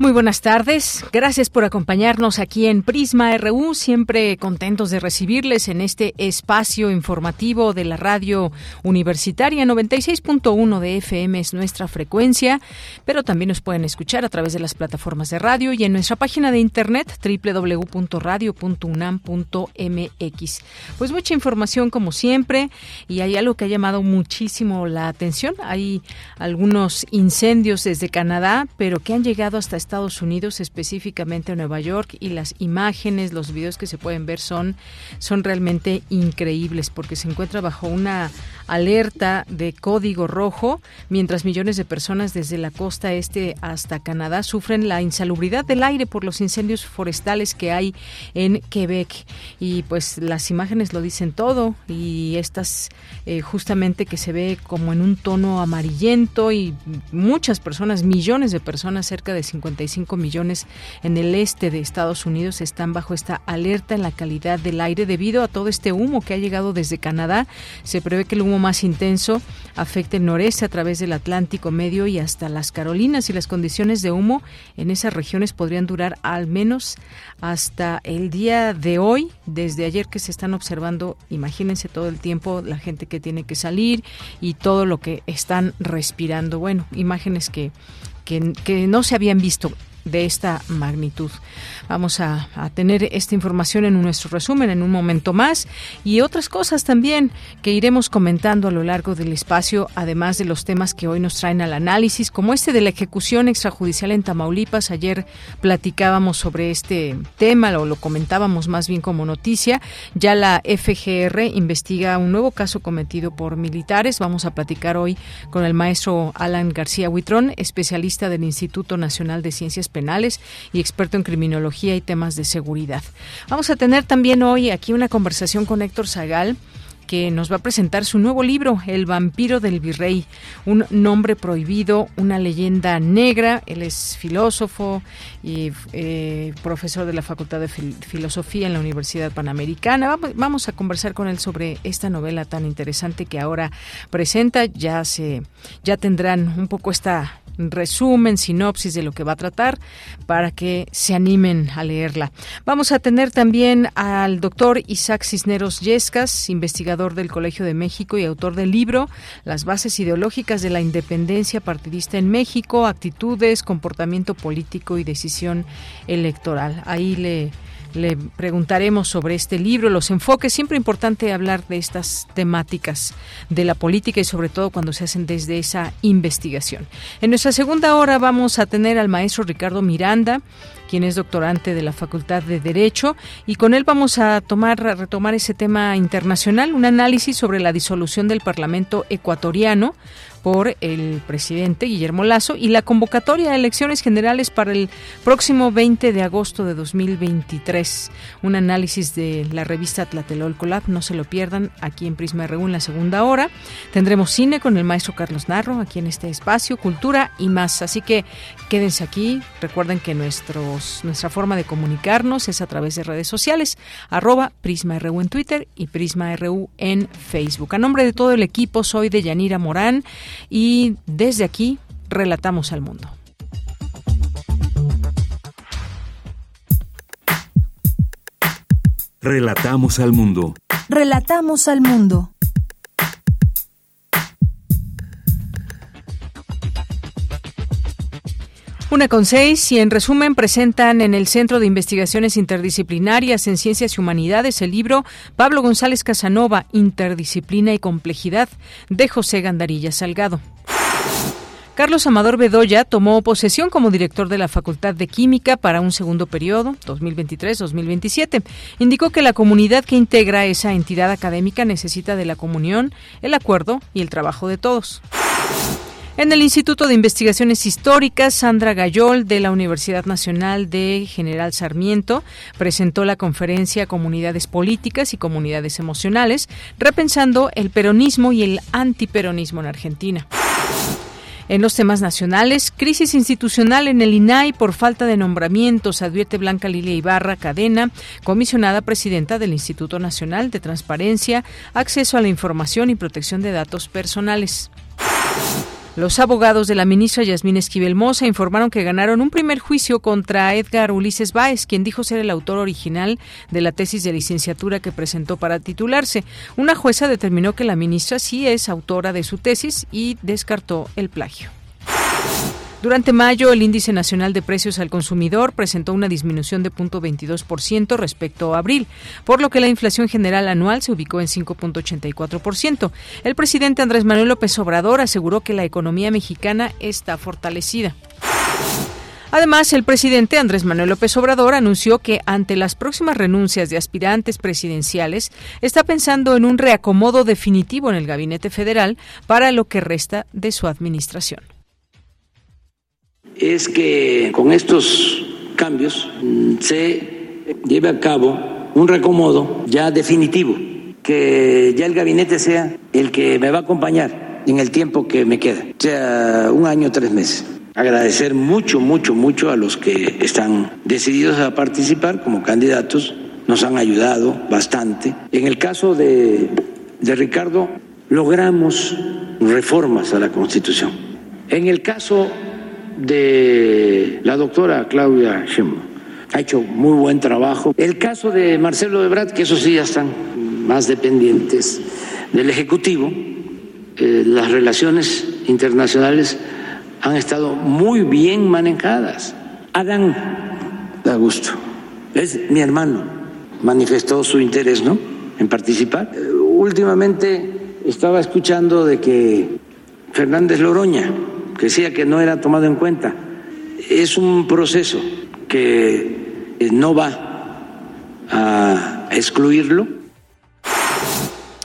Muy buenas tardes. Gracias por acompañarnos aquí en Prisma RU. Siempre contentos de recibirles en este espacio informativo de la radio universitaria 96.1 de FM es nuestra frecuencia, pero también nos pueden escuchar a través de las plataformas de radio y en nuestra página de internet www.radio.unam.mx. Pues mucha información como siempre y hay algo que ha llamado muchísimo la atención. Hay algunos incendios desde Canadá, pero que han llegado hasta Estados Unidos, específicamente a Nueva York, y las imágenes, los videos que se pueden ver son, son realmente increíbles porque se encuentra bajo una alerta de código rojo, mientras millones de personas desde la costa este hasta Canadá sufren la insalubridad del aire por los incendios forestales que hay en Quebec. Y pues las imágenes lo dicen todo y estas eh, justamente que se ve como en un tono amarillento y muchas personas, millones de personas, cerca de 55 millones en el este de Estados Unidos están bajo esta alerta en la calidad del aire debido a todo este humo que ha llegado desde Canadá. Se prevé que el humo más intenso afecte el noreste a través del Atlántico Medio y hasta las Carolinas y las condiciones de humo en esas regiones podrían durar al menos hasta el día de hoy, desde ayer que se están observando, imagínense todo el tiempo la gente que tiene que salir y todo lo que están respirando. Bueno, imágenes que, que, no se habían visto de esta magnitud. Vamos a, tener esta información en nuestro resumen en un momento más y otras cosas también que iremos comentando a lo largo del espacio, además de los temas que hoy nos traen al análisis, como este de la ejecución extrajudicial en Tamaulipas. Ayer platicábamos sobre este tema, o lo comentábamos más bien como noticia. Ya la FGR investiga un nuevo caso cometido por militares. Vamos a platicar hoy con el maestro Alan García Huitrón, especialista del Instituto Nacional de Ciencias Penales y experto en criminología y temas de seguridad. Vamos a tener también hoy aquí una conversación con Héctor Zagal que nos va a presentar su nuevo libro, El vampiro del virrey, un nombre prohibido, una leyenda negra. Él es filósofo y eh, profesor de la Facultad de Filosofía en la Universidad Panamericana. Vamos, a conversar con él sobre esta novela tan interesante que ahora presenta. Ya se, ya tendrán un poco esta resumen, sinopsis de lo que va a tratar para que se animen a leerla. Vamos a tener también al doctor Isaac Cisneros Yescas, investigador del Colegio de México y autor del libro Las bases ideológicas de la independencia partidista en México, actitudes, comportamiento político y decisión electoral. Ahí le le preguntaremos sobre este libro, los enfoques. Siempre importante hablar de estas temáticas de la política y sobre todo cuando se hacen desde esa investigación. En nuestra segunda hora vamos a tener al maestro Ricardo Miranda quien es doctorante de la Facultad de Derecho, y con él vamos a tomar a retomar ese tema internacional, un análisis sobre la disolución del Parlamento ecuatoriano, por el presidente Guillermo Lazo y la convocatoria a elecciones generales para el próximo 20 de agosto de 2023. Un análisis de la revista Tlatelolco Lab, no se lo pierdan aquí en Prisma RU en la segunda hora. Tendremos cine con el maestro Carlos Narro aquí en este espacio, cultura y más. Así que quédense aquí. Recuerden que nuestros, nuestra forma de comunicarnos es a través de redes sociales, arroba Prisma RU en Twitter y Prisma RU en Facebook. A nombre de todo el equipo, soy de Yanira Morán y desde aquí relatamos al mundo. Relatamos al mundo. Relatamos al mundo. Una con seis y en resumen presentan en el Centro de Investigaciones Interdisciplinarias en Ciencias y Humanidades el libro Pablo González Casanova, Interdisciplina y Complejidad de José Gandarilla Salgado. Carlos Amador Bedoya tomó posesión como director de la Facultad de Química para un segundo periodo, 2023-2027. Indicó que la comunidad que integra esa entidad académica necesita de la comunión, el acuerdo y el trabajo de todos. En el Instituto de Investigaciones Históricas, Sandra Gayol, de la Universidad Nacional de General Sarmiento, presentó la conferencia Comunidades Políticas y Comunidades Emocionales, repensando el peronismo y el antiperonismo en Argentina. En los temas nacionales, crisis institucional en el INAI por falta de nombramientos, advierte Blanca Lilia Ibarra Cadena, comisionada presidenta del Instituto Nacional de Transparencia, Acceso a la Información y Protección de Datos Personales. Los abogados de la ministra Yasmín Esquivel Moza informaron que ganaron un primer juicio contra Edgar Ulises Báez, quien dijo ser el autor original de la tesis de licenciatura que presentó para titularse. Una jueza determinó que la ministra sí es autora de su tesis y descartó el plagio. Durante mayo, el Índice Nacional de Precios al Consumidor presentó una disminución de 0.22% respecto a abril, por lo que la inflación general anual se ubicó en 5.84%. El presidente Andrés Manuel López Obrador aseguró que la economía mexicana está fortalecida. Además, el presidente Andrés Manuel López Obrador anunció que ante las próximas renuncias de aspirantes presidenciales, está pensando en un reacomodo definitivo en el gabinete federal para lo que resta de su administración es que con estos cambios mm, se lleve a cabo un recomodo ya definitivo, que ya el gabinete sea el que me va a acompañar en el tiempo que me queda, sea un año, tres meses. Agradecer mucho, mucho, mucho a los que están decididos a participar como candidatos, nos han ayudado bastante. En el caso de, de Ricardo, logramos reformas a la Constitución. En el caso de la doctora Claudia Sheinbaum. Ha hecho muy buen trabajo. El caso de Marcelo Ebrard, que eso sí ya están más dependientes del Ejecutivo, eh, las relaciones internacionales han estado muy bien manejadas. Adán gusto es mi hermano, manifestó su interés, ¿no? En participar. Eh, últimamente estaba escuchando de que Fernández Loroña, que decía que no era tomado en cuenta. Es un proceso que eh, no va a excluirlo.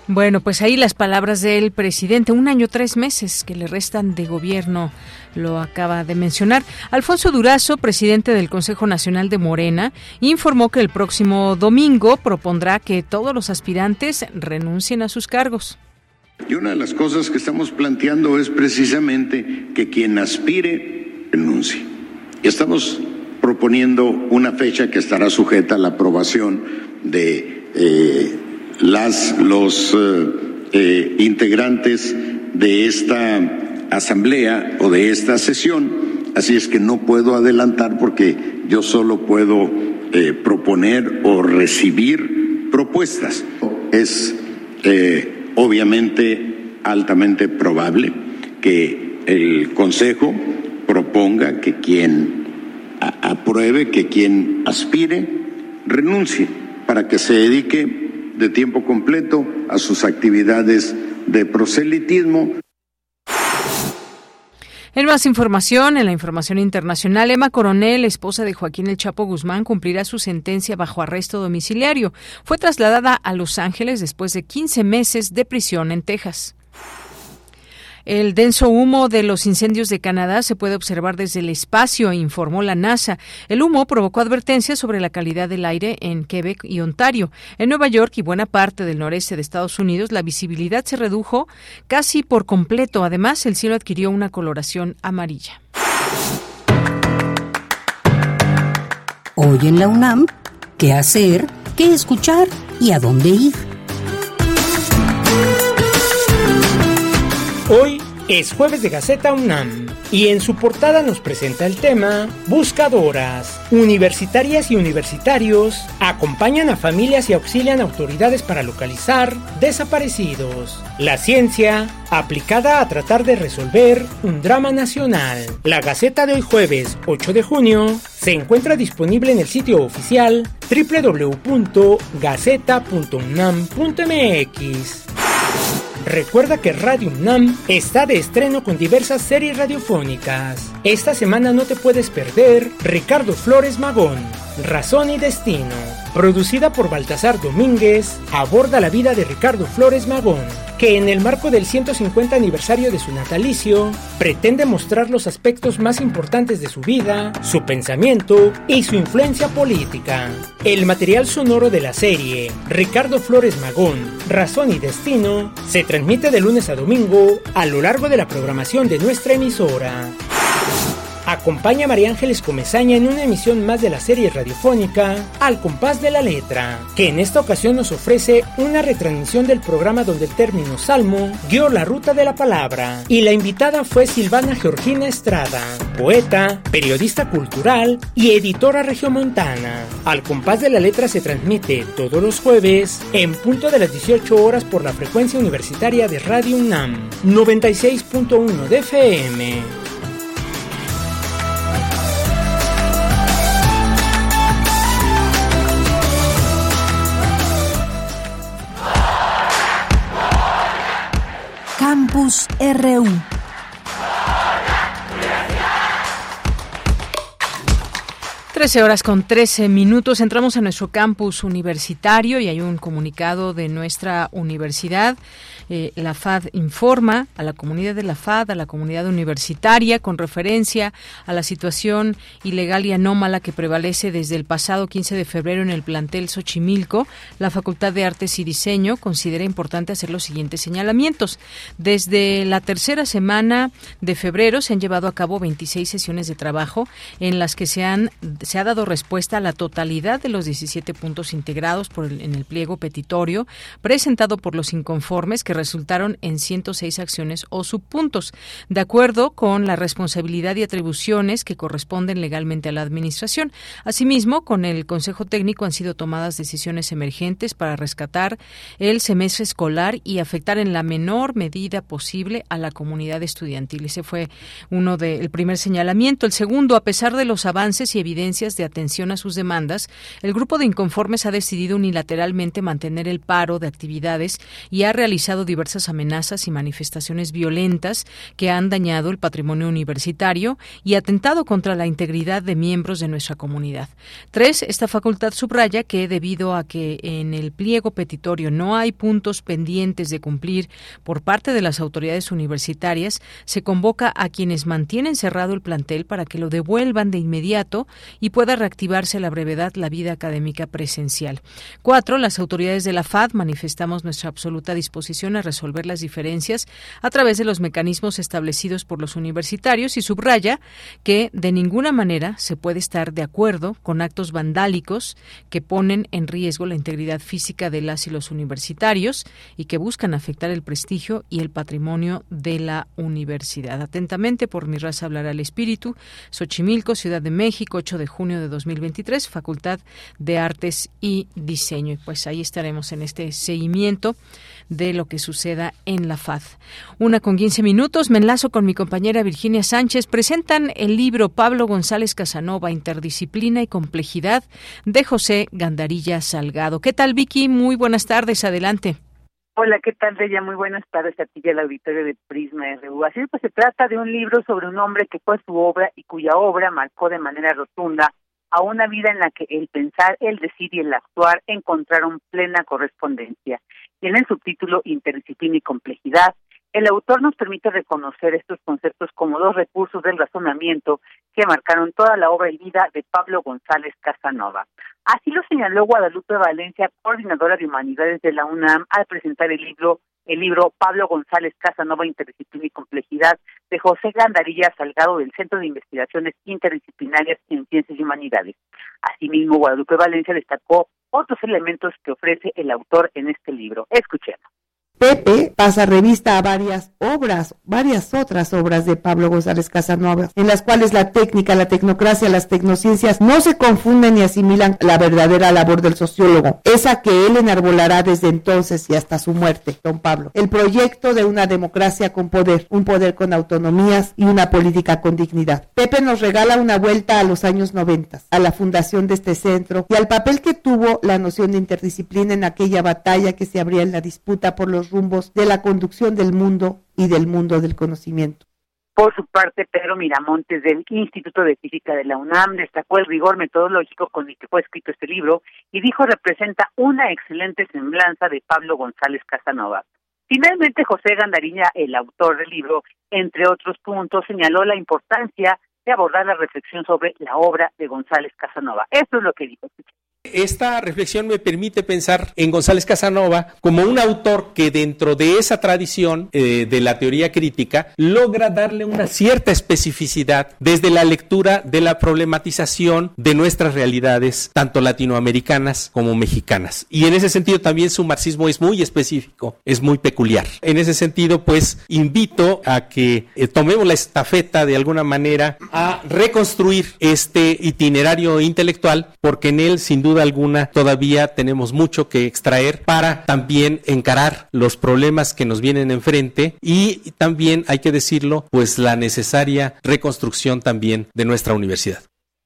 Bueno, pues ahí las palabras del presidente. Un año, tres meses que le restan de gobierno, lo acaba de mencionar. Alfonso Durazo, presidente del Consejo Nacional de Morena, informó que el próximo domingo propondrá que todos los aspirantes renuncien a sus cargos. Y una de las cosas que estamos planteando es precisamente que quien aspire renuncie. Y estamos proponiendo una fecha que estará sujeta a la aprobación de eh, las los eh, eh, integrantes de esta asamblea o de esta sesión. Así es que no puedo adelantar porque yo solo puedo proponer o recibir propuestas. Es obviamente altamente probable que el Consejo proponga que quien apruebe, que quien aspire, renuncie para que se dedique de tiempo completo a sus actividades de proselitismo. En más información, en la información internacional, Emma Coronel, esposa de Joaquín El Chapo Guzmán, cumplirá su sentencia bajo arresto domiciliario. Fue trasladada a Los Ángeles después de 15 meses de prisión en Texas. El denso humo de los incendios de Canadá se puede observar desde el espacio, informó la NASA. El humo provocó advertencias sobre la calidad del aire en Quebec y Ontario. En Nueva York y buena parte del noreste de Estados Unidos, la visibilidad se redujo casi por completo. Además, el cielo adquirió una coloración amarilla. Hoy en la UNAM, ¿qué hacer? ¿Qué escuchar? ¿Y a dónde ir? Hoy es jueves de Gaceta UNAM y en su portada nos presenta el tema Buscadoras. Universitarias y universitarios acompañan a familias y auxilian autoridades para localizar desaparecidos. La ciencia aplicada a tratar de resolver un drama nacional. La Gaceta de hoy jueves 8 de junio se encuentra disponible en el sitio oficial www.gaceta.unam.mx. Recuerda que Radio UNAM está de estreno con diversas series radiofónicas. Esta semana no te puedes perder Ricardo Flores Magón, Razón y Destino, producida por Baltasar Domínguez, aborda la vida de Ricardo Flores Magón, que en el marco del 150 aniversario de su natalicio, pretende mostrar los aspectos más importantes de su vida, su pensamiento y su influencia política. El material sonoro de la serie, Ricardo Flores Magón, Razón y Destino, se transmite de lunes a domingo a lo largo de la programación de nuestra emisora. Acompaña a María Ángeles Comezaña en una emisión más de la serie radiofónica Al compás de la letra, que en esta ocasión nos ofrece una retransmisión del programa donde el término salmo guió la ruta de la palabra. Y la invitada fue Silvana Georgina Estrada, poeta, periodista cultural y editora regiomontana. Al compás de la letra se transmite todos los jueves en punto de las 18 horas por la frecuencia universitaria de Radio UNAM 96.1 de FM. Campus RU. Trece horas con trece minutos. Entramos a nuestro campus universitario y hay un comunicado de nuestra universidad eh, la FAD informa a la comunidad de la FAD, a la comunidad universitaria, con referencia a la situación ilegal y anómala que prevalece desde el pasado 15 de febrero en el plantel Xochimilco. La Facultad de Artes y Diseño considera importante hacer los siguientes señalamientos. Desde la tercera semana de febrero se han llevado a cabo 26 sesiones de trabajo en las que se, han, ha dado respuesta a la totalidad de los 17 puntos integrados en el pliego petitorio presentado por los inconformes que resultaron en 106 acciones o subpuntos, de acuerdo con la responsabilidad y atribuciones que corresponden legalmente a la Administración. Asimismo, con el Consejo Técnico han sido tomadas decisiones emergentes para rescatar el semestre escolar y afectar en la menor medida posible a la comunidad estudiantil. Ese fue uno del primer señalamiento. El segundo, a pesar de los avances y evidencias de atención a sus demandas, el grupo de inconformes ha decidido unilateralmente mantener el paro de actividades y ha realizado diversas amenazas y manifestaciones violentas que han dañado el patrimonio universitario y atentado contra la integridad de miembros de nuestra comunidad. Tres, esta facultad subraya que debido a que en el pliego petitorio no hay puntos pendientes de cumplir por parte de las autoridades universitarias, se convoca a quienes mantienen cerrado el plantel para que lo devuelvan de inmediato y pueda reactivarse a la brevedad la vida académica presencial. Cuatro, las autoridades de la FAD manifestamos nuestra absoluta disposición a resolver las diferencias a través de los mecanismos establecidos por los universitarios y subraya que de ninguna manera se puede estar de acuerdo con actos vandálicos que ponen en riesgo la integridad física de las y los universitarios y que buscan afectar el prestigio y el patrimonio de la universidad. Atentamente, por mi raza hablará el espíritu. Xochimilco, Ciudad de México, 8 de junio de 2023, Facultad de Artes y Diseño. Y pues ahí estaremos en este seguimiento de lo que suceda en la FAD. Una con 15 minutos, me enlazo con mi compañera Virginia Sánchez. Presentan el libro Pablo González Casanova, Interdisciplina y Complejidad, de José Gandarilla Salgado. ¿Qué tal, Vicky? Muy buenas tardes, adelante. Hola, ¿qué tal, Bella? Muy buenas tardes a ti y al auditorio de Prisma RU. Así pues, se trata de un libro sobre un hombre que fue su obra y cuya obra marcó de manera rotunda a una vida en la que el pensar, el decir y el actuar encontraron plena correspondencia. En el subtítulo Interdisciplina y Complejidad, el autor nos permite reconocer estos conceptos como dos recursos del razonamiento que marcaron toda la obra y vida de Pablo González Casanova. Así lo señaló Guadalupe Valencia, coordinadora de humanidades de la UNAM, al presentar el libro el libro Pablo González Casanova Interdisciplina y Complejidad de José Gandarilla Salgado del Centro de Investigaciones Interdisciplinarias en Ciencias y Humanidades. Asimismo, Guadalupe Valencia destacó otros elementos que ofrece el autor en este libro. Escuchemos. Pepe pasa revista a varias obras, varias otras obras de Pablo González Casanova, en las cuales la técnica, la tecnocracia, las tecnociencias no se confunden ni asimilan la verdadera labor del sociólogo, esa que él enarbolará desde entonces y hasta su muerte, don Pablo. El proyecto de una democracia con poder, un poder con autonomías y una política con dignidad. Pepe nos regala una vuelta a los años 90, a la fundación de este centro y al papel que tuvo la noción de interdisciplina en aquella batalla que se abría en la disputa por los rumbos de la conducción del mundo y del mundo del conocimiento. Por su parte, Pedro Miramontes del Instituto de Física de la UNAM destacó el rigor metodológico con el que fue escrito este libro y dijo representa una excelente semblanza de Pablo González Casanova. Finalmente, José Gandariña, el autor del libro, entre otros puntos, señaló la importancia de abordar la reflexión sobre la obra de González Casanova. Eso es lo que dijo. Esta reflexión me permite pensar en González Casanova como un autor que dentro de esa tradición eh, de la teoría crítica logra darle una cierta especificidad desde la lectura de la problematización de nuestras realidades, tanto latinoamericanas como mexicanas. Y en ese sentido también su marxismo es muy específico, es muy peculiar. En ese sentido, pues invito a que eh, tomemos la estafeta de alguna manera a reconstruir este itinerario intelectual, porque en él sin duda alguna todavía tenemos mucho que extraer para también encarar los problemas que nos vienen enfrente y también hay que decirlo, pues la necesaria reconstrucción también de nuestra universidad.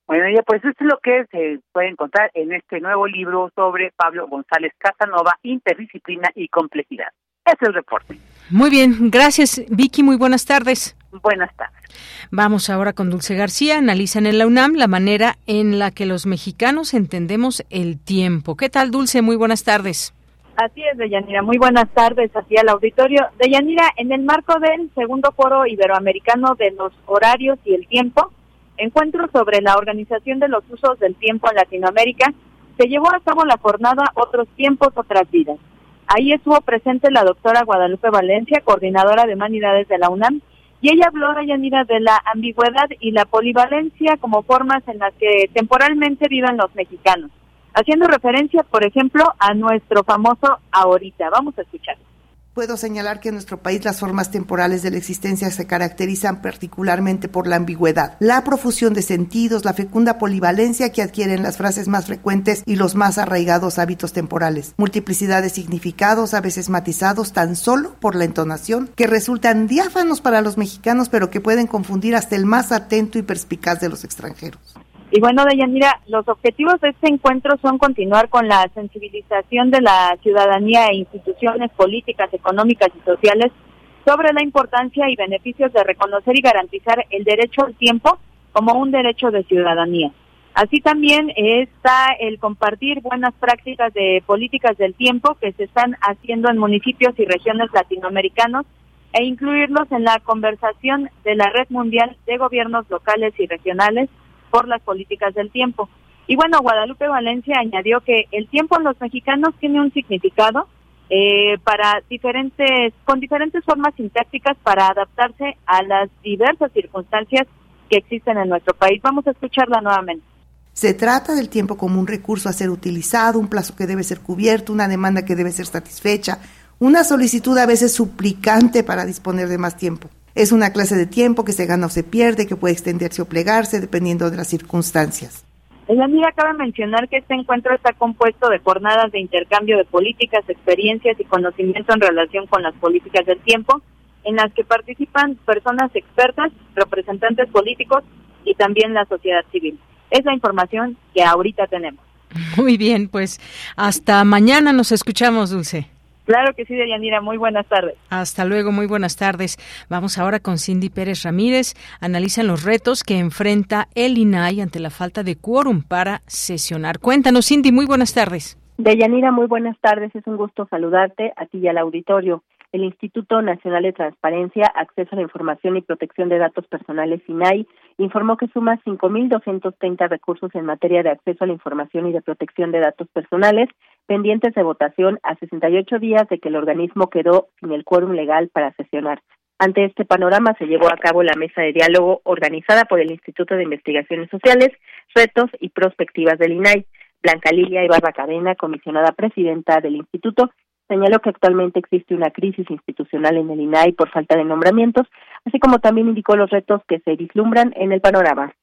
Bueno, ya pues esto es lo que se puede encontrar en este nuevo libro sobre Pablo González Casanova, Interdisciplina y Complejidad. Ese es el reporte. Muy bien, gracias Vicky, muy buenas tardes. Buenas tardes. Vamos ahora con Dulce García. Analizan en la UNAM la manera en la que los mexicanos entendemos el tiempo. ¿Qué tal, Dulce? Muy buenas tardes. Así es, Deyanira. Muy buenas tardes así al auditorio. Deyanira, en el marco del segundo foro iberoamericano de los horarios y el tiempo, encuentro sobre la organización de los usos del tiempo en Latinoamérica, se llevó a cabo la jornada Otros tiempos, otras vidas. Ahí estuvo presente la doctora Guadalupe Valencia, coordinadora de humanidades de la UNAM, y ella habló, Yanira, de la ambigüedad y la polivalencia como formas en las que temporalmente viven los mexicanos, haciendo referencia, por ejemplo, a nuestro famoso ahorita. Vamos a escucharlo. Puedo señalar que en nuestro país las formas temporales de la existencia se caracterizan particularmente por la ambigüedad, la profusión de sentidos, la fecunda polivalencia que adquieren las frases más frecuentes y los más arraigados hábitos temporales, multiplicidad de significados a veces matizados tan solo por la entonación que resultan diáfanos para los mexicanos pero que pueden confundir hasta el más atento y perspicaz de los extranjeros. Y bueno, Deyanira, los objetivos de este encuentro son continuar con la sensibilización de la ciudadanía e instituciones políticas, económicas y sociales sobre la importancia y beneficios de reconocer y garantizar el derecho al tiempo como un derecho de ciudadanía. Así también está el compartir buenas prácticas de políticas del tiempo que se están haciendo en municipios y regiones latinoamericanos e incluirlos en la conversación de la Red Mundial de Gobiernos Locales y Regionales por las políticas del tiempo. Y bueno, Guadalupe Valencia añadió que el tiempo en los mexicanos tiene un significado eh, para diferentes, con diferentes formas sintácticas para adaptarse a las diversas circunstancias que existen en nuestro país. Vamos a escucharla nuevamente. Se trata del tiempo como un recurso a ser utilizado, un plazo que debe ser cubierto, una demanda que debe ser satisfecha, una solicitud a veces suplicante para disponer de más tiempo. Es una clase de tiempo que se gana o se pierde, que puede extenderse o plegarse dependiendo de las circunstancias. En amiga cabe mencionar que este encuentro está compuesto de jornadas de intercambio de políticas, experiencias y conocimiento en relación con las políticas del tiempo, en las que participan personas expertas, representantes políticos y también la sociedad civil. Es la información que ahorita tenemos. Muy bien, pues hasta mañana nos escuchamos, Dulce. Claro que sí, Deyanira. Muy buenas tardes. Hasta luego, muy buenas tardes. Vamos ahora con Cindy Pérez Ramírez. Analizan los retos que enfrenta el INAI ante la falta de quórum para sesionar. Cuéntanos, Cindy, muy buenas tardes. Deyanira, muy buenas tardes. Es un gusto saludarte a ti y al auditorio. El Instituto Nacional de Transparencia, Acceso a la Información y Protección de Datos Personales, INAI, informó que suma 5.230 recursos en materia de acceso a la información y de protección de datos personales pendientes de votación a 68 días de que el organismo quedó sin el quórum legal para sesionar. Ante este panorama se llevó a cabo la mesa de diálogo organizada por el Instituto de Investigaciones Sociales, Retos y Prospectivas del INAI. Blanca Lilia Ibarra Cadena, comisionada presidenta del instituto, señaló que actualmente existe una crisis institucional en el INAI por falta de nombramientos, así como también indicó los retos que se vislumbran en el panorama.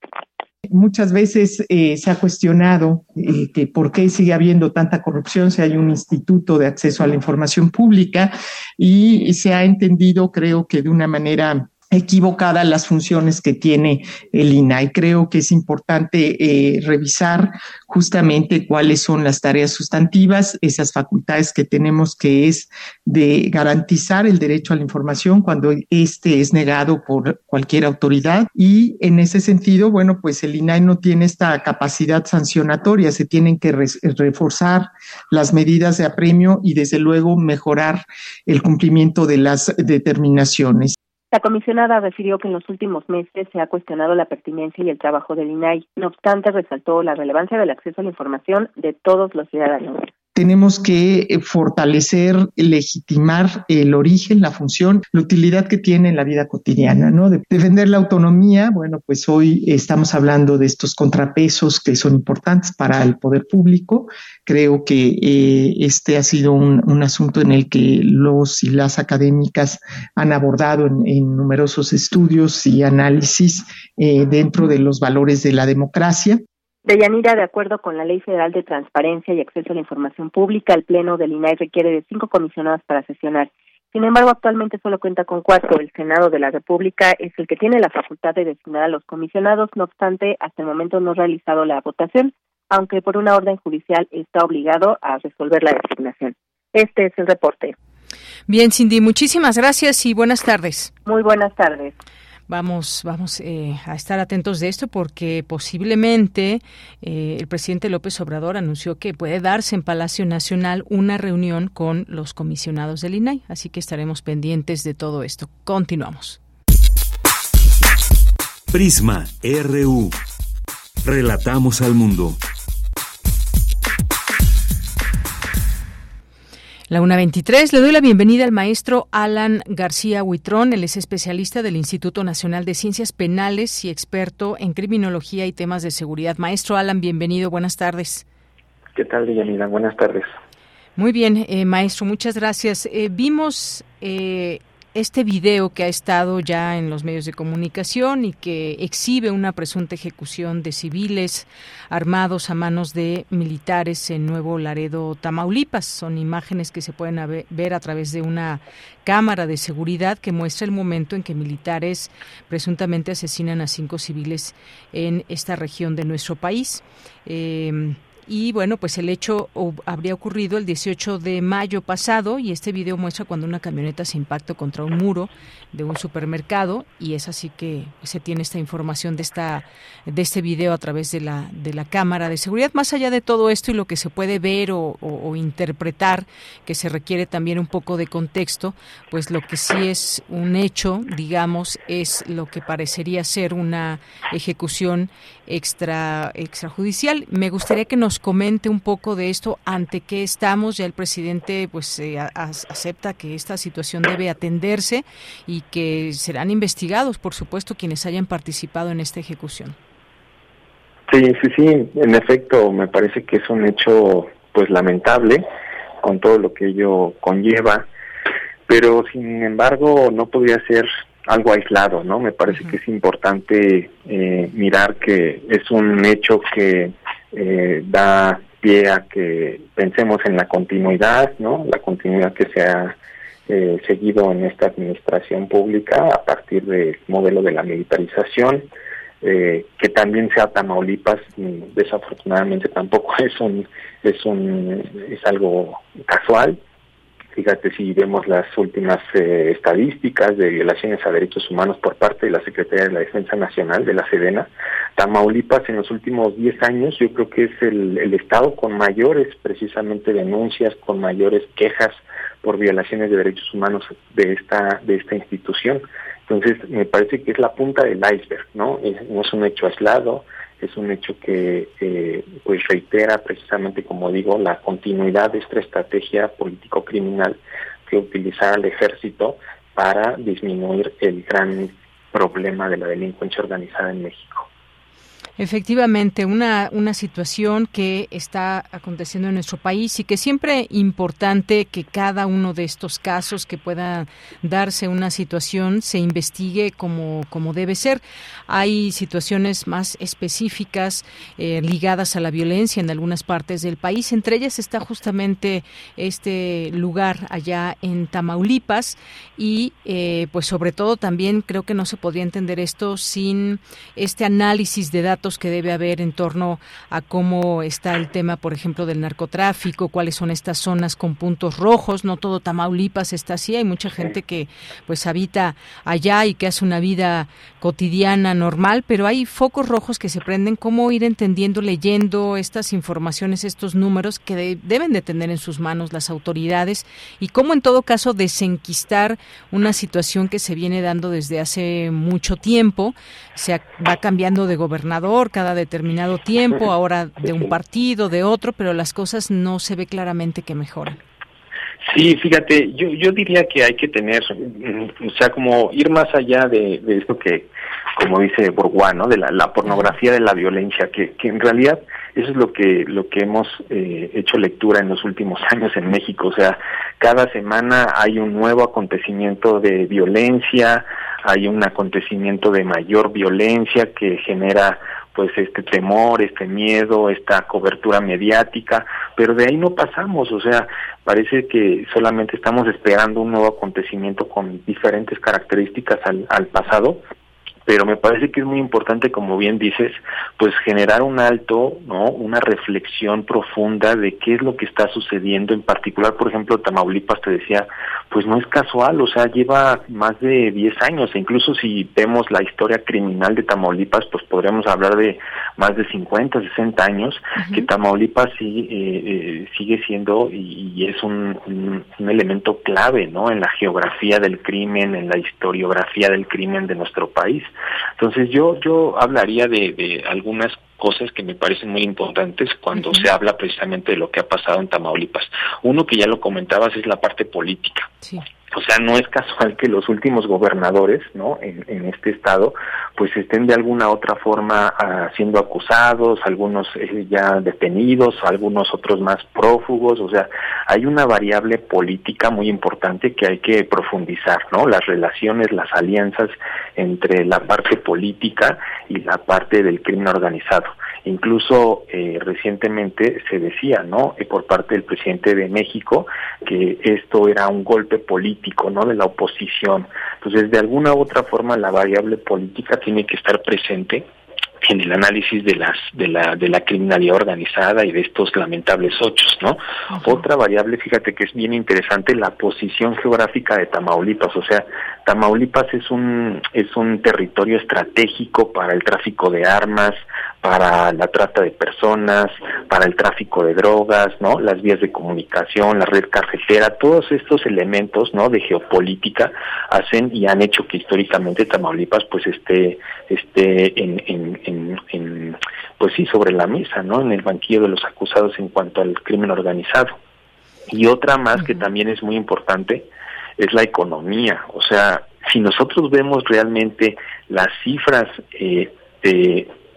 Muchas veces eh, se ha cuestionado eh, que por qué sigue habiendo tanta corrupción si hay un instituto de acceso a la información pública. Y se ha entendido, creo que de una manera equivocada las funciones que tiene el INAI. Creo que es importante eh, revisar justamente cuáles son las tareas sustantivas, esas facultades que tenemos que es de garantizar el derecho a la información cuando éste es negado por cualquier autoridad y en ese sentido, bueno, pues el INAI no tiene esta capacidad sancionatoria, se tienen que reforzar las medidas de apremio y desde luego mejorar el cumplimiento de las determinaciones. La comisionada refirió que en los últimos meses se ha cuestionado la pertinencia y el trabajo del INAI. No obstante, resaltó la relevancia del acceso a la información de todos los ciudadanos tenemos que eh, fortalecer, legitimar el origen, la función, la utilidad que tiene en la vida cotidiana, ¿no? defender la autonomía, bueno, pues hoy estamos hablando de estos contrapesos que son importantes para el poder público. Creo que eh, este ha sido un, asunto en el que los y las académicas han abordado en, numerosos estudios y análisis eh, dentro de los valores de la democracia. Deyanira, de acuerdo con la Ley Federal de Transparencia y Acceso a la Información Pública, el Pleno del INAI requiere de cinco comisionados para sesionar. Sin embargo, actualmente solo cuenta con cuatro. El Senado de la República es el que tiene la facultad de designar a los comisionados. No obstante, hasta el momento no ha realizado la votación, aunque por una orden judicial está obligado a resolver la designación. Este es el reporte. Bien, Cindy, muchísimas gracias y buenas tardes. Muy buenas tardes. Vamos, vamos eh, a estar atentos de esto porque posiblemente eh, el presidente López Obrador anunció que puede darse en Palacio Nacional una reunión con los comisionados del INAI, así que estaremos pendientes de todo esto. Continuamos. Prisma RU. Relatamos al mundo. La 1.23, le doy la bienvenida al maestro Alan García Huitrón. Él es especialista del Instituto Nacional de Ciencias Penales y experto en criminología y temas de seguridad. Maestro Alan, bienvenido, buenas tardes. ¿Qué tal, Villamila? Buenas tardes. Muy bien, eh, maestro, muchas gracias. Eh, vimos eh, este video que ha estado ya en los medios de comunicación y que exhibe una presunta ejecución de civiles armados a manos de militares en Nuevo Laredo, Tamaulipas. Son imágenes que se pueden ver a través de una cámara de seguridad que muestra el momento en que militares presuntamente asesinan a cinco civiles en esta región de nuestro país. Eh, y bueno, pues el hecho habría ocurrido el 18 de mayo pasado y este video muestra cuando una camioneta se impacta contra un muro de un supermercado y es así que se tiene esta información de esta de este video a través de la de la cámara de seguridad. Más allá de todo esto y lo que se puede ver o, o interpretar, que se requiere también un poco de contexto, pues lo que sí es un hecho, digamos, es lo que parecería ser una ejecución extra extrajudicial. Me gustaría que nos comente un poco de esto, ante qué estamos. Ya el presidente pues eh, acepta que esta situación debe atenderse y que serán investigados, por supuesto, quienes hayan participado en esta ejecución. Sí, sí, sí. En efecto, me parece que es un hecho pues lamentable con todo lo que ello conlleva, pero sin embargo no podría ser algo aislado, ¿no? Me parece que es importante eh, mirar que es un hecho que eh, da pie a que pensemos en la continuidad, ¿no? La continuidad que se ha eh, seguido en esta administración pública a partir del modelo de la militarización, que también sea Tamaulipas, desafortunadamente tampoco es un es un es algo casual, Fíjate si vemos las últimas eh, estadísticas de violaciones a derechos humanos por parte de la Secretaría de la Defensa Nacional, de la Sedena, Tamaulipas en los últimos 10 años yo creo que es el, estado con mayores precisamente denuncias, con mayores quejas por violaciones de derechos humanos de esta de esta institución. Entonces me parece que es la punta del iceberg, ¿no? no es un hecho aislado, es un hecho que eh, pues reitera precisamente, como digo, la continuidad de esta estrategia político-criminal que utilizará el ejército para disminuir el gran problema de la delincuencia organizada en México. Efectivamente, una, una situación que está aconteciendo en nuestro país y que siempre importante que cada uno de estos casos que pueda darse una situación se investigue como, como debe ser. Hay situaciones más específicas eh, ligadas a la violencia en algunas partes del país. Entre ellas está justamente este lugar allá en Tamaulipas y eh, pues sobre todo también creo que no se podría entender esto sin este análisis de datos que debe haber en torno a cómo está el tema, por ejemplo, del narcotráfico, cuáles son estas zonas con puntos rojos. No todo Tamaulipas está así. Hay mucha gente que pues habita allá y que hace una vida cotidiana normal, pero hay focos rojos que se prenden. ¿Cómo ir entendiendo, leyendo estas informaciones, estos números que deben de tener en sus manos las autoridades y cómo en todo caso desenquistar una situación que se viene dando desde hace mucho tiempo? Se va cambiando de gobernador cada determinado tiempo, ahora de un partido, de otro, pero las cosas no se ve claramente que mejoran. Sí, fíjate, yo, yo diría que hay que tener, mm, o sea, como ir más allá de, esto que, como dice Bourgois, ¿no? De la, pornografía de la violencia, que, que en realidad eso es lo que, lo que hemos eh, hecho lectura en los últimos años en México, o sea, cada semana hay un nuevo acontecimiento de violencia, hay un acontecimiento de mayor violencia que genera pues este temor, este miedo, esta cobertura mediática, pero de ahí no pasamos, o sea, parece que solamente estamos esperando un nuevo acontecimiento con diferentes características al, al pasado pero me parece que es muy importante, como bien dices, pues generar un alto, ¿no? Una reflexión profunda de qué es lo que está sucediendo, en particular, por ejemplo, Tamaulipas, te decía, pues no es casual, o sea, lleva más de 10 años, e incluso si vemos la historia criminal de Tamaulipas, pues podríamos hablar de más de 50, 60 años, que Tamaulipas sí, eh, eh, sigue siendo y, es un, un elemento clave, ¿no? En la geografía del crimen, en la historiografía del crimen de nuestro país. Entonces yo, yo hablaría de, de algunas cosas que me parecen muy importantes cuando se habla precisamente de lo que ha pasado en Tamaulipas. Uno que ya lo comentabas es la parte política. O sea, no es casual que los últimos gobernadores, ¿no? En, este estado, pues estén de alguna otra forma ah, siendo acusados, algunos eh, ya detenidos, algunos otros más prófugos. O sea, hay una variable política muy importante que hay que profundizar, ¿no? Las relaciones, las alianzas entre la parte política y la parte del crimen organizado. Incluso eh, recientemente se decía, ¿no? Eh, por parte del presidente de México que esto era un golpe político, ¿no? De la oposición. Entonces, de alguna u otra forma, la variable política tiene que estar presente en el análisis de las de la de la criminalidad organizada y de estos lamentables ocho, ¿no? Otra variable, fíjate que es bien interesante la posición geográfica de Tamaulipas, o sea, Tamaulipas es un es un territorio estratégico para el tráfico de armas, para la trata de personas, para el tráfico de drogas, ¿no? Las vías de comunicación, la red carretera, todos estos elementos, ¿no? De geopolítica hacen y han hecho que históricamente Tamaulipas pues esté esté en, en en, pues sí, sobre la mesa, ¿no? En el banquillo de los acusados en cuanto al crimen organizado. Y otra más que también es muy importante es la economía. O sea, si nosotros vemos realmente las cifras eh,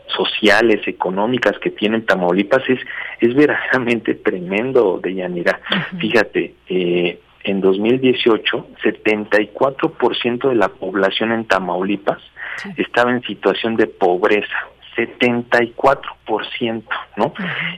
sociales, económicas que tienen Tamaulipas, es, es verdaderamente tremendo, de Yanira. Fíjate, eh, en 2018, 74% de la población en Tamaulipas estaba en situación de pobreza. 74%, ¿no?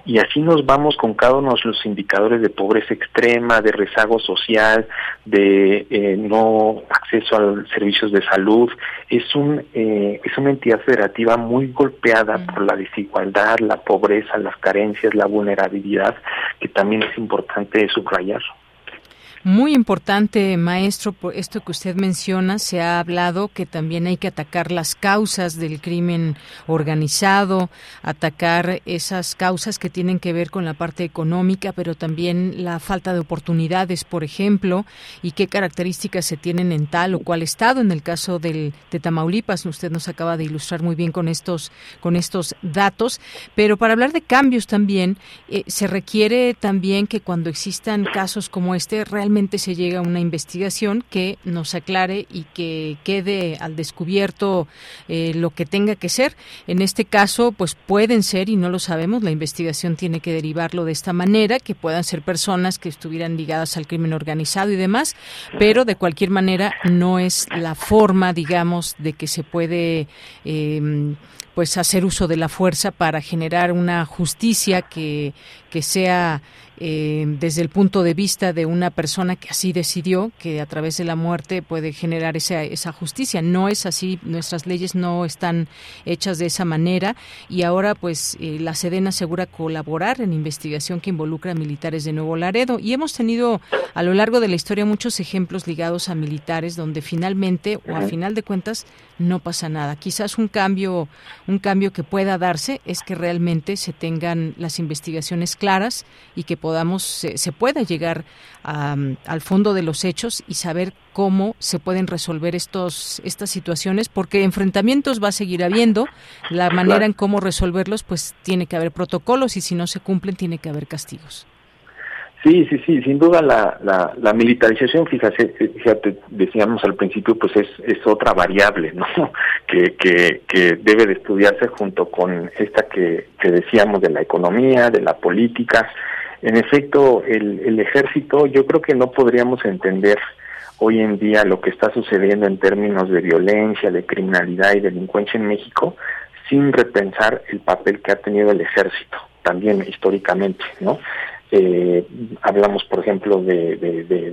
Y así nos vamos con cada uno de los indicadores de pobreza extrema, de rezago social, de eh, no acceso a servicios de salud. Es un eh, es una entidad federativa muy golpeada por la desigualdad, la pobreza, las carencias, la vulnerabilidad, que también es importante subrayar. Muy importante, maestro, por esto que usted menciona, se ha hablado que también hay que atacar las causas del crimen organizado, atacar esas causas que tienen que ver con la parte económica, pero también la falta de oportunidades, por ejemplo, y qué características se tienen en tal o cual estado. En el caso del, de Tamaulipas, usted nos acaba de ilustrar muy bien con estos, con estos datos, pero para hablar de cambios también, eh, se requiere también que cuando existan casos como este, realmente se llega a una investigación que nos aclare y que quede al descubierto eh, lo que tenga que ser. En este caso, pues pueden ser, y no lo sabemos, la investigación tiene que derivarlo de esta manera, que puedan ser personas que estuvieran ligadas al crimen organizado y demás, pero de cualquier manera no es la forma, digamos, de que se puede eh, pues hacer uso de la fuerza para generar una justicia que, que sea eh, desde el punto de vista de una persona que así decidió, que a través de la muerte puede generar esa, esa justicia. No es así, nuestras leyes no están hechas de esa manera y ahora pues eh, la Sedena asegura colaborar en investigación que involucra a militares de Nuevo Laredo y hemos tenido a lo largo de la historia muchos ejemplos ligados a militares donde finalmente o a final de cuentas no pasa nada. Quizás un cambio, un cambio que pueda darse es que realmente se tengan las investigaciones claras y que podamos, se, pueda llegar al fondo de los hechos y saber cómo se pueden resolver estos, estas situaciones, porque enfrentamientos va a seguir habiendo, la manera en cómo resolverlos, pues tiene que haber protocolos y si no se cumplen, tiene que haber castigos. Sí, sí, sí, sin duda la, la, la, militarización, fíjate, fíjate, decíamos al principio, pues es, es otra variable, ¿no? Que, que, que debe de estudiarse junto con esta que, que decíamos de la economía, de la política. En efecto, el, el ejército, yo creo que no podríamos entender hoy en día lo que está sucediendo en términos de violencia, de criminalidad y delincuencia en México sin repensar el papel que ha tenido el ejército también históricamente, ¿no? Eh, hablamos, por ejemplo, de,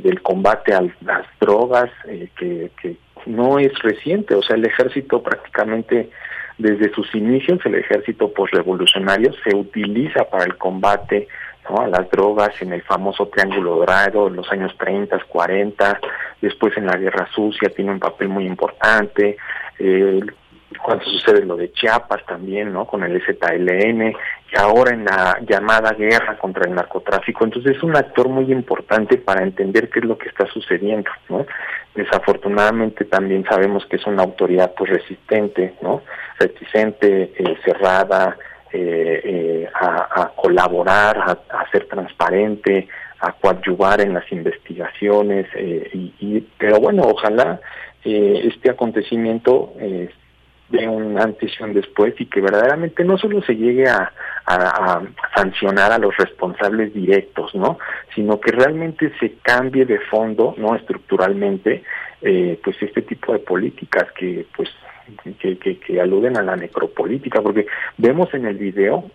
del combate a las drogas, eh, que, no es reciente, o sea, el ejército prácticamente desde sus inicios, el ejército postrevolucionario se utiliza para el combate a las drogas en el famoso Triángulo Dorado en los años 30, 40, después en la Guerra Sucia tiene un papel muy importante, eh, cuando sucede lo de Chiapas también, ¿no? Con el ZLN, y ahora en la llamada guerra contra el narcotráfico. Entonces es un actor muy importante para entender qué es lo que está sucediendo, ¿no? Desafortunadamente también sabemos que es una autoridad pues resistente, ¿no? Reticente, eh, cerrada, eh, eh, a, colaborar, a, ser transparente, a coadyuvar en las investigaciones, y, y, pero bueno, ojalá este acontecimiento de un antes y un después y que verdaderamente no solo se llegue a, a, sancionar a los responsables directos, ¿no? Sino que realmente se cambie de fondo, ¿no? Estructuralmente, eh, pues este tipo de políticas que, pues, que, que, que aluden a la necropolítica, porque vemos en el video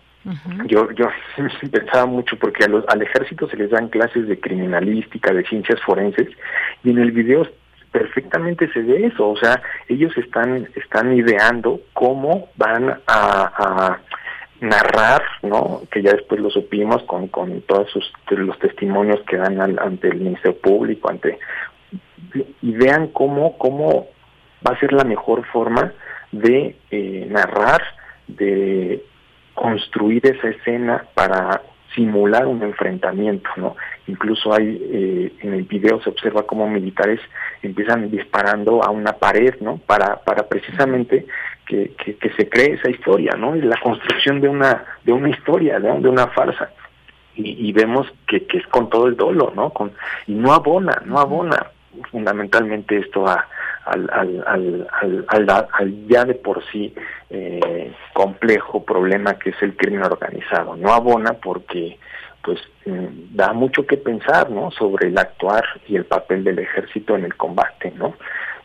Yo, yo pensaba mucho porque a los, al ejército se les dan clases de criminalística, de ciencias forenses, y en el video perfectamente se ve eso, o sea, ellos están están ideando cómo van a, narrar, ¿no? Que ya después lo supimos con, con todos sus, los testimonios que dan ante el Ministerio Público, ante y vean cómo cómo va a ser la mejor forma de eh, narrar, de construir esa escena para simular un enfrentamiento, ¿no? Incluso hay, eh, en el video se observa cómo militares empiezan disparando a una pared, ¿no? Para, para precisamente que, que, se cree esa historia, ¿no? La construcción de una, de una historia, de una farsa. Y, y vemos que, que es con todo el dolor, ¿no? Con, y no abona, no abona fundamentalmente esto a, al, al, al, ya de por sí eh, complejo problema que es el crimen organizado. No abona porque pues mm, da mucho que pensar no sobre el actuar y el papel del ejército en el combate no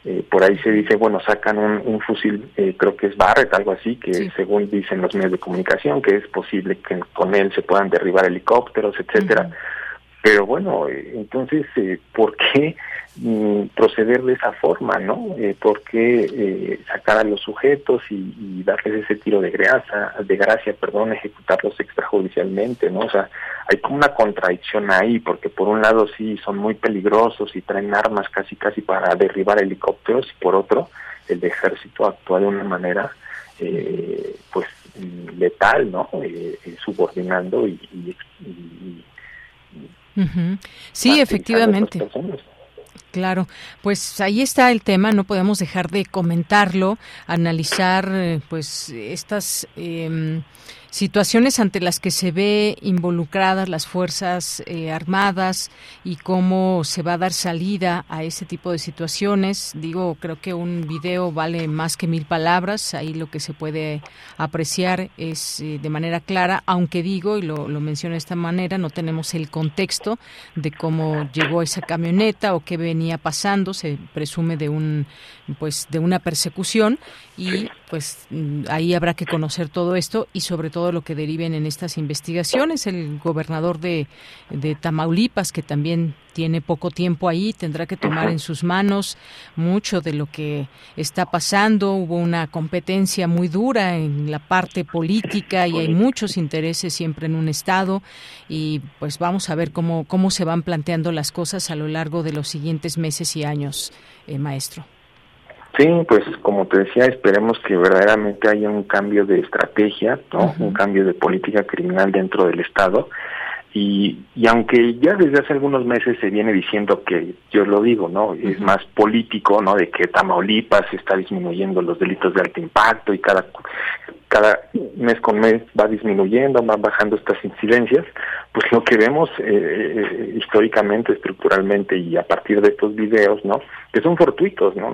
eh, por ahí se dice bueno sacan un, un fusil eh, creo que es Barrett algo así que según dicen los medios de comunicación que es posible que con él se puedan derribar helicópteros etcétera pero bueno, eh, entonces, eh, ¿por qué mm, proceder de esa forma, no? Eh, ¿Por qué eh, sacar a los sujetos y, darles ese tiro de gracia, de gracia, perdón, ejecutarlos extrajudicialmente, no? O sea, hay como una contradicción ahí, porque por un lado sí son muy peligrosos y traen armas casi casi para derribar helicópteros, y por otro, el ejército actúa de una manera, eh, pues, letal, ¿no? subordinando y, y Sí, efectivamente. Claro, pues ahí está el tema, no podemos dejar de comentarlo, analizar eh, pues estas eh, situaciones ante las que se ve involucradas las fuerzas eh, armadas y cómo se va a dar salida a ese tipo de situaciones. Digo, creo que un video vale más que mil palabras. Ahí lo que se puede apreciar es eh, de manera clara, aunque digo, y lo, lo menciono de esta manera, no tenemos el contexto de cómo llegó esa camioneta o qué venía pasando. Se presume de un pues de una persecución y pues mm, ahí habrá que conocer todo esto y sobre todo lo que deriven en estas investigaciones. El gobernador de, de Tamaulipas, que también tiene poco tiempo ahí, tendrá que tomar en sus manos mucho de lo que está pasando. Hubo una competencia muy dura en la parte política y hay muchos intereses siempre en un Estado y pues vamos a ver cómo, cómo se van planteando las cosas a lo largo de los siguientes meses y años, eh, maestro. Sí, pues como te decía, esperemos que verdaderamente haya un cambio de estrategia, ¿no? Un cambio de política criminal dentro del Estado. Y, y aunque ya desde hace algunos meses se viene diciendo que, yo lo digo, ¿no? Es más político, ¿no? De que Tamaulipas está disminuyendo los delitos de alto impacto y cada cada mes con mes va disminuyendo, van bajando estas incidencias, pues lo que vemos eh, eh, históricamente, estructuralmente y a partir de estos videos, ¿no? Que son fortuitos, ¿no?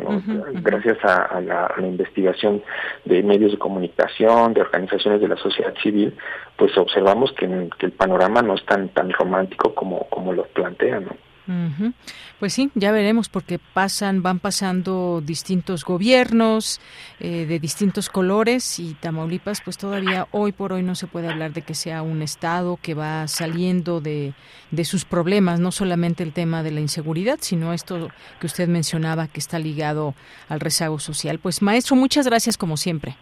Gracias a, la, investigación de medios de comunicación, de organizaciones de la sociedad civil, pues observamos que, que el panorama no es tan tan romántico como como lo plantean, ¿no? Pues sí, ya veremos porque pasan, van pasando distintos gobiernos eh, de distintos colores y Tamaulipas, pues todavía hoy por hoy no se puede hablar de que sea un estado que va saliendo de, de sus problemas, no solamente el tema de la inseguridad, sino esto que usted mencionaba que está ligado al rezago social. Pues maestro, muchas gracias como siempre.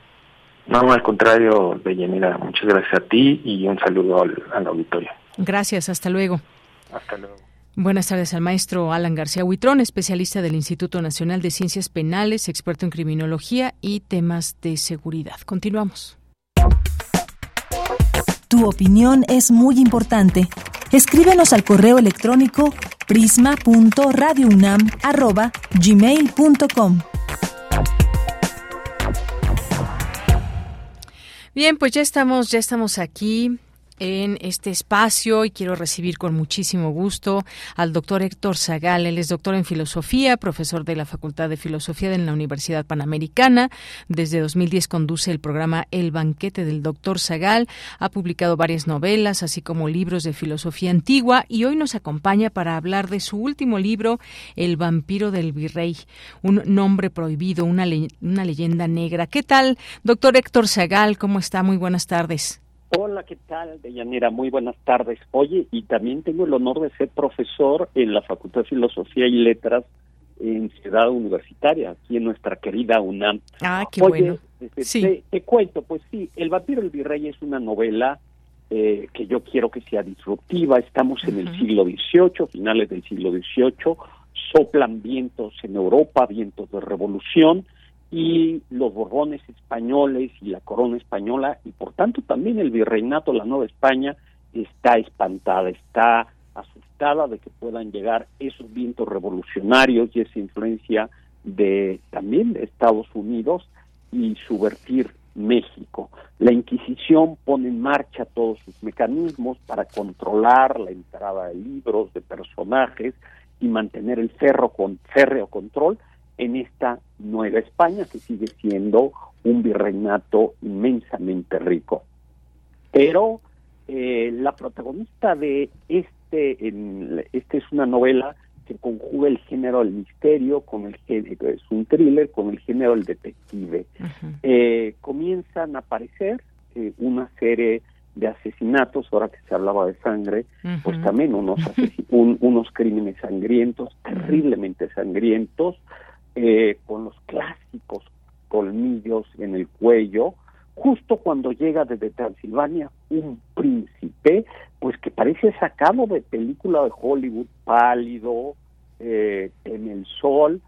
No, al contrario, Bellanira, muchas gracias a ti y un saludo al, al auditorio. Gracias, hasta luego. Hasta luego. Buenas tardes al maestro Alan García Huitrón, especialista del Instituto Nacional de Ciencias Penales, experto en criminología y temas de seguridad. Continuamos. Tu opinión es muy importante. Escríbenos al correo electrónico prisma.radiounam@gmail.com. Bien, pues ya estamos, ya estamos aquí en este espacio y quiero recibir con muchísimo gusto al doctor Héctor Zagal. Él es doctor en filosofía, profesor de la Facultad de Filosofía de la Universidad Panamericana. Desde 2010 conduce el programa El Banquete del Doctor Zagal. Ha publicado varias novelas, así como libros de filosofía antigua y hoy nos acompaña para hablar de su último libro, El vampiro del virrey, un nombre prohibido, una, una leyenda negra. ¿Qué tal, doctor Héctor Zagal? ¿Cómo está? Muy buenas tardes. Hola, ¿qué tal, Deyanira? Muy buenas tardes. Oye, y también tengo el honor de ser profesor en la Facultad de Filosofía y Letras en Ciudad Universitaria, aquí en nuestra querida UNAM. Ah, qué bueno. Este, sí. te, cuento, pues sí, El vampiro del virrey es una novela eh, que yo quiero que sea disruptiva. Estamos en el siglo XVIII, finales del siglo XVIII, soplan vientos en Europa, vientos de revolución, y los Borbones españoles y la corona española y por tanto también el virreinato, la Nueva España, está espantada, está asustada de que puedan llegar esos vientos revolucionarios y esa influencia de también de Estados Unidos y subvertir México. La Inquisición pone en marcha todos sus mecanismos para controlar la entrada de libros, de personajes y mantener el ferro con férreo control en esta Nueva España que sigue siendo un virreinato inmensamente rico. Pero eh, la protagonista de este, en, este es una novela que conjuga el género del misterio con el género, es un thriller con el género del detective. eh, comienzan a aparecer eh, una serie de asesinatos, ahora que se hablaba de sangre, pues también unos, un, unos crímenes sangrientos, terriblemente sangrientos, eh, con los clásicos colmillos en el cuello, justo cuando llega desde Transilvania un príncipe, pues que parece sacado de película de Hollywood, pálido, eh, en el sol,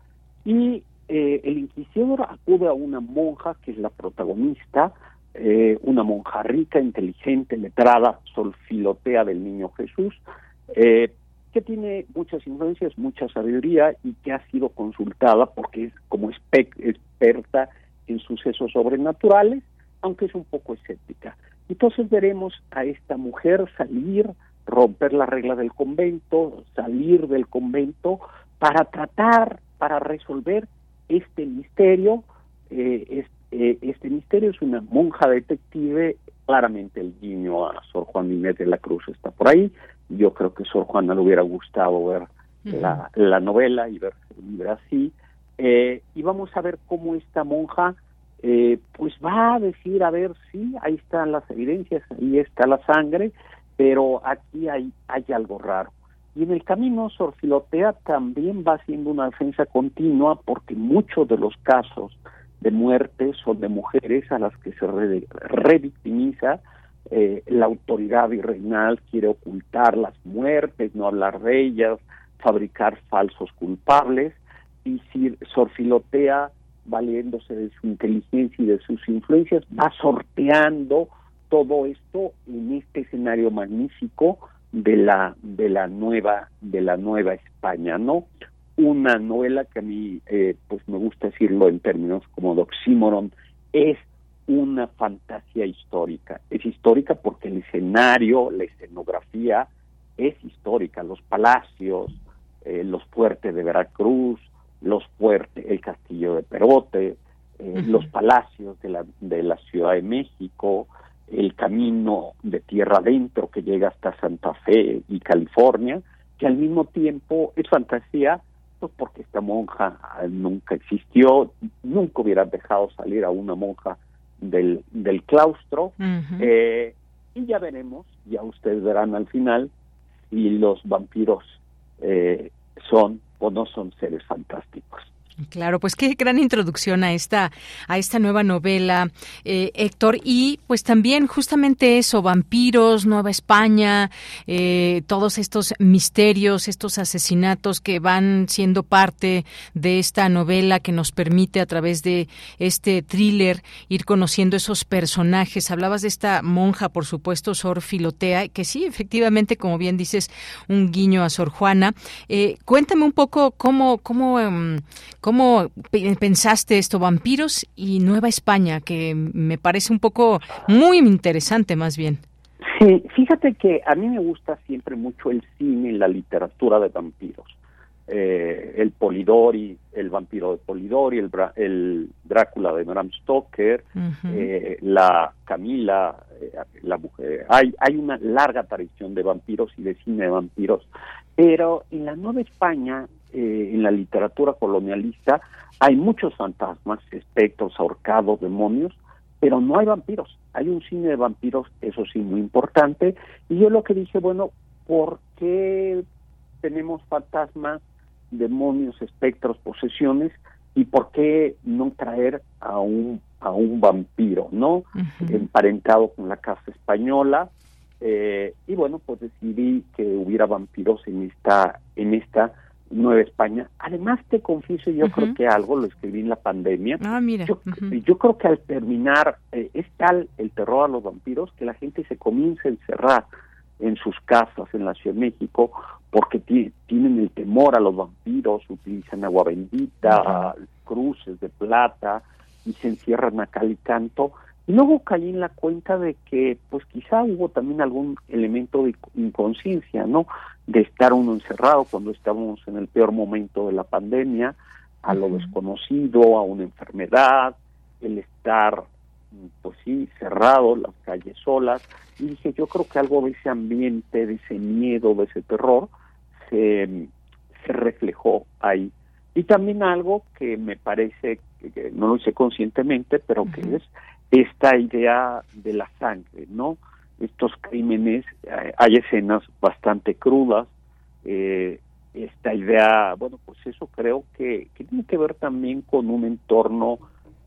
y eh, el inquisidor acude a una monja que es la protagonista, eh, una monja rica, inteligente, letrada, solfilotea del niño Jesús, que tiene muchas influencias, mucha sabiduría y que ha sido consultada porque es como experta en sucesos sobrenaturales, aunque es un poco escéptica. Entonces veremos a esta mujer salir, romper la regla del convento, salir del convento para tratar, para resolver este misterio. Eh, eh, este misterio es una monja detective, claramente el guiño a Sor Juan Inés de la Cruz está por ahí. Yo creo que Sor Juana le hubiera gustado ver la, la, novela y ver el libro así. Eh, y vamos a ver cómo esta monja eh, pues va a decir, a ver, sí, ahí están las evidencias, ahí está la sangre, pero aquí hay, hay algo raro. Y en el camino Sorfilotea también va haciendo una defensa continua porque muchos de los casos de muerte son de mujeres a las que se revictimiza. Eh, la autoridad virreinal quiere ocultar las muertes, no hablar de ellas, fabricar falsos culpables. Y si Sorfilotea valiéndose de su inteligencia y de sus influencias, va sorteando todo esto en este escenario magnífico de la de la nueva de la nueva España, ¿no? Una novela que a mí eh, pues me gusta decirlo en términos como de es una fantasía histórica. Es histórica porque el escenario, la escenografía es histórica, los palacios, eh, los fuertes de Veracruz, los fuertes, el castillo de Perote, eh, los palacios de la, de la Ciudad de México, el camino de tierra adentro que llega hasta Santa Fe y California, que al mismo tiempo es fantasía, pues porque esta monja ah, nunca existió, nunca hubiera dejado salir a una monja del, del claustro, eh, y ya veremos, ya ustedes verán al final, si los vampiros eh, son o no son seres fantásticos. Claro, pues qué gran introducción a esta a esta nueva novela, eh, Héctor, y pues también justamente eso, vampiros, Nueva España, eh, todos estos misterios, estos asesinatos que van siendo parte de esta novela que nos permite a través de este thriller ir conociendo esos personajes. Hablabas de esta monja, por supuesto, Sor Filotea, que sí, efectivamente, como bien dices, un guiño a Sor Juana. Eh, cuéntame un poco cómo cómo em, ¿Cómo pensaste esto, vampiros y Nueva España, que me parece un poco muy interesante más bien? Sí, fíjate que a mí me gusta siempre mucho el cine y la literatura de vampiros. Eh, el Polidori, el vampiro de Polidori, el, el Drácula de Bram Stoker, eh, la Camila, eh, la mujer. Hay, hay una larga tradición de vampiros y de cine de vampiros, pero en la Nueva España eh, en la literatura colonialista hay muchos fantasmas, espectros, ahorcados, demonios, pero no hay vampiros. Hay un cine de vampiros, eso sí, muy importante. Y yo lo que dije, bueno, ¿por qué tenemos fantasmas, demonios, espectros, posesiones? ¿Y por qué no traer a un, a un vampiro, no? Emparentado con la casa española. Eh, y bueno, pues decidí que hubiera vampiros en esta, en esta Nueva España. Además, te confieso, yo creo que algo lo escribí en la pandemia. Ah, mira. Yo, creo que al terminar, eh, es tal el terror a los vampiros que la gente se comienza a encerrar en sus casas en la Ciudad de México porque tienen el temor a los vampiros, utilizan agua bendita, cruces de plata y se encierran a cal y canto. Y luego caí en la cuenta de que, pues quizá hubo también algún elemento de inconsciencia, ¿no? de estar uno encerrado cuando estábamos en el peor momento de la pandemia, a lo desconocido, a una enfermedad, el estar, pues sí, cerrado, las calles solas. Y dije, yo creo que algo de ese ambiente, de ese miedo, de ese terror, se, se reflejó ahí. Y también algo que me parece, que, no lo hice conscientemente, pero que es esta idea de la sangre, ¿no? estos crímenes, eh, hay escenas bastante crudas, eh, esta idea, bueno, pues eso creo que, tiene que ver también con un entorno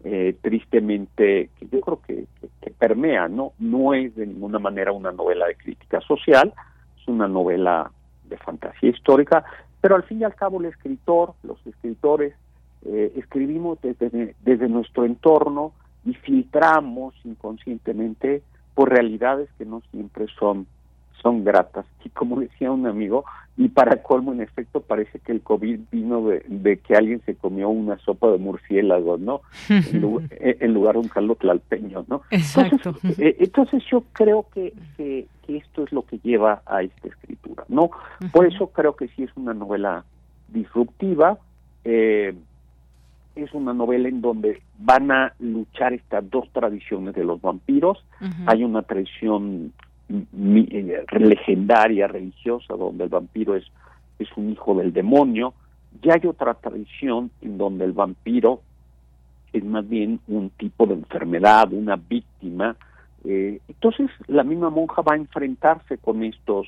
eh, tristemente, que yo creo que, que, permea, ¿no? No es de ninguna manera una novela de crítica social, es una novela de fantasía histórica, pero al fin y al cabo el escritor, los escritores, escribimos desde, desde nuestro entorno y filtramos inconscientemente por realidades que no siempre son son gratas. Y como decía un amigo, y para colmo, en efecto, parece que el COVID vino de, que alguien se comió una sopa de murciélago, ¿no? en, lugar, de un caldo tlalpeño, ¿no? Exacto. Eh, entonces, yo creo que, que, esto es lo que lleva a esta escritura, ¿no? Por eso creo que sí es una novela disruptiva, eh, es una novela en donde van a luchar estas dos tradiciones de los vampiros. Hay una tradición eh, legendaria, religiosa, donde el vampiro es, es un hijo del demonio. Ya hay otra tradición en donde el vampiro es más bien un tipo de enfermedad, una víctima. Eh, entonces la misma monja va a enfrentarse con estos,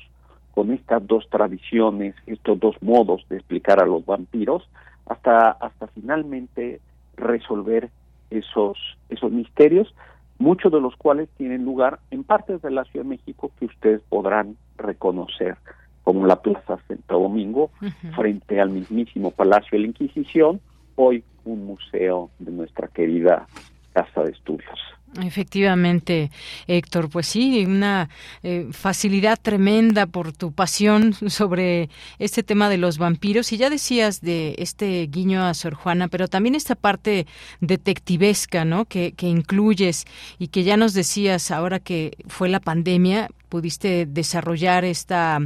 con estas dos tradiciones, estos dos modos de explicar a los vampiros, hasta, hasta finalmente resolver esos, esos misterios, muchos de los cuales tienen lugar en partes de la Ciudad de México que ustedes podrán reconocer, como la Plaza Santo Domingo, frente al mismísimo Palacio de la Inquisición, hoy un museo de nuestra querida Casa de Estudios. Efectivamente, Héctor, pues sí, una eh, facilidad tremenda por tu pasión sobre este tema de los vampiros. Y ya decías de este guiño a Sor Juana, pero también esta parte detectivesca, ¿no? Que, que incluyes y que ya nos decías ahora que fue la pandemia, pudiste desarrollar esta,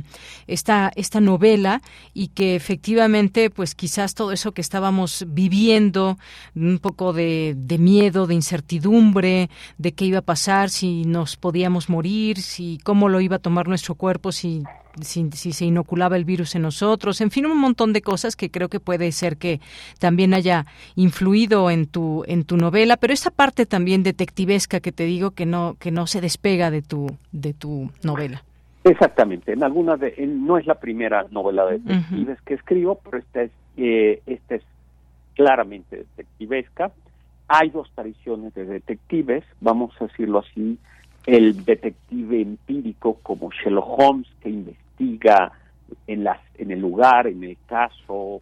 esta, esta novela y que efectivamente, pues quizás todo eso que estábamos viviendo, un poco de, de miedo, de incertidumbre, de qué iba a pasar, si nos podíamos morir, si cómo lo iba a tomar nuestro cuerpo, si si, se inoculaba el virus en nosotros, en fin, un montón de cosas que creo que puede ser que también haya influido en tu en tu novela, pero esa parte también detectivesca que te digo que no que no se despega de tu de tu novela. Exactamente, en alguna de no es la primera novela de detectives que escribo, pero esta es eh, esta es claramente detectivesca. Hay dos tradiciones de detectives, vamos a decirlo así, el detective empírico como Sherlock Holmes que investiga investiga en, las, en el lugar, en el caso,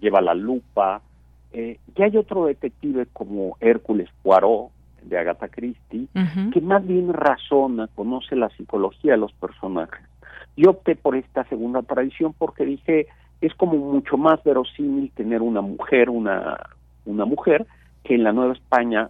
lleva la lupa. Eh, y hay otro detective como Hércules Poirot, de Agatha Christie, que más bien razona, conoce la psicología de los personajes. Yo opté por esta segunda tradición porque dije, es como mucho más verosímil tener una mujer, una, una mujer que en la Nueva España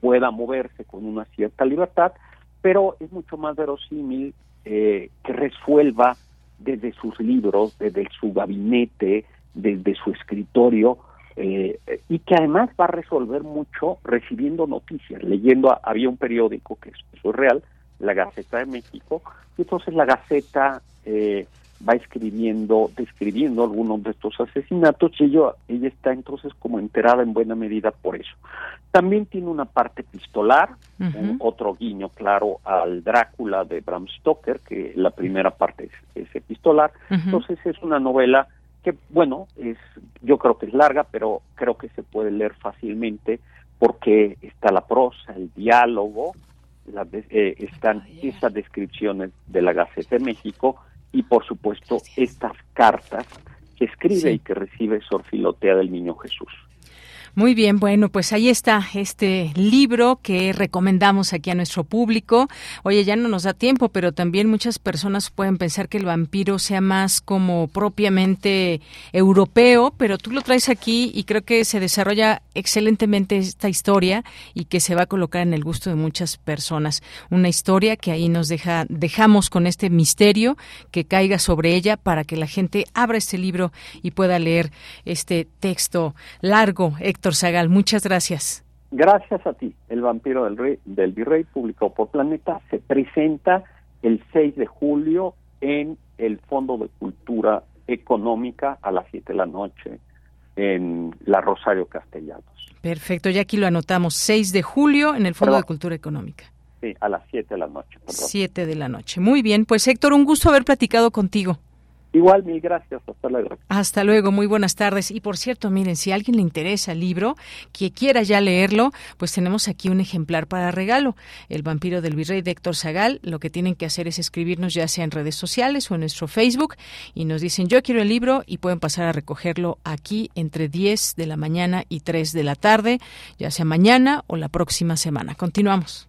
pueda moverse con una cierta libertad, pero es mucho más verosímil eh, que resuelva desde sus libros, desde su gabinete, desde su escritorio, eh, y que además va a resolver mucho recibiendo noticias, leyendo, había un periódico que es real, la Gaceta de México, y entonces la Gaceta eh, va escribiendo, describiendo algunos de estos asesinatos y ella, ella está entonces como enterada en buena medida por eso. También tiene una parte pistolar, un otro guiño claro al Drácula de Bram Stoker, que la primera parte es, es epistolar. Entonces es una novela que, bueno, es yo creo que es larga, pero creo que se puede leer fácilmente porque está la prosa, el diálogo, eh, están ah, esas descripciones de la Gaceta de México y por supuesto estas cartas que escribe y que recibe Sor Filotea del Niño Jesús. Muy bien, bueno, pues ahí está este libro que recomendamos aquí a nuestro público. Oye, ya no nos da tiempo, pero también muchas personas pueden pensar que el vampiro sea más como propiamente europeo, pero tú lo traes aquí y creo que se desarrolla excelentemente esta historia y que se va a colocar en el gusto de muchas personas. Una historia que ahí nos deja, dejamos con este misterio que caiga sobre ella para que la gente abra este libro y pueda leer este texto largo, Sagal, muchas gracias. Gracias a ti. El vampiro del, rey, del virrey, publicado por Planeta, se presenta el 6 de julio en el Fondo de Cultura Económica a las 7 de la noche en la Rosario Castellanos. Perfecto, ya aquí lo anotamos, 6 de julio en el Fondo de Cultura Económica. Sí, a las 7 de la noche. 7 de la noche. Muy bien, pues Héctor, un gusto haber platicado contigo. Igual, mil gracias. Hasta luego. Hasta luego, muy buenas tardes. Y por cierto, miren, si a alguien le interesa el libro, que quiera ya leerlo, pues tenemos aquí un ejemplar para regalo. El vampiro del virrey de Héctor Zagal. Lo que tienen que hacer es escribirnos ya sea en redes sociales o en nuestro Facebook y nos dicen yo quiero el libro y pueden pasar a recogerlo aquí entre 10 de la mañana y 3 de la tarde, ya sea mañana o la próxima semana. Continuamos.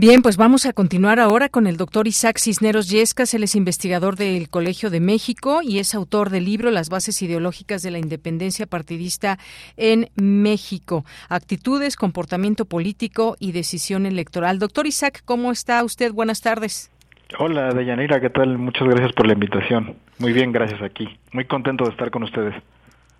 Bien, pues vamos a continuar ahora con el doctor Isaac Cisneros Yescas. Él es investigador del Colegio de México y es autor del libro Las bases ideológicas de la independencia partidista en México. Actitudes, comportamiento político y decisión electoral. Doctor Isaac, ¿cómo está usted? Buenas tardes. Hola, Deyanira, ¿qué tal? Muchas gracias por la invitación. Muy bien, gracias aquí. Muy contento de estar con ustedes.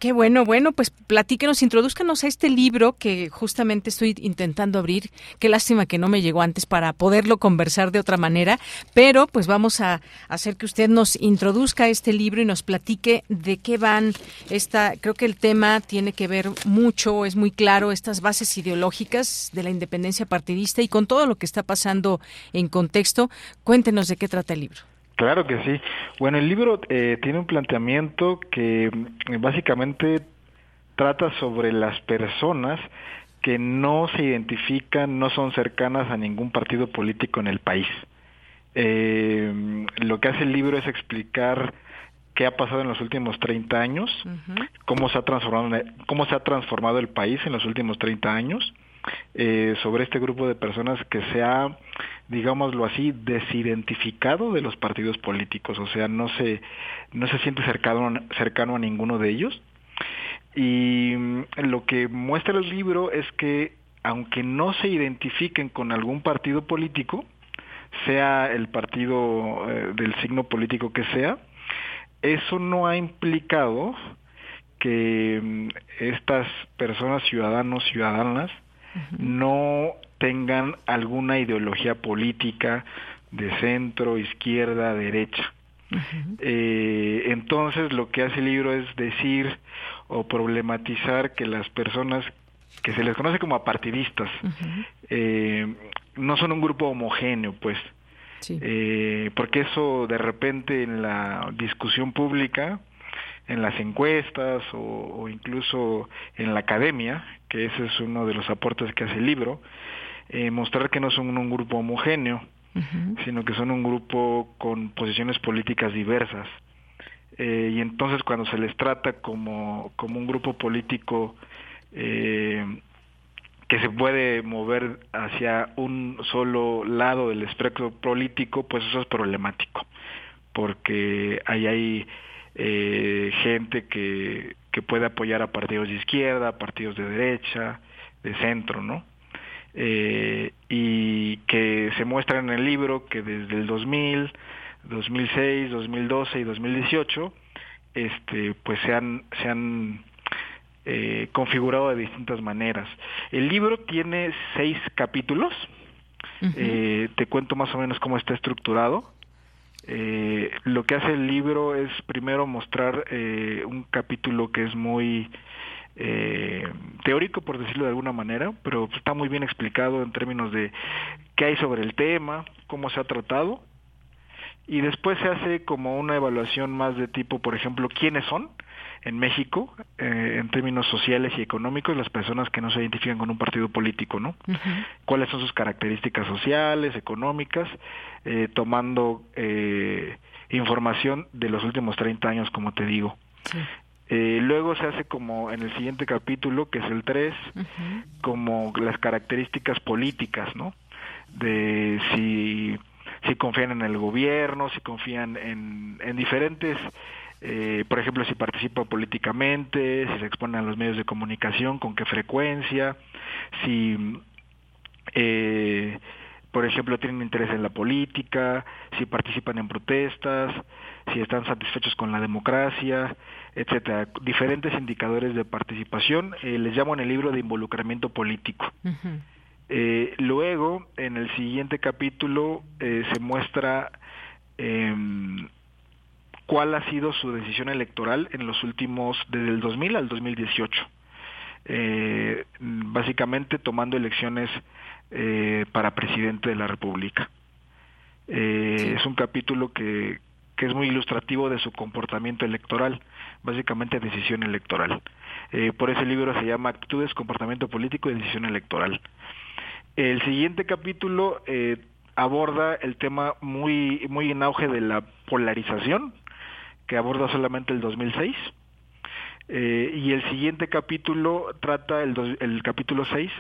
Qué bueno, bueno, pues platíquenos, introduzcanos a este libro que justamente estoy intentando abrir. Qué lástima que no me llegó antes para poderlo conversar de otra manera, pero pues vamos a hacer que usted nos introduzca a este libro y nos platique de qué van esta, creo que el tema tiene que ver mucho, es muy claro, estas bases ideológicas de la independencia partidista y con todo lo que está pasando en contexto. Cuéntenos de qué trata el libro. Claro que sí. Bueno, el libro eh, tiene un planteamiento que mm, básicamente trata sobre las personas que no se identifican, no son cercanas a ningún partido político en el país. Eh, lo que hace el libro es explicar qué ha pasado en los últimos 30 años, cómo, se ha transformado, cómo se ha transformado el país en los últimos 30 años, eh, sobre este grupo de personas que se ha digámoslo así, desidentificado de los partidos políticos, o sea, no se, no se siente cercano, cercano a ninguno de ellos. Y mm, lo que muestra el libro es que aunque no se identifiquen con algún partido político, sea el partido eh, del signo político que sea, eso no ha implicado que mm, estas personas, ciudadanos, ciudadanas, no tengan alguna ideología política de centro, izquierda, derecha. eh, entonces lo que hace el libro es decir o problematizar que las personas que se les conoce como apartidistas eh, no son un grupo homogéneo, pues, eh, porque eso de repente en la discusión pública, en las encuestas o, o, incluso en la academia, que ese es uno de los aportes que hace el libro, eh, mostrar que no son un grupo homogéneo, sino que son un grupo con posiciones políticas diversas. Eh, y entonces cuando se les trata como, como un grupo político eh, que se puede mover hacia un solo lado del espectro político, pues eso es problemático, porque ahí hay eh, gente que, que puede apoyar a partidos de izquierda, partidos de derecha, de centro, ¿no? eh, y que se muestra en el libro que desde el 2000, 2006, 2012 y 2018 este pues se han se han eh, configurado de distintas maneras. El libro tiene seis capítulos. eh, te cuento más o menos cómo está estructurado. Eh, lo que hace el libro es primero mostrar eh, un capítulo que es muy eh, teórico, por decirlo de alguna manera, pero está muy bien explicado en términos de qué hay sobre el tema, cómo se ha tratado, y después se hace como una evaluación más de tipo, por ejemplo, quiénes son en México, eh, en términos sociales y económicos, las personas que no se identifican con un partido político, ¿no? ¿Cuáles son sus características sociales, económicas, eh, tomando eh, información de los últimos 30 años, como te digo? Sí. Eh, luego se hace como en el siguiente capítulo, que es el 3, como las características políticas, ¿no? De si, si confían en el gobierno, si confían en, en diferentes, eh, por ejemplo, si participa políticamente, si se exponen a los medios de comunicación, con qué frecuencia, si... Eh, por ejemplo, tienen interés en la política, si participan en protestas, si están satisfechos con la democracia, etcétera. Diferentes indicadores de participación, eh, les llamo en el libro de involucramiento político. Uh -huh. eh, luego, en el siguiente capítulo, eh, se muestra cuál ha sido su decisión electoral en los últimos, desde el 2000 al 2018. Eh, básicamente tomando elecciones eh, para presidente de la República. Eh, sí. Es un capítulo que, que es muy ilustrativo de su comportamiento electoral, básicamente decisión electoral. Eh, por ese libro se llama Actitudes, Comportamiento Político y Decisión Electoral. El siguiente capítulo aborda el tema muy, muy en auge de la polarización, que aborda solamente el 2006. Eh, y el siguiente capítulo trata, el, el capítulo 6,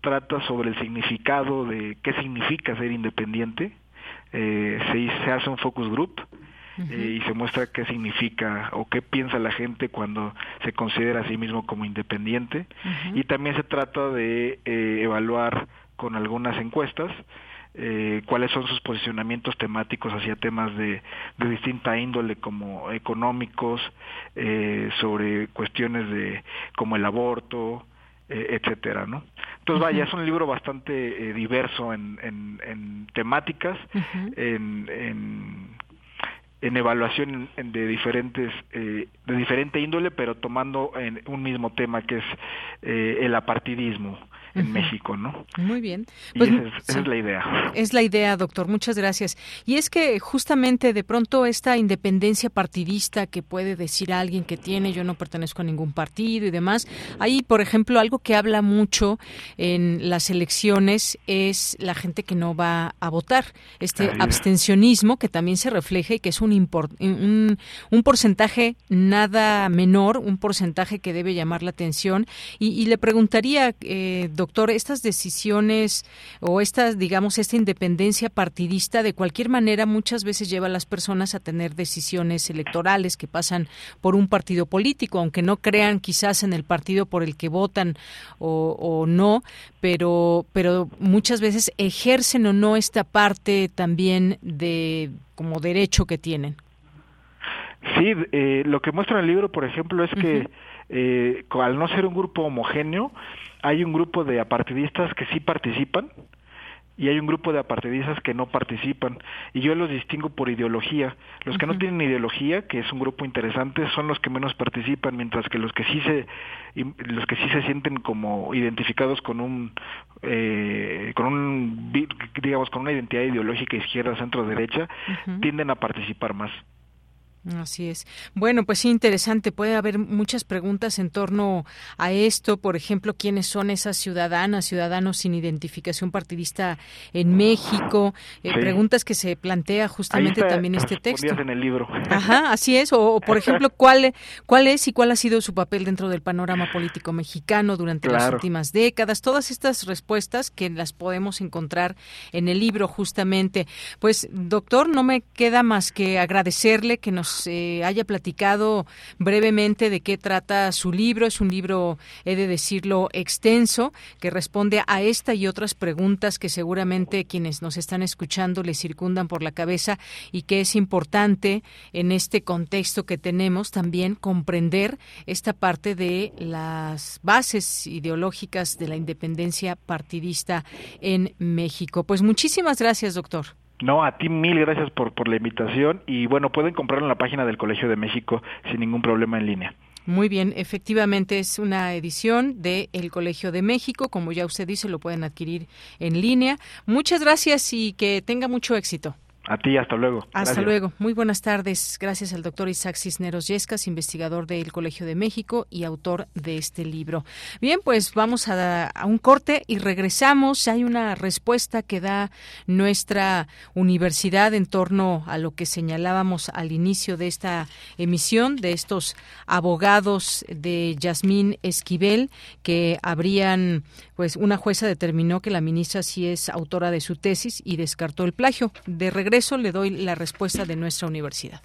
trata sobre el significado de qué significa ser independiente. Eh, se, se hace un focus group eh, y se muestra qué significa o qué piensa la gente cuando se considera a sí mismo como independiente. Y también se trata de eh, evaluar con algunas encuestas eh, cuáles son sus posicionamientos temáticos hacia temas de, de distinta índole como económicos, eh, sobre cuestiones de como el aborto, eh, etcétera, ¿no? Entonces vaya, es un libro bastante diverso en, en, en temáticas, en, en en evaluación de diferentes eh, de diferente índole pero tomando en un mismo tema que es eh, el apartidismo en México, ¿no? Muy bien. Pues, esa, es, la idea. Es la idea, doctor. Muchas gracias. Y es que justamente de pronto esta independencia partidista que puede decir alguien que tiene, yo no pertenezco a ningún partido y demás, ahí, por ejemplo, algo que habla mucho en las elecciones es la gente que no va a votar. Este abstencionismo que también se refleja y que es un, un, un, porcentaje nada menor, un porcentaje que debe llamar la atención. Y, le preguntaría, eh, doctor, doctor, estas decisiones o estas, digamos, esta independencia partidista de cualquier manera muchas veces lleva a las personas a tener decisiones electorales que pasan por un partido político, aunque no crean quizás en el partido por el que votan o, no, pero, pero muchas veces ejercen o no esta parte también de como derecho que tienen. Sí, eh, lo que muestra el libro, por ejemplo, es que eh, al no ser un grupo homogéneo, hay un grupo de apartidistas que sí participan y hay un grupo de apartidistas que no participan y yo los distingo por ideología. Los que no tienen ideología, que es un grupo interesante, son los que menos participan, mientras que los que sí se los que sí se sienten como identificados con un eh, con un digamos con una identidad ideológica izquierda centro derecha tienden a participar más. Así es. Bueno, pues sí, interesante. Puede haber muchas preguntas en torno a esto. Por ejemplo, ¿quiénes son esas ciudadanas, ciudadanos sin identificación partidista en México? Eh, preguntas que se plantea justamente también este texto. en el libro. Ajá, así es. O, por ejemplo, ¿cuál, ¿cuál es y cuál ha sido su papel dentro del panorama político mexicano durante las últimas décadas? Todas estas respuestas que las podemos encontrar en el libro justamente. Pues, doctor, no me queda más que agradecerle que nos haya platicado brevemente de qué trata su libro. Es un libro, he de decirlo, extenso, que responde a esta y otras preguntas que seguramente quienes nos están escuchando le circundan por la cabeza y que es importante en este contexto que tenemos también comprender esta parte de las bases ideológicas de la independencia partidista en México. Pues muchísimas gracias, doctor. No, a ti mil gracias por, por la invitación y bueno, pueden comprarlo en la página del Colegio de México sin ningún problema en línea. Muy bien, efectivamente es una edición de El Colegio de México, como ya usted dice, lo pueden adquirir en línea. Muchas gracias y que tenga mucho éxito. A ti, hasta luego. Hasta luego. Muy buenas tardes. Gracias al doctor Isaac Cisneros Yescas, investigador del Colegio de México y autor de este libro. Bien, pues vamos a, a, un corte y regresamos. Hay una respuesta que da nuestra universidad en torno a lo que señalábamos al inicio de esta emisión, de estos abogados de Yasmín Esquivel, que habrían, pues una jueza determinó que la ministra sí es autora de su tesis y descartó el plagio. De regreso eso le doy la respuesta de nuestra universidad.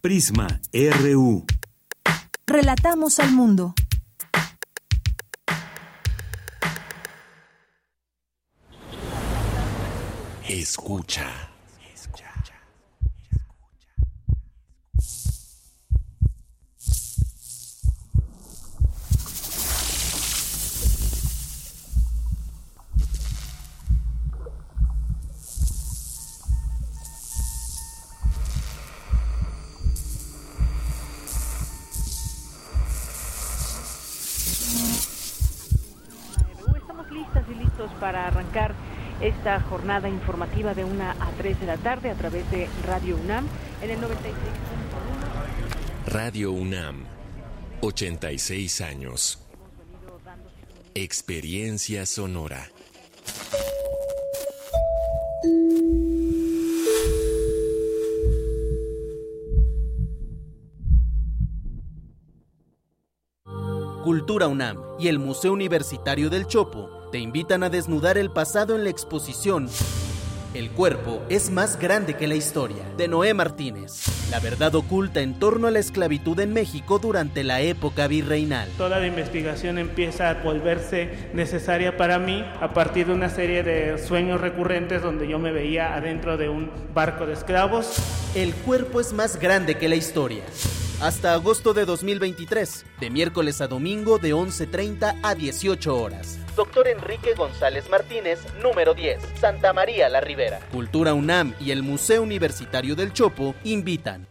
Prisma RU. Relatamos al mundo. Escucha. para arrancar esta jornada informativa de 1 a 3 de la tarde a través de Radio UNAM en el 96.1. Radio UNAM, 86 años. Experiencia sonora. Cultura UNAM y el Museo Universitario del Chopo te invitan a desnudar el pasado en la exposición El cuerpo es más grande que la historia, de Noé Martínez. La verdad oculta en torno a la esclavitud en México durante la época virreinal. Toda la investigación empieza a volverse necesaria para mí a partir de una serie de sueños recurrentes donde yo me veía adentro de un barco de esclavos. El cuerpo es más grande que la historia. Hasta agosto de 2023, de miércoles a domingo de 11.30 a 18 horas. Doctor Enrique González Martínez, número 10, Santa María la Ribera. Cultura UNAM y el Museo Universitario del Chopo invitan.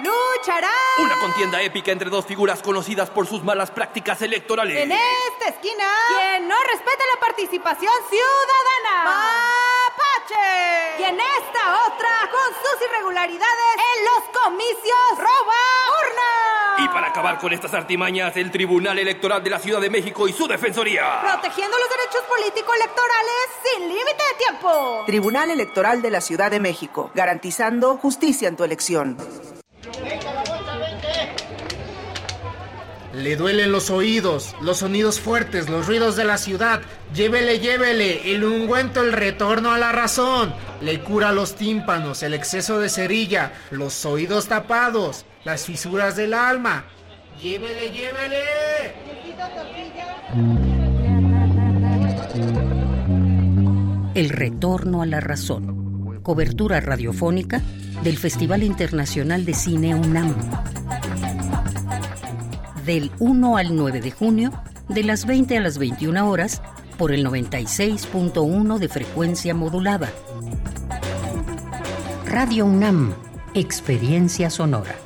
¡Lucharán! Una contienda épica entre dos figuras conocidas por sus malas prácticas electorales. En esta esquina, quien no respeta la participación ciudadana. ¡Mapache! Y en esta otra, con sus irregularidades en los comicios, roba urna. Y para acabar con estas artimañas, el Tribunal Electoral de la Ciudad de México y su Defensoría. Protegiendo los derechos político-electorales sin límite de tiempo. Tribunal Electoral de la Ciudad de México, garantizando justicia en tu elección. Le duelen los oídos, los sonidos fuertes, los ruidos de la ciudad. Llévele, llévele, el ungüento, el retorno a la razón. Le cura los tímpanos, el exceso de cerilla, los oídos tapados, las fisuras del alma. Llévele, llévele. El retorno a la razón. Cobertura radiofónica del Festival Internacional de Cine UNAM del 1 al 9 de junio, de las 20 a las 21 horas, por el 96.1 de frecuencia modulada. Radio UNAM, Experiencia Sonora.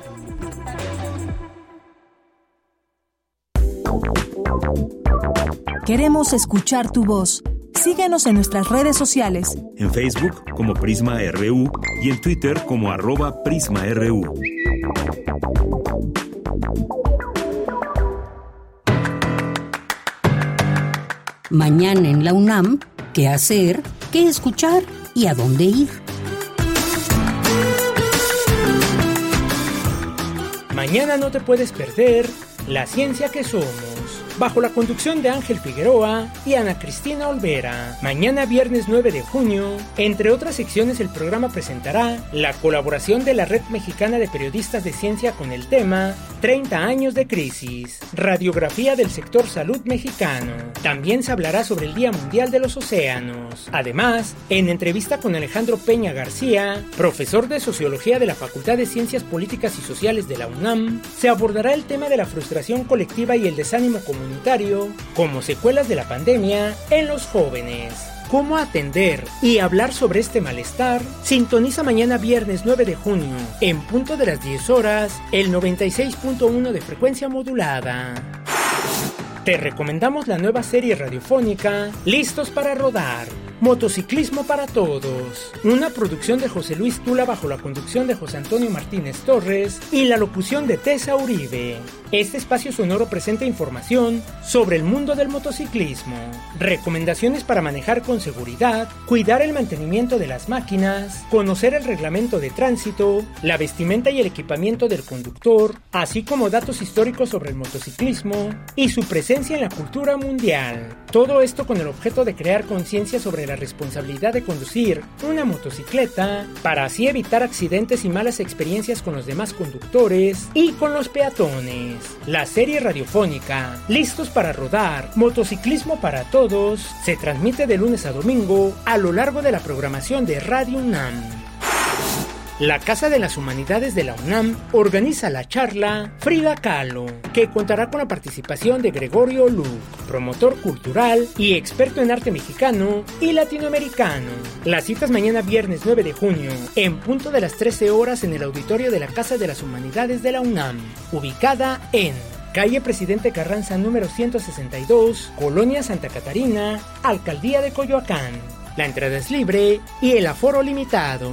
Queremos escuchar tu voz. Síguenos en nuestras redes sociales. En Facebook como Prisma RU y en Twitter como arroba PrismaRU. Mañana en la UNAM, ¿qué hacer? ¿Qué escuchar? ¿Y a dónde ir? Mañana no te puedes perder La Ciencia que Somos bajo la conducción de Ángel Figueroa y Ana Cristina Olvera. Mañana viernes 9 de junio, entre otras secciones el programa presentará la colaboración de la Red Mexicana de Periodistas de Ciencia con el tema 30 años de crisis, radiografía del sector salud mexicano. También se hablará sobre el Día Mundial de los Océanos. Además, en entrevista con Alejandro Peña García, profesor de Sociología de la Facultad de Ciencias Políticas y Sociales de la UNAM, se abordará el tema de la frustración colectiva y el desánimo comunitario como secuelas de la pandemia en los jóvenes. ¿Cómo atender y hablar sobre este malestar? Sintoniza mañana viernes 9 de junio, en punto de las 10 horas, el 96.1 de frecuencia modulada. Te recomendamos la nueva serie radiofónica Listos para Rodar. Motociclismo para Todos, una producción de José Luis Tula bajo la conducción de José Antonio Martínez Torres y la locución de Tessa Uribe. Este espacio sonoro presenta información sobre el mundo del motociclismo, recomendaciones para manejar con seguridad, cuidar el mantenimiento de las máquinas, conocer el reglamento de tránsito, la vestimenta y el equipamiento del conductor, así como datos históricos sobre el motociclismo y su presencia en la cultura mundial. Todo esto con el objeto de crear conciencia sobre la responsabilidad de conducir una motocicleta para así evitar accidentes y malas experiencias con los demás conductores y con los peatones. La serie radiofónica Listos para rodar, motociclismo para todos, se transmite de lunes a domingo a lo largo de la programación de Radio UNAM. La Casa de las Humanidades de la UNAM organiza la charla Frida Kahlo, que contará con la participación de Gregorio Lu, promotor cultural y experto en arte mexicano y latinoamericano. Las citas mañana viernes 9 de junio, en punto de las 13 horas en el auditorio de la Casa de las Humanidades de la UNAM, ubicada en Calle Presidente Carranza número 162, Colonia Santa Catarina, Alcaldía de Coyoacán. La entrada es libre y el aforo limitado.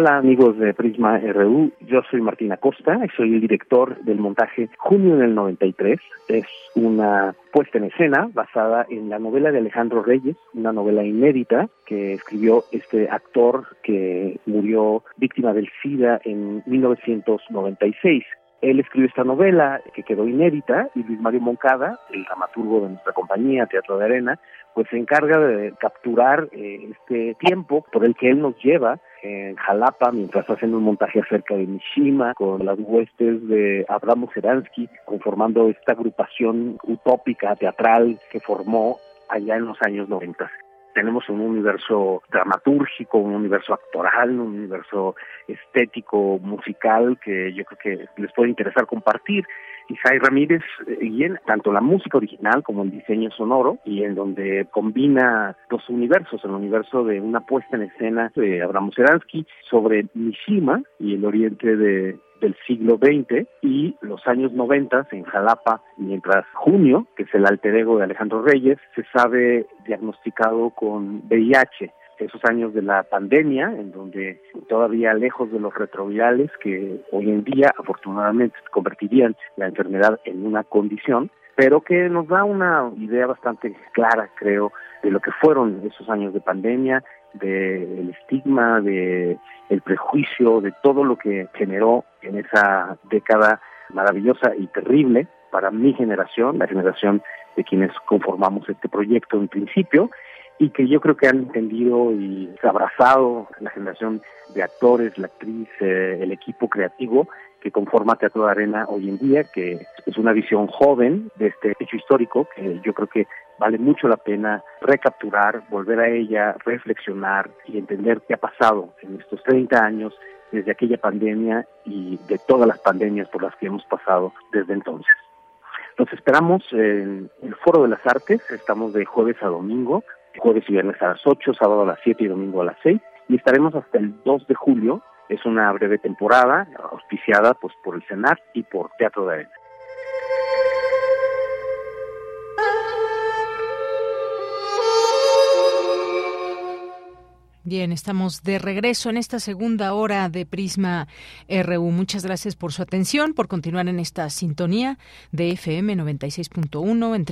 Hola amigos de Prisma RU, yo soy Martín Acosta, soy el director del montaje Junio del 93. Es una puesta en escena basada en la novela de Alejandro Reyes, una novela inédita que escribió este actor que murió víctima del SIDA en 1996. Él escribió esta novela que quedó inédita y Luis Mario Moncada, el dramaturgo de nuestra compañía Teatro de Arena, pues se encarga de capturar eh, este tiempo por el que él nos lleva en Jalapa mientras hacen un montaje acerca de Mishima con las huestes de Abramo Seransky conformando esta agrupación utópica teatral que formó allá en los años 90 tenemos un universo dramatúrgico, un universo actoral, un universo estético, musical, que yo creo que les puede interesar compartir. Isai Ramírez y en tanto la música original como el diseño sonoro y en donde combina dos universos, el universo de una puesta en escena de Abraham Seransky sobre Mishima y el oriente de, del siglo XX y los años 90 en Jalapa, mientras Junio, que es el alter ego de Alejandro Reyes, se sabe diagnosticado con VIH esos años de la pandemia, en donde todavía lejos de los retrovirales que hoy en día afortunadamente convertirían la enfermedad en una condición, pero que nos da una idea bastante clara, creo, de lo que fueron esos años de pandemia, del estigma, de el prejuicio, de todo lo que generó en esa década maravillosa y terrible para mi generación, la generación de quienes conformamos este proyecto en principio, y que yo creo que han entendido y abrazado la generación de actores, la actriz, eh, el equipo creativo que conforma Teatro de Arena hoy en día, que es una visión joven de este hecho histórico que yo creo que vale mucho la pena recapturar, volver a ella, reflexionar y entender qué ha pasado en estos 30 años desde aquella pandemia y de todas las pandemias por las que hemos pasado desde entonces. Nos esperamos en el Foro de las Artes, estamos de jueves a domingo, jueves y viernes a las 8, sábado a las 7 y domingo a las 6. Y estaremos hasta el 2 de julio. Es una breve temporada auspiciada pues por el CENAR y por Teatro de Arena. Bien, estamos de regreso en esta segunda hora de Prisma RU. Muchas gracias por su atención, por continuar en esta sintonía de FM 96.1 en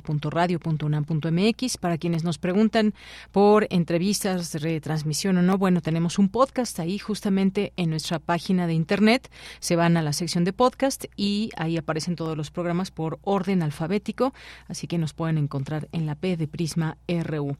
www.radio.unam.mx. Para quienes nos preguntan por entrevistas, retransmisión o no, bueno, tenemos un podcast ahí justamente en nuestra página de internet. Se van a la sección de podcast y ahí aparecen todos los programas por orden alfabético, así que nos pueden encontrar en la P de Prisma RU.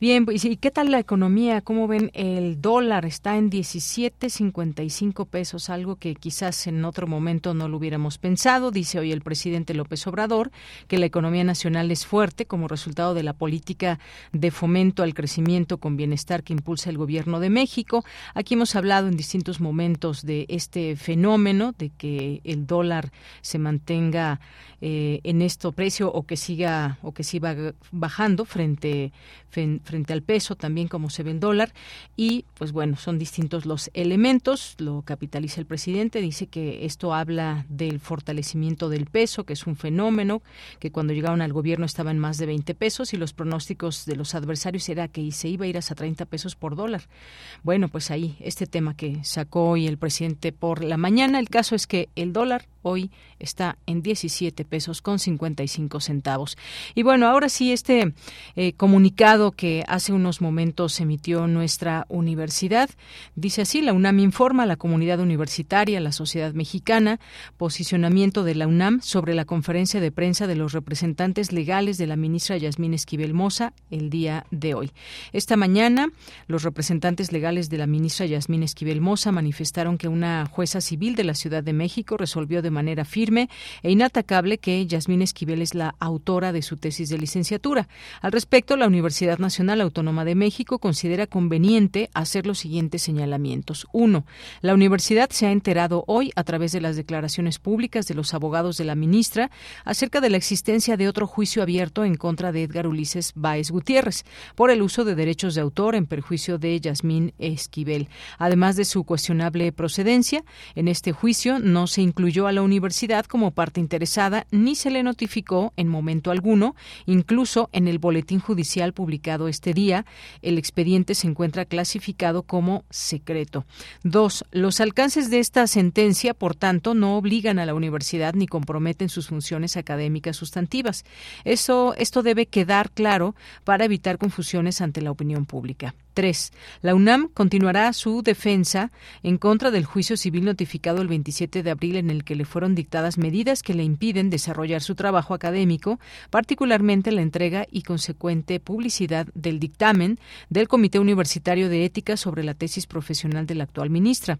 Bien, pues, ¿y qué tal la economía? ¿Cómo ven? El dólar está en 17.55 pesos, algo que quizás en otro momento no lo hubiéramos pensado. Dice hoy el presidente López Obrador que la economía nacional es fuerte como resultado de la política de fomento al crecimiento con bienestar que impulsa el gobierno de México. Aquí hemos hablado en distintos momentos de este fenómeno de que el dólar se mantenga eh, en este precio o que siga o que siga bajando frente frente al peso también como se ve dólar y pues bueno son distintos los elementos lo capitaliza el presidente dice que esto habla del fortalecimiento del peso que es un fenómeno que cuando llegaron al gobierno estaba en más de 20 pesos y los pronósticos de los adversarios era que se iba a ir hasta 30 pesos por dólar bueno pues ahí este tema que sacó hoy el presidente por la mañana el caso es que el dólar hoy está en 17 pesos con 55 centavos. Y bueno, ahora sí, este eh, comunicado que hace unos momentos emitió nuestra universidad, dice así, la UNAM informa a la comunidad universitaria, la sociedad mexicana, posicionamiento de la UNAM sobre la conferencia de prensa de los representantes legales de la ministra Yasmín Esquivel Moza el día de hoy. Esta mañana, los representantes legales de la ministra Yasmín Esquivel Moza manifestaron que una jueza civil de la Ciudad de México resolvió de manera firme e inatacable que Yasmín Esquivel es la autora de su tesis de licenciatura. Al respecto, la Universidad Nacional Autónoma de México considera conveniente hacer los siguientes señalamientos. Uno, la universidad se ha enterado hoy a través de las declaraciones públicas de los abogados de la ministra acerca de la existencia de otro juicio abierto en contra de Edgar Ulises Báez Gutiérrez por el uso de derechos de autor en perjuicio de Yasmín Esquivel. Además de su cuestionable procedencia, en este juicio no se incluyó a la universidad como parte interesada ni se le notificó en momento alguno, incluso en el boletín judicial publicado este día, el expediente se encuentra clasificado como secreto. Dos, los alcances de esta sentencia, por tanto, no obligan a la universidad ni comprometen sus funciones académicas sustantivas. Eso, esto debe quedar claro para evitar confusiones ante la opinión pública. 3. La UNAM continuará su defensa en contra del juicio civil notificado el 27 de abril en el que le fueron dictadas medidas que le impiden desarrollar su trabajo académico, particularmente la entrega y consecuente publicidad del dictamen del Comité Universitario de Ética sobre la tesis profesional de la actual ministra.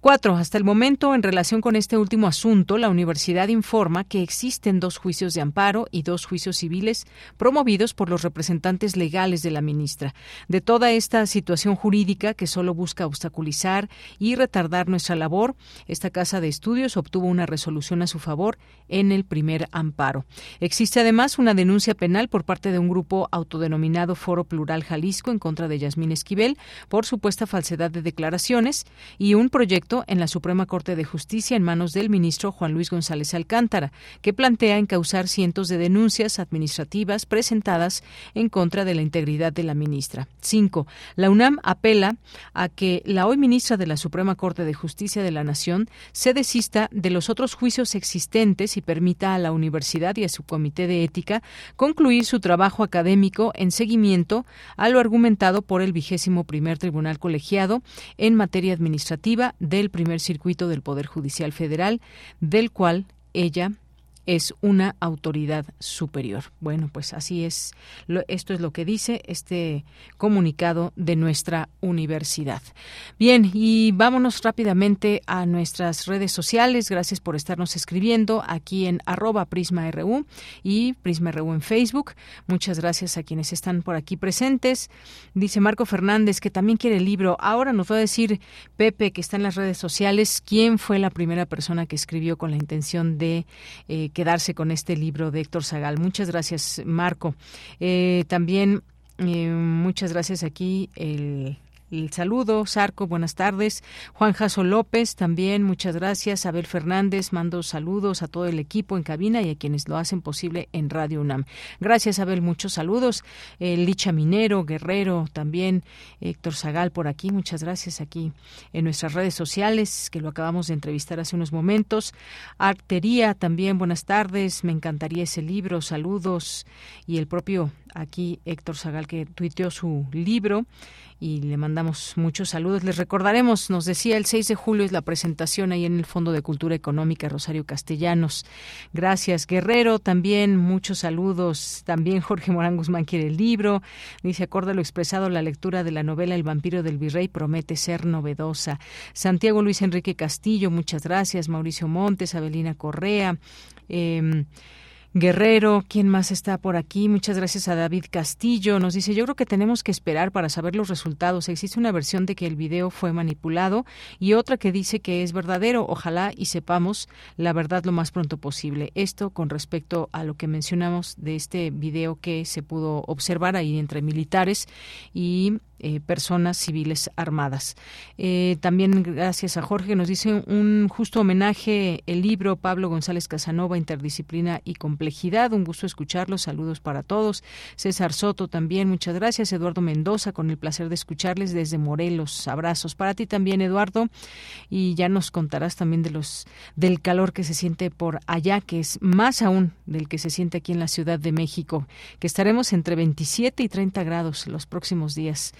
4. Hasta el momento, en relación con este último asunto, la universidad informa que existen dos juicios de amparo y dos juicios civiles promovidos por los representantes legales de la ministra. De toda esta situación jurídica que solo busca obstaculizar y retardar nuestra labor, esta Casa de Estudios obtuvo una resolución a su favor en el primer amparo. Existe además una denuncia penal por parte de un grupo autodenominado Foro Plural Jalisco en contra de Yasmín Esquivel por supuesta falsedad de declaraciones y un proyecto en la Suprema Corte de Justicia en manos del ministro Juan Luis González Alcántara, que plantea encauzar cientos de denuncias administrativas presentadas en contra de la integridad de la ministra. 5. La UNAM apela a que la hoy ministra de la Suprema Corte de Justicia de la Nación se desista de los otros juicios existentes y permita a la universidad y a su comité de ética concluir su trabajo académico en seguimiento a lo argumentado por el vigésimo primer Tribunal Colegiado en materia administrativa del primer circuito del Poder Judicial Federal, del cual ella es una autoridad superior. Bueno, pues así es. esto es lo que dice este comunicado de nuestra universidad. Bien, y vámonos rápidamente a nuestras redes sociales. Gracias por estarnos escribiendo aquí en arroba PrismaRU y PrismaRU en Facebook. Muchas gracias a quienes están por aquí presentes. Dice Marco Fernández que también quiere el libro. Ahora nos va a decir Pepe, que está en las redes sociales, quién fue la primera persona que escribió con la intención de eh, quedarse con este libro de Héctor Zagal. Muchas gracias, Marco. Eh, también eh, muchas gracias aquí el el saludo. Sarco, buenas tardes. Juan Jaso López, también muchas gracias. Abel Fernández, mando saludos a todo el equipo en cabina y a quienes lo hacen posible en Radio UNAM. Gracias, Abel, muchos saludos. Licha Minero, Guerrero, también Héctor Zagal por aquí, muchas gracias aquí en nuestras redes sociales, que lo acabamos de entrevistar hace unos momentos. Artería, también buenas tardes. Me encantaría ese libro, saludos. Y el propio aquí Héctor Zagal que tuiteó su libro y le mandamos muchos saludos. Les recordaremos, nos decía, el 6 de julio es la presentación ahí en el Fondo de Cultura Económica Rosario Castellanos. Gracias, Guerrero, también muchos saludos. También Jorge Morán Guzmán quiere el libro. Dice, acorde lo expresado, la lectura de la novela El vampiro del virrey promete ser novedosa. Santiago Luis Enrique Castillo, muchas gracias. Mauricio Montes, Abelina Correa. Eh, Guerrero, ¿quién más está por aquí? Muchas gracias a David Castillo. Nos dice, yo creo que tenemos que esperar para saber los resultados. Existe una versión de que el video fue manipulado y otra que dice que es verdadero. Ojalá y sepamos la verdad lo más pronto posible. Esto con respecto a lo que mencionamos de este video que se pudo observar ahí entre militares y eh, personas civiles armadas. Eh, también gracias a Jorge nos dice un justo homenaje el libro Pablo González Casanova, Interdisciplina y Complejidad. Un gusto escucharlos. Saludos para todos. César Soto también, muchas gracias. Eduardo Mendoza, con el placer de escucharles desde Morelos. Abrazos para ti también, Eduardo. Y ya nos contarás también de los del calor que se siente por allá, que es más aún del que se siente aquí en la Ciudad de México, que estaremos entre 27 y 30 grados los próximos días.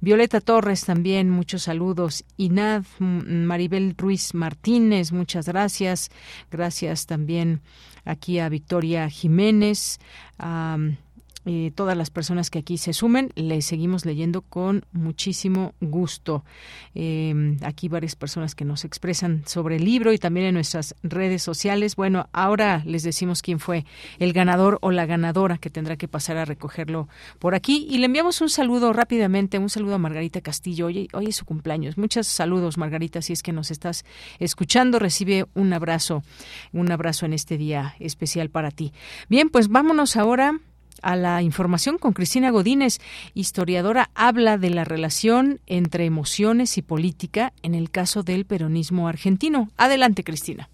Violeta Torres también, muchos saludos. Inad Maribel Ruiz Martínez, muchas gracias. Gracias también aquí a Victoria Jiménez. Eh, todas las personas que aquí se sumen. Les seguimos leyendo con muchísimo gusto. Eh, aquí varias personas que nos expresan sobre el libro y también en nuestras redes sociales. Bueno, ahora les decimos quién fue el ganador o la ganadora que tendrá que pasar a recogerlo por aquí. Y le enviamos un saludo rápidamente, un saludo a Margarita Castillo. Hoy, hoy es su cumpleaños. Muchos saludos, Margarita, si es que nos estás escuchando. Recibe un abrazo, un abrazo en este día especial para ti. Bien, pues vámonos ahora a la información con Cristina Godínez, historiadora, habla de la relación entre emociones y política en el caso del peronismo argentino. Adelante, Cristina.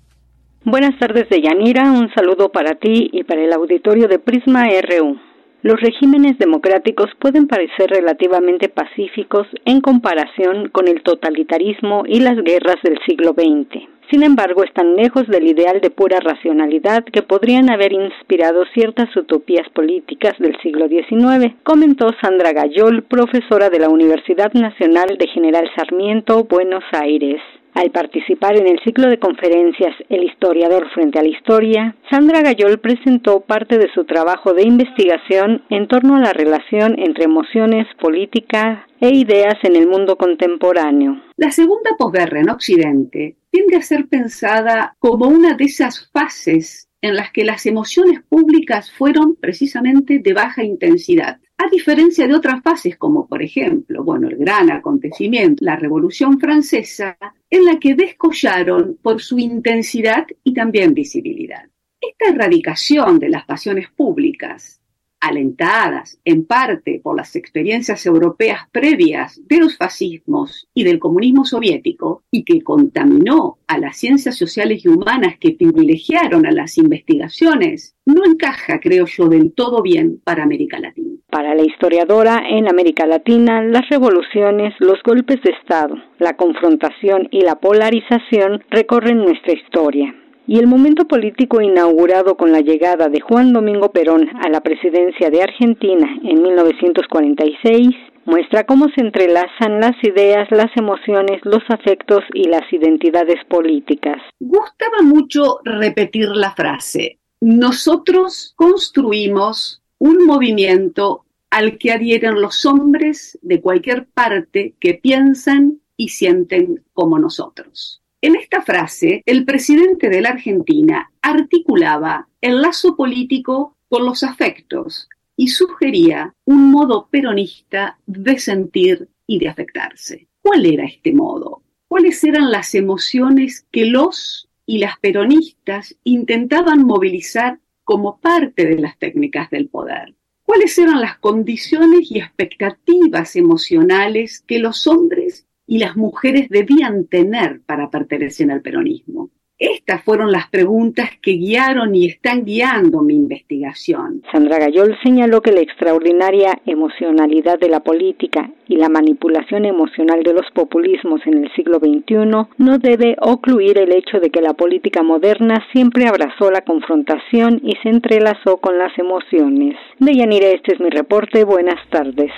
Buenas tardes, Deyanira. Un saludo para ti y para el auditorio de Prisma RU. los regímenes democráticos pueden parecer relativamente pacíficos en comparación con el totalitarismo y las guerras del siglo XX. Sin embargo, están lejos del ideal de pura racionalidad que podrían haber inspirado ciertas utopías políticas del siglo XIX, comentó Sandra Gayol, profesora de la Universidad Nacional de General Sarmiento, Buenos Aires. Al participar en el ciclo de conferencias El historiador frente a la historia, Sandra Gayol presentó parte de su trabajo de investigación en torno a la relación entre emociones, política e ideas en el mundo contemporáneo. La segunda posguerra en Occidente tiende a ser pensada como una de esas fases en las que las emociones públicas fueron precisamente de baja intensidad. A diferencia de otras fases como por ejemplo, bueno, el gran acontecimiento, la Revolución Francesa, en la que descollaron por su intensidad y también visibilidad. Esta erradicación de las pasiones públicas, alentadas en parte por las experiencias europeas previas de los fascismos y del comunismo soviético, y que contaminó a las ciencias sociales y humanas que privilegiaron a las investigaciones, no encaja, creo yo, del todo bien para América Latina. Para la historiadora, en América Latina, las revoluciones, los golpes de Estado, la confrontación y la polarización recorren nuestra historia. Y el momento político inaugurado con la llegada de Juan Domingo Perón a la presidencia de Argentina en 1946 muestra cómo se entrelazan las ideas, las emociones, los afectos y las identidades políticas. Gustaba mucho repetir la frase, nosotros construimos un movimiento al que adhieren los hombres de cualquier parte que piensan y sienten como nosotros. En esta frase, el presidente de la Argentina articulaba el lazo político con los afectos y sugería un modo peronista de sentir y de afectarse. ¿Cuál era este modo? ¿Cuáles eran las emociones que los y las peronistas intentaban movilizar como parte de las técnicas del poder. ¿Cuáles eran las condiciones y expectativas emocionales que los hombres y las mujeres debían tener para pertenecer al peronismo? Estas fueron las preguntas que guiaron y están guiando mi investigación. Sandra Gayol señaló que la extraordinaria emocionalidad de la política y la manipulación emocional de los populismos en el siglo XXI no debe ocluir el hecho de que la política moderna siempre abrazó la confrontación y se entrelazó con las emociones. Deyanira, este es mi reporte. Buenas tardes.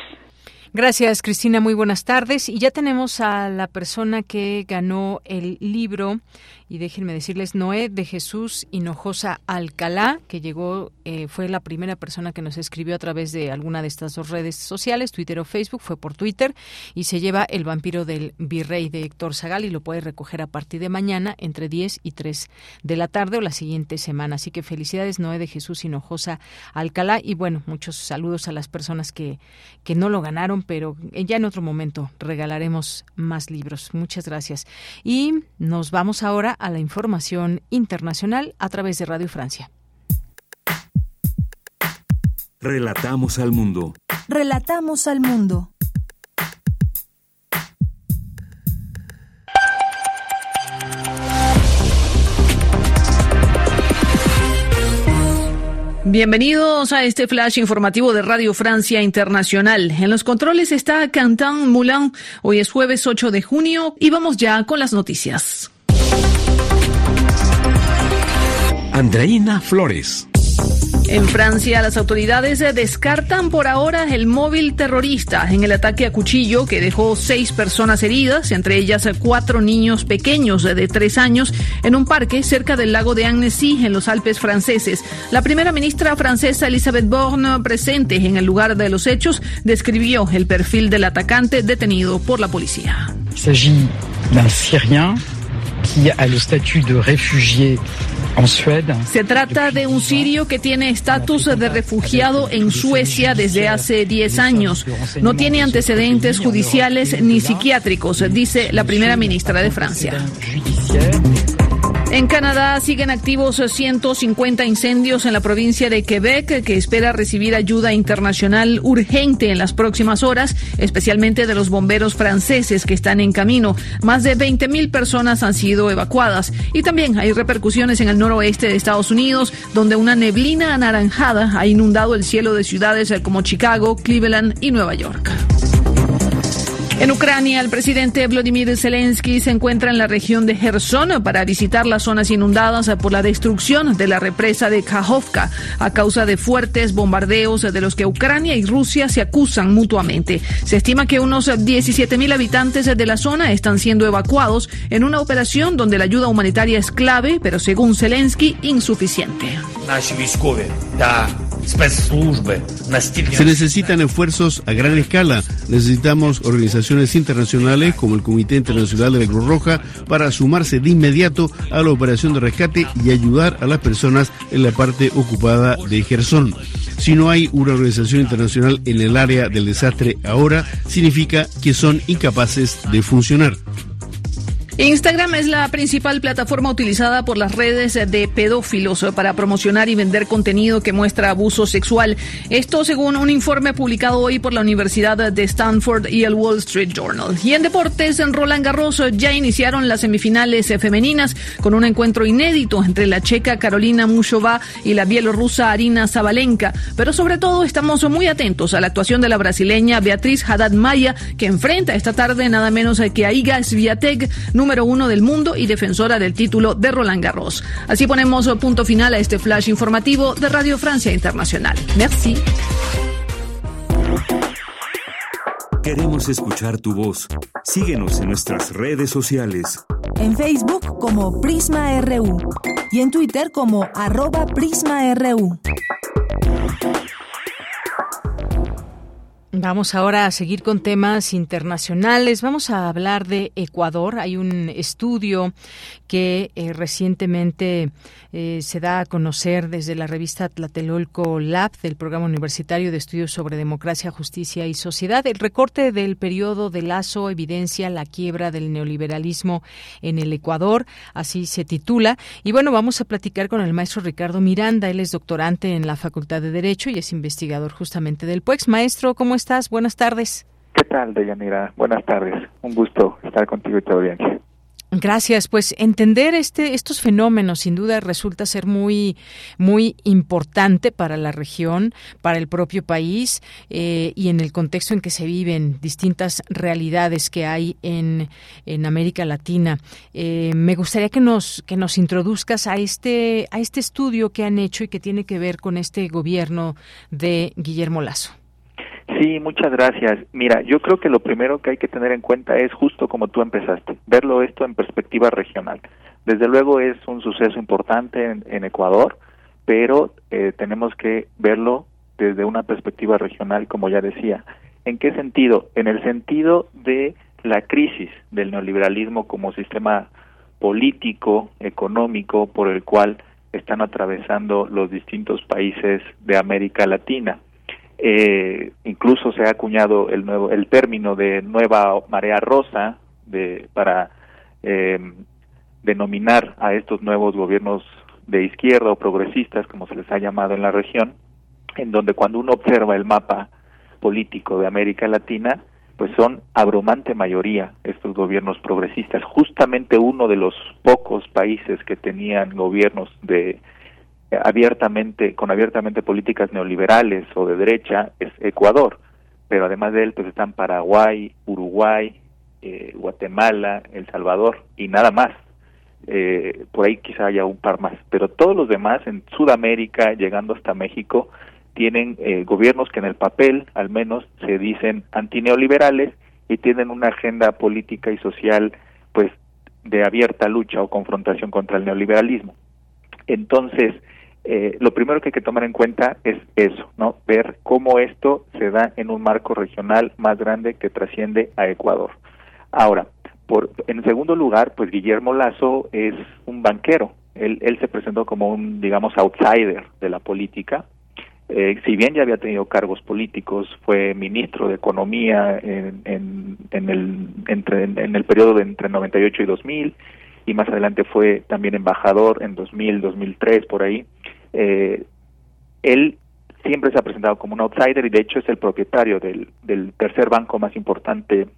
Gracias, Cristina. Muy buenas tardes. Y ya tenemos a la persona que ganó el libro y déjenme decirles, Noé de Jesús Hinojosa Alcalá, que llegó, eh, fue la primera persona que nos escribió a través de alguna de estas dos redes sociales, Twitter o Facebook, fue por Twitter, y se lleva El vampiro del virrey de Héctor Zagal y lo puede recoger a partir de mañana entre 10 y 3 de la tarde o la siguiente semana. Así que felicidades, Noé de Jesús Hinojosa Alcalá, y bueno, muchos saludos a las personas que, que no lo ganaron, pero ya en otro momento regalaremos más libros. Muchas gracias. Y nos vamos ahora a la información internacional a través de Radio Francia. Relatamos al mundo. Relatamos al mundo. Bienvenidos a este flash informativo de Radio Francia Internacional. En los controles está Quentin Moulin. Hoy es jueves 8 de junio y vamos ya con las noticias. Andreina Flores. En Francia, las autoridades descartan por ahora el móvil terrorista en el ataque a cuchillo que dejó seis personas heridas, entre ellas cuatro niños pequeños de tres años, en un parque cerca del lago de Annecy, en los Alpes franceses. La primera ministra francesa Elisabeth Borne, presente en el lugar de los hechos, describió el perfil del atacante detenido por la policía. qui a le statut de réfugié. Se trata de un sirio que tiene estatus de refugiado en Suecia desde hace 10 años. No tiene antecedentes judiciales ni psiquiátricos, dice la primera ministra de Francia. En Canadá siguen activos 150 incendios en la provincia de Quebec, que espera recibir ayuda internacional urgente en las próximas horas, especialmente de los bomberos franceses que están en camino. Más de 20 mil personas han sido evacuadas. Y también hay repercusiones en el noroeste de Estados Unidos, donde una neblina anaranjada ha inundado el cielo de ciudades como Chicago, Cleveland y Nueva York. En Ucrania, el presidente Vladimir Zelensky se encuentra en la región de Gerson para visitar las zonas inundadas por la destrucción de la represa de Kajovka a causa de fuertes bombardeos de los que Ucrania y Rusia se acusan mutuamente. Se estima que unos 17.000 habitantes de la zona están siendo evacuados en una operación donde la ayuda humanitaria es clave, pero según Zelensky, insuficiente. Se necesitan esfuerzos a gran escala. Necesitamos organizaciones internacionales como el Comité Internacional de la Cruz Roja para sumarse de inmediato a la operación de rescate y ayudar a las personas en la parte ocupada de Gerson. Si no hay una organización internacional en el área del desastre ahora, significa que son incapaces de funcionar. Instagram es la principal plataforma utilizada por las redes de pedófilos para promocionar y vender contenido que muestra abuso sexual. Esto según un informe publicado hoy por la Universidad de Stanford y el Wall Street Journal. Y en deportes, en Roland Garros ya iniciaron las semifinales femeninas con un encuentro inédito entre la checa Carolina Mushova y la bielorrusa Arina Zabalenka. Pero sobre todo estamos muy atentos a la actuación de la brasileña Beatriz Haddad Maya, que enfrenta esta tarde nada menos que a Iga Swiatek, número número uno del mundo y defensora del título de Roland Garros. Así ponemos punto final a este flash informativo de Radio Francia Internacional. Merci. Queremos escuchar tu voz. Síguenos en nuestras redes sociales. En Facebook como Prisma RU y en Twitter como arroba PrismaRU. Vamos ahora a seguir con temas internacionales. Vamos a hablar de Ecuador. Hay un estudio que eh, recientemente eh, se da a conocer desde la revista Tlatelolco Lab del Programa Universitario de Estudios sobre Democracia, Justicia y Sociedad. El recorte del periodo de Lazo evidencia la quiebra del neoliberalismo en el Ecuador, así se titula. Y bueno, vamos a platicar con el maestro Ricardo Miranda. Él es doctorante en la Facultad de Derecho y es investigador justamente del PUEX. Maestro, ¿cómo estás? Buenas tardes. ¿Qué tal, Deyanira? Buenas tardes. Un gusto estar contigo y tu audiencia. Gracias. Pues entender este, estos fenómenos sin duda resulta ser muy, muy importante para la región, para el propio país eh, y en el contexto en que se viven distintas realidades que hay en, en América Latina. Eh, me gustaría que nos, que nos introduzcas a este, a este estudio que han hecho y que tiene que ver con este gobierno de Guillermo Lazo. Sí, muchas gracias. Mira, yo creo que lo primero que hay que tener en cuenta es justo como tú empezaste, verlo esto en perspectiva regional. Desde luego es un suceso importante en, Ecuador, pero eh, tenemos que verlo desde una perspectiva regional, como ya decía. ¿En qué sentido? En el sentido de la crisis del neoliberalismo como sistema político, económico, por el cual están atravesando los distintos países de América Latina. Eh, incluso se ha acuñado el nuevo el término de nueva marea rosa de para eh, denominar a estos nuevos gobiernos de izquierda o progresistas como se les ha llamado en la región en donde cuando uno observa el mapa político de América Latina pues son abrumante mayoría estos gobiernos progresistas. Justamente uno de los pocos países que tenían gobiernos de abiertamente, con abiertamente políticas neoliberales o de derecha es Ecuador, pero además de él pues están Paraguay, Uruguay, eh, Guatemala, El Salvador y nada más. Eh, por ahí quizá haya un par más, pero todos los demás en Sudamérica, llegando hasta México, tienen eh, gobiernos que en el papel al menos se dicen antineoliberales y tienen una agenda política y social pues de abierta lucha o confrontación contra el neoliberalismo. Entonces, eh, lo primero que hay que tomar en cuenta es eso, ¿no? Ver cómo esto se da en un marco regional más grande que trasciende a Ecuador. Ahora, por, en segundo lugar, pues Guillermo Lazo es un banquero. Él, él se presentó como un, digamos, outsider de la política. Eh, si bien ya había tenido cargos políticos, fue ministro de Economía en, en, en el, entre, en el periodo de entre 98 y 2000 y más adelante fue también embajador en 2000, 2003, por ahí. Eh, él siempre se ha presentado como un outsider y de hecho es el propietario del, del tercer banco más importante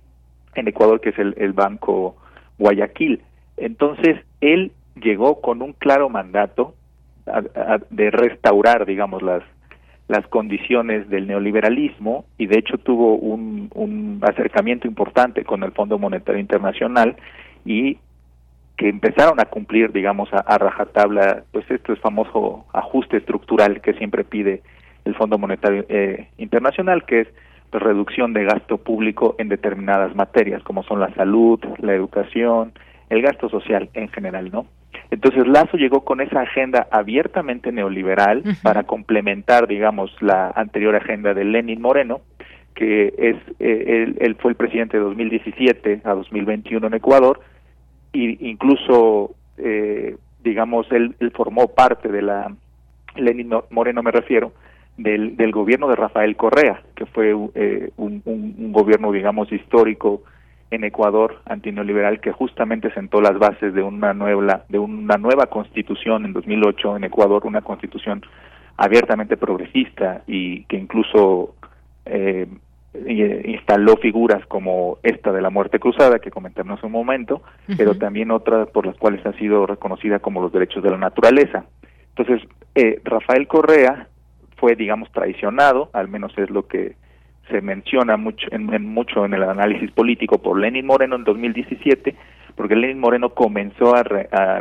en Ecuador, que es el, el Banco Guayaquil. Entonces, él llegó con un claro mandato de restaurar, digamos, las, las condiciones del neoliberalismo y de hecho tuvo un, un acercamiento importante con el Fondo Monetario Internacional y que empezaron a cumplir, digamos, a, rajatabla, pues esto es famoso ajuste estructural que siempre pide el Fondo Monetario eh, Internacional, que es pues, reducción de gasto público en determinadas materias, como son la salud, la educación, el gasto social en general, ¿no? Entonces Lazo llegó con esa agenda abiertamente neoliberal para complementar, digamos, la anterior agenda de Lenin Moreno, que es eh, él, fue el presidente de 2017 a 2021 en Ecuador y incluso eh, digamos él, formó parte de la Lenin Moreno me refiero del, del gobierno de Rafael Correa que fue eh, un, un, gobierno digamos histórico en Ecuador antineoliberal que justamente sentó las bases de una nueva de una nueva constitución en 2008 en Ecuador una constitución abiertamente progresista y que incluso eh, instaló figuras como esta de la muerte cruzada que comentamos en un momento, pero también otras por las cuales ha sido reconocida como los derechos de la naturaleza. Entonces, eh, Rafael Correa fue, digamos, traicionado, al menos es lo que se menciona mucho en, mucho en el análisis político por Lenin Moreno en 2017, porque Lenin Moreno comenzó a,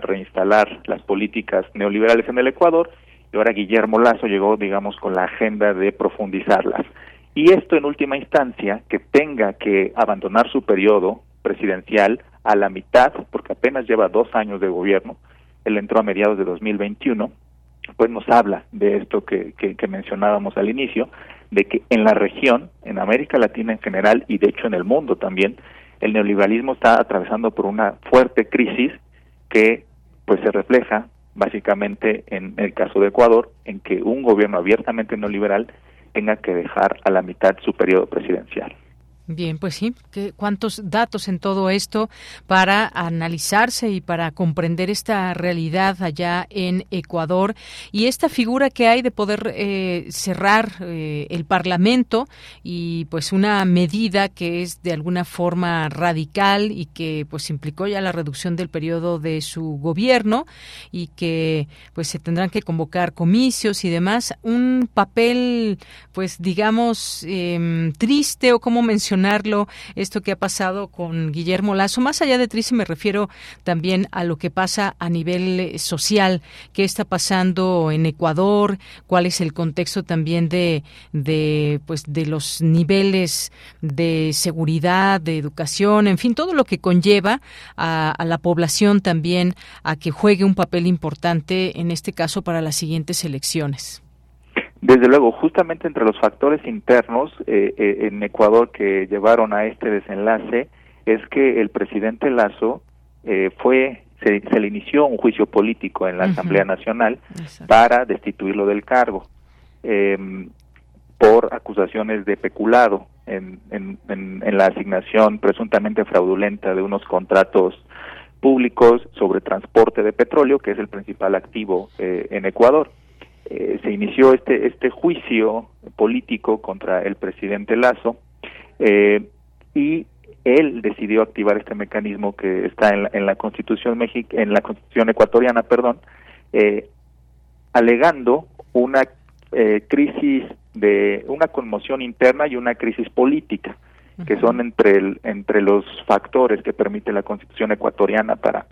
reinstalar las políticas neoliberales en el Ecuador y ahora Guillermo Lazo llegó, digamos, con la agenda de profundizarlas. Y esto en última instancia, que tenga que abandonar su periodo presidencial a la mitad, porque apenas lleva dos años de gobierno, él entró a mediados de 2021, pues nos habla de esto que, que mencionábamos al inicio, de que en la región, en América Latina en general y de hecho en el mundo también, el neoliberalismo está atravesando por una fuerte crisis que pues se refleja básicamente en el caso de Ecuador en que un gobierno abiertamente neoliberal tenga que dejar a la mitad su periodo presidencial. Bien, pues sí, cuántos datos en todo esto para analizarse y para comprender esta realidad allá en Ecuador y esta figura que hay de poder eh, cerrar eh, el Parlamento y pues una medida que es de alguna forma radical y que pues implicó ya la reducción del periodo de su gobierno y que pues se tendrán que convocar comicios y demás, un papel pues digamos em, triste o como esto que ha pasado con Guillermo Lazo. Más allá de triste me refiero también a lo que pasa a nivel eh, social, qué está pasando en Ecuador, cuál es el contexto también de, de, pues, de los niveles de seguridad, de educación, en fin, todo lo que conlleva a la población también a que juegue un papel importante, en este caso, para las siguientes elecciones. Desde luego, justamente entre los factores internos eh, eh, en Ecuador que llevaron a este desenlace es que el presidente Lazo eh, fue se, le inició un juicio político en la Asamblea Nacional para destituirlo del cargo em, por acusaciones de peculado en, en, en, la asignación presuntamente fraudulenta de unos contratos públicos sobre transporte de petróleo, que es el principal activo en Ecuador. Eh, se inició este este juicio político contra el presidente Lazo eh, y él decidió activar este mecanismo que está en la, en la Constitución en la Constitución ecuatoriana, perdón, eh, alegando una crisis de una conmoción interna y una crisis política que son entre el, entre los factores que permite la Constitución ecuatoriana para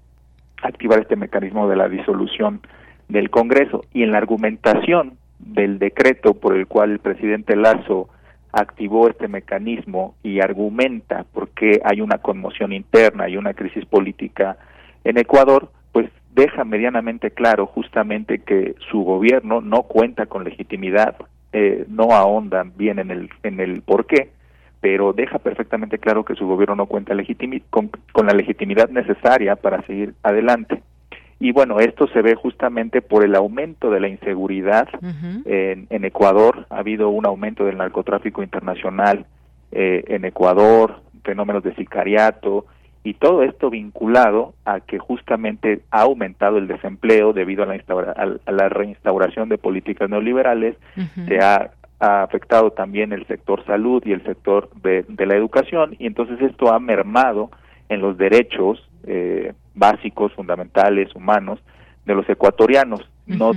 activar este mecanismo de la disolución del Congreso y en la argumentación del decreto por el cual el presidente Lazo activó este mecanismo y argumenta por qué hay una conmoción interna y una crisis política en Ecuador, pues deja medianamente claro justamente que su gobierno no cuenta con legitimidad, eh, no ahondan bien en el en el por qué, pero deja perfectamente claro que su gobierno no cuenta con la legitimidad necesaria para seguir adelante. Y bueno, esto se ve justamente por el aumento de la inseguridad en, en, Ecuador. Ha habido un aumento del narcotráfico internacional eh, en Ecuador, fenómenos de sicariato y todo esto vinculado a que justamente ha aumentado el desempleo debido a la, a la reinstauración de políticas neoliberales, se ha, afectado también el sector salud y el sector de, la educación y entonces esto ha mermado en los derechos eh, básicos, fundamentales, humanos de los ecuatorianos. No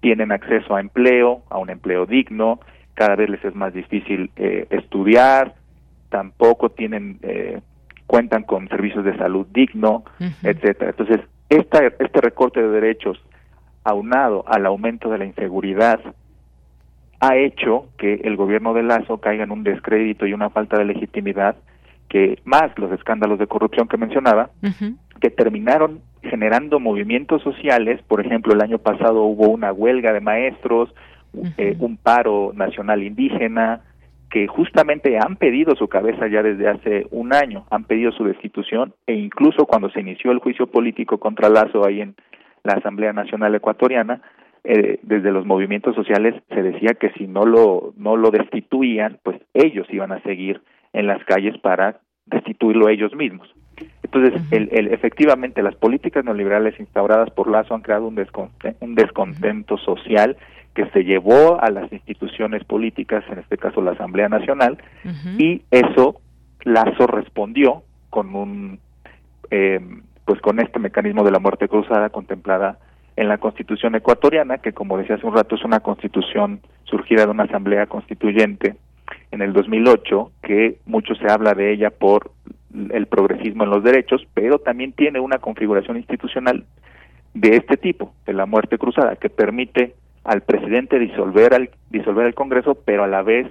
tienen acceso a empleo, a un empleo digno, cada vez les es más difícil eh, estudiar, tampoco tienen eh, cuentan con servicios de salud digno, etcétera. Entonces, esta, este recorte de derechos aunado al aumento de la inseguridad ha hecho que el gobierno de Lazo caiga en un descrédito y una falta de legitimidad que más los escándalos de corrupción que mencionaba, que terminaron generando movimientos sociales, por ejemplo, el año pasado hubo una huelga de maestros, eh, un paro nacional indígena, que justamente han pedido su cabeza ya desde hace un año, han pedido su destitución e incluso cuando se inició el juicio político contra Lazo ahí en la Asamblea Nacional Ecuatoriana, eh, desde los movimientos sociales se decía que si no lo no lo destituían, pues ellos iban a seguir en las calles para destituirlo ellos mismos. Entonces, el, el, efectivamente, las políticas neoliberales instauradas por Lazo han creado un, un descontento social que se llevó a las instituciones políticas, en este caso la Asamblea Nacional, y eso Lazo respondió con un, eh, pues con este mecanismo de la muerte cruzada contemplada en la Constitución ecuatoriana, que como decía hace un rato es una constitución surgida de una asamblea constituyente en el 2008, que mucho se habla de ella por el progresismo en los derechos, pero también tiene una configuración institucional de este tipo, de la muerte cruzada, que permite al presidente disolver al disolver el Congreso, pero a la vez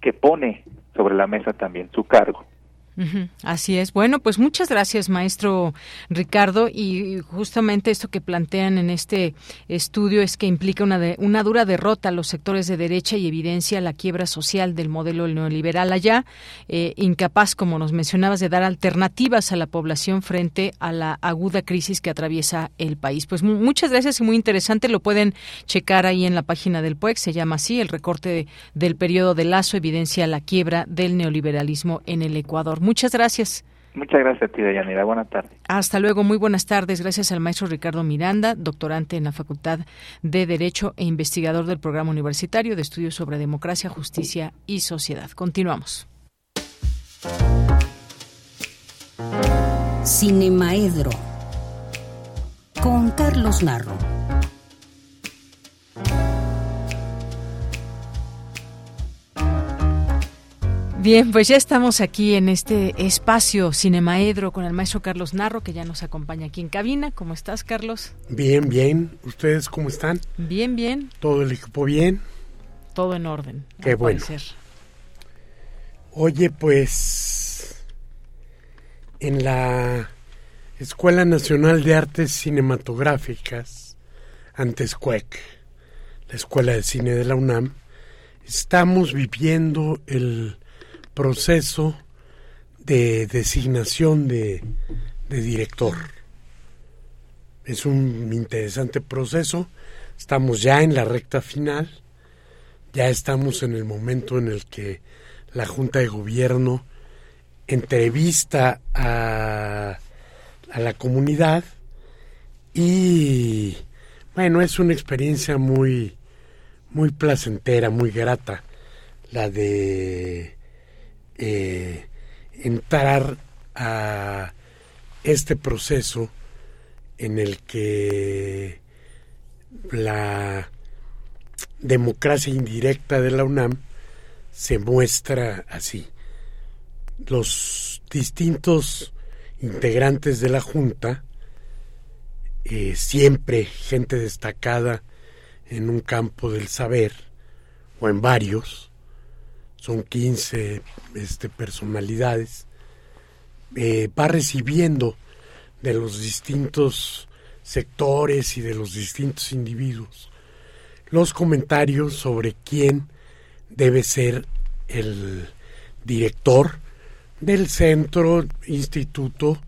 que pone sobre la mesa también su cargo. Así es. Bueno, pues muchas gracias, maestro Ricardo. Y justamente esto que plantean en este estudio es que implica una, de, una dura derrota a los sectores de derecha y evidencia la quiebra social del modelo neoliberal allá, eh, incapaz, como nos mencionabas, de dar alternativas a la población frente a la aguda crisis que atraviesa el país. Pues muchas gracias y muy interesante. Lo pueden checar ahí en la página del PUEC. Se llama así, el recorte del periodo de Lazo evidencia la quiebra del neoliberalismo en el Ecuador. Muchas gracias. Muchas gracias a ti, Deyanira. Buenas tardes. Hasta luego. Muy buenas tardes. Gracias al maestro Ricardo Miranda, doctorante en la Facultad de Derecho e investigador del Programa Universitario de Estudios sobre Democracia, Justicia y Sociedad. Continuamos. Cinemaedro con Carlos Narro. Bien, pues ya estamos aquí en este espacio Cinemaedro con el maestro Carlos Narro, que ya nos acompaña aquí en cabina. ¿Cómo estás, Carlos? Bien, bien. ¿Ustedes cómo están? Bien, bien. ¿Todo el equipo bien? Todo en orden. Qué bueno. Oye, pues en la Escuela Nacional de Artes Cinematográficas, antes CUEC, la Escuela de Cine de la UNAM, estamos viviendo el proceso de designación de, director. Es un interesante proceso. Estamos ya en la recta final. Ya estamos en el momento en el que la Junta de Gobierno entrevista a, a la comunidad y bueno, es una experiencia muy muy placentera, muy grata la de eh, entrar a este proceso en el que la democracia indirecta de la UNAM se muestra así. Los distintos integrantes de la Junta, eh, siempre gente destacada en un campo del saber o en varios, son 15 este, personalidades, eh, va recibiendo de los distintos sectores y de los distintos individuos los comentarios sobre quién debe ser el director del centro, instituto,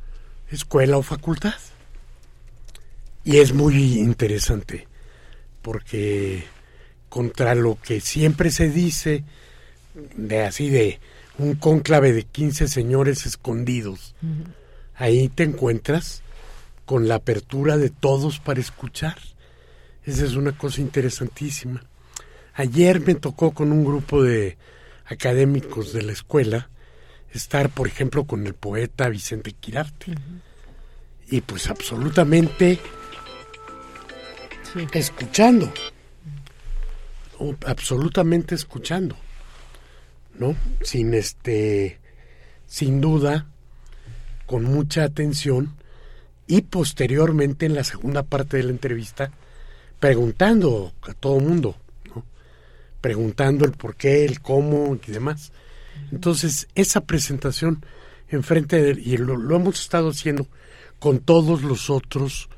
escuela o facultad. Y es muy interesante porque contra lo que siempre se dice de así de un cónclave de 15 señores escondidos ahí te encuentras con la apertura de todos para escuchar. Esa es una cosa interesantísima. Ayer me tocó con un grupo de académicos de la escuela estar, por ejemplo, con el poeta Vicente Quirarte. Y pues absolutamente escuchando. Absolutamente escuchando. ¿No? Sin este sin duda con mucha atención y posteriormente en la segunda parte de la entrevista preguntando a todo mundo, preguntando el por qué, el cómo y demás. Entonces, esa presentación enfrente de y lo hemos estado haciendo con todos los otros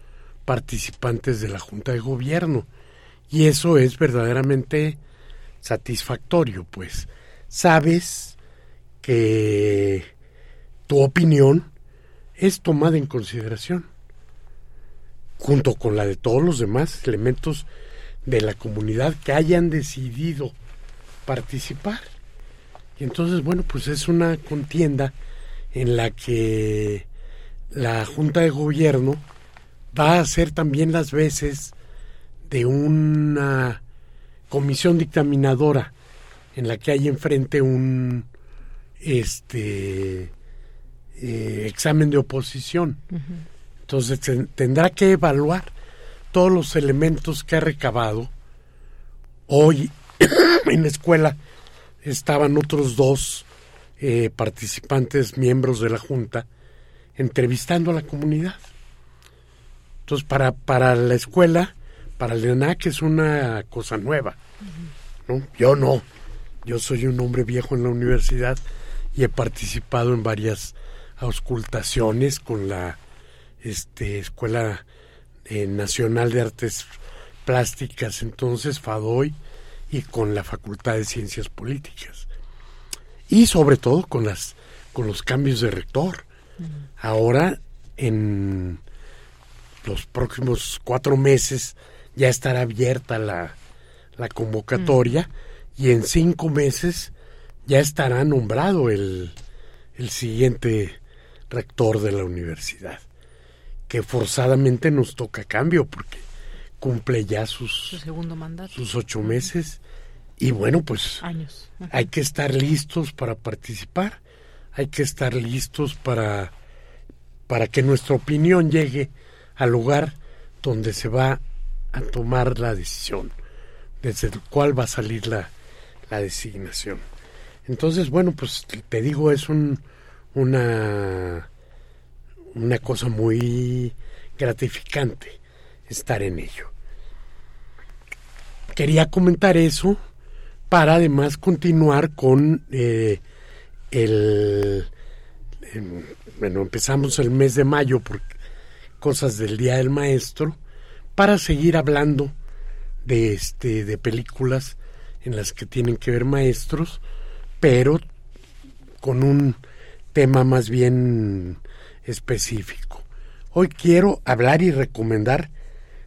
participantes de la Junta de Gobierno. Y eso es verdaderamente satisfactorio, pues sabes que tu opinión es tomada en consideración, junto con la de todos los demás elementos de la comunidad que hayan decidido participar. Y entonces, bueno, pues es una contienda en la que la Junta de Gobierno va a hacer también las veces de una comisión dictaminadora en la que hay enfrente un este eh, examen de oposición. Entonces tendrá que evaluar todos los elementos que ha recabado. Hoy en la escuela estaban otros dos eh, participantes, miembros de la Junta, entrevistando a la comunidad. Entonces, para, para la escuela, para el ENAC es una cosa nueva. ¿no? Yo no. Yo soy un hombre viejo en la universidad y he participado en varias auscultaciones con la este, Escuela eh, Nacional de Artes Plásticas, entonces FADOI, y con la Facultad de Ciencias Políticas. Y sobre todo con, las, con los cambios de rector. Ahora, en los próximos cuatro meses, ya estará abierta la, la convocatoria y en cinco meses ya estará nombrado el, el siguiente rector de la universidad, que forzadamente nos toca cambio porque cumple ya sus, segundo mandato. sus ocho meses y bueno, pues Años. hay que estar listos para participar, hay que estar listos para, para que nuestra opinión llegue al lugar donde se va a tomar la decisión, desde el cual va a salir la, la designación. Entonces, bueno, pues te digo, es un, una, una cosa muy gratificante estar en ello. Quería comentar eso para además continuar con eh, el... bueno, empezamos el mes de mayo por cosas del Día del Maestro, para seguir hablando de, este, de películas en las que tienen que ver maestros, pero con un tema más bien específico. Hoy quiero hablar y recomendar,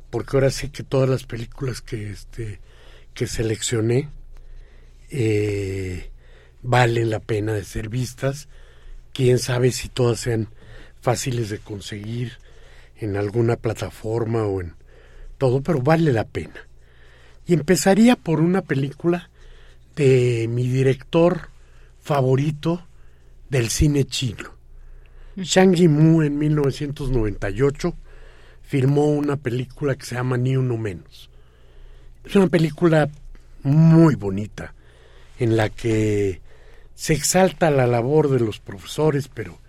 porque ahora sí que todas las películas que, este, que seleccioné eh, valen la pena de ser vistas. Quién sabe si todas sean fáciles de conseguir en alguna plataforma o en todo, pero vale la pena. Y empezaría por una película de mi director favorito, del cine chino. Zhang Yimou en 1998 filmó una película que se llama Ni Uno Menos. Es una película muy bonita en la que se exalta la labor de los profesores, pero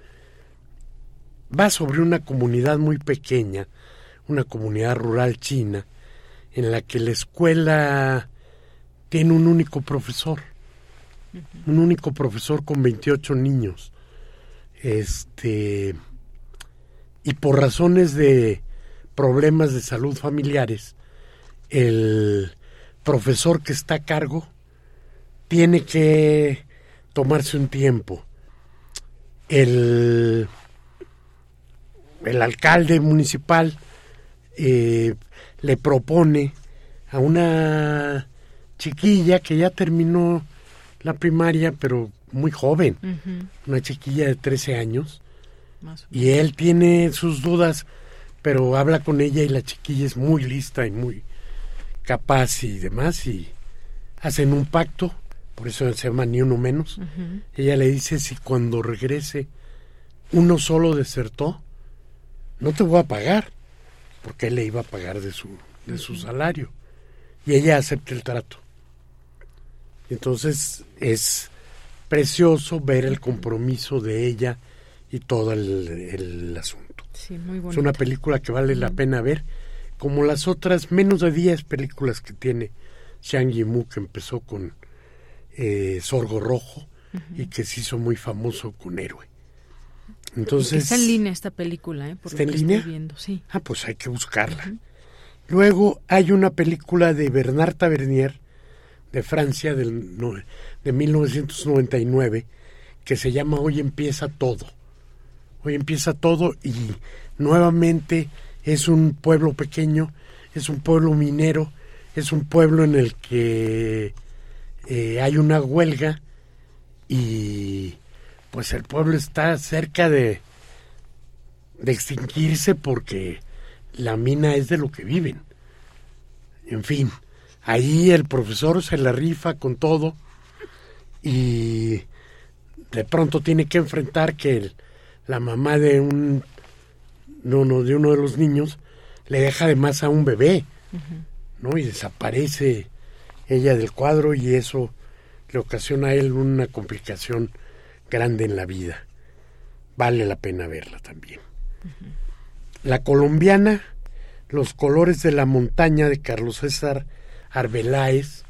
va sobre una comunidad muy pequeña, una comunidad rural china, en la que la escuela tiene un único profesor un único profesor con 28 niños. Este y por razones de problemas de salud familiares, el profesor que está a cargo tiene que tomarse un tiempo. El, el alcalde municipal eh, le propone a una chiquilla que ya terminó la primaria, pero muy joven, una chiquilla de 13 años, Y él tiene sus dudas, pero habla con ella y la chiquilla es muy lista y muy capaz y demás y hacen un pacto, por eso se llama ni uno menos. Ella le dice si cuando regrese uno solo desertó, no te voy a pagar, porque él le iba a pagar de su, de su salario. Y ella acepta el trato. Entonces es precioso ver el compromiso de ella y todo el, asunto. es una película que vale la pena ver, como las otras menos de 10 películas que tiene Xiang Yimou, que empezó con eh, Sorgo Rojo y que se hizo muy famoso con Héroe. Entonces, está en línea esta película, ¿eh? ¿Está en línea? sí. Ah, pues hay que buscarla. Luego hay una película de Bernard Tavernier de Francia del, de 1999 que se llama Hoy empieza todo. Hoy empieza todo y nuevamente es un pueblo pequeño, es un pueblo minero, es un pueblo en el que eh, hay una huelga y pues el pueblo está cerca de, de extinguirse porque la mina es de lo que viven. En fin, ahí el profesor se la rifa con todo y de pronto tiene que enfrentar que la mamá de un no, no, de uno de los niños le deja de más a un bebé, ¿no? Y desaparece ella del cuadro y eso le ocasiona a él una complicación grande en la vida. Vale la pena verla también. La colombiana, Los colores de la montaña de Carlos César Arbeláez,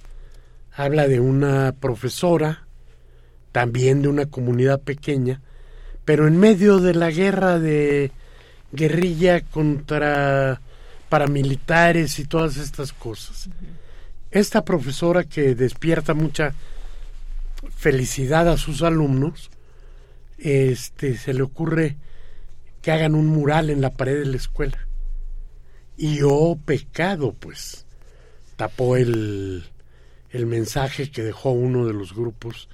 habla de una profesora, también de una comunidad pequeña, pero en medio de la guerra de guerrilla contra paramilitares y todas estas cosas. Esta profesora que despierta mucha felicidad a sus alumnos, este, se le ocurre que hagan un mural en la pared de la escuela. Y oh pecado, pues, tapó el, el mensaje que dejó uno de los grupos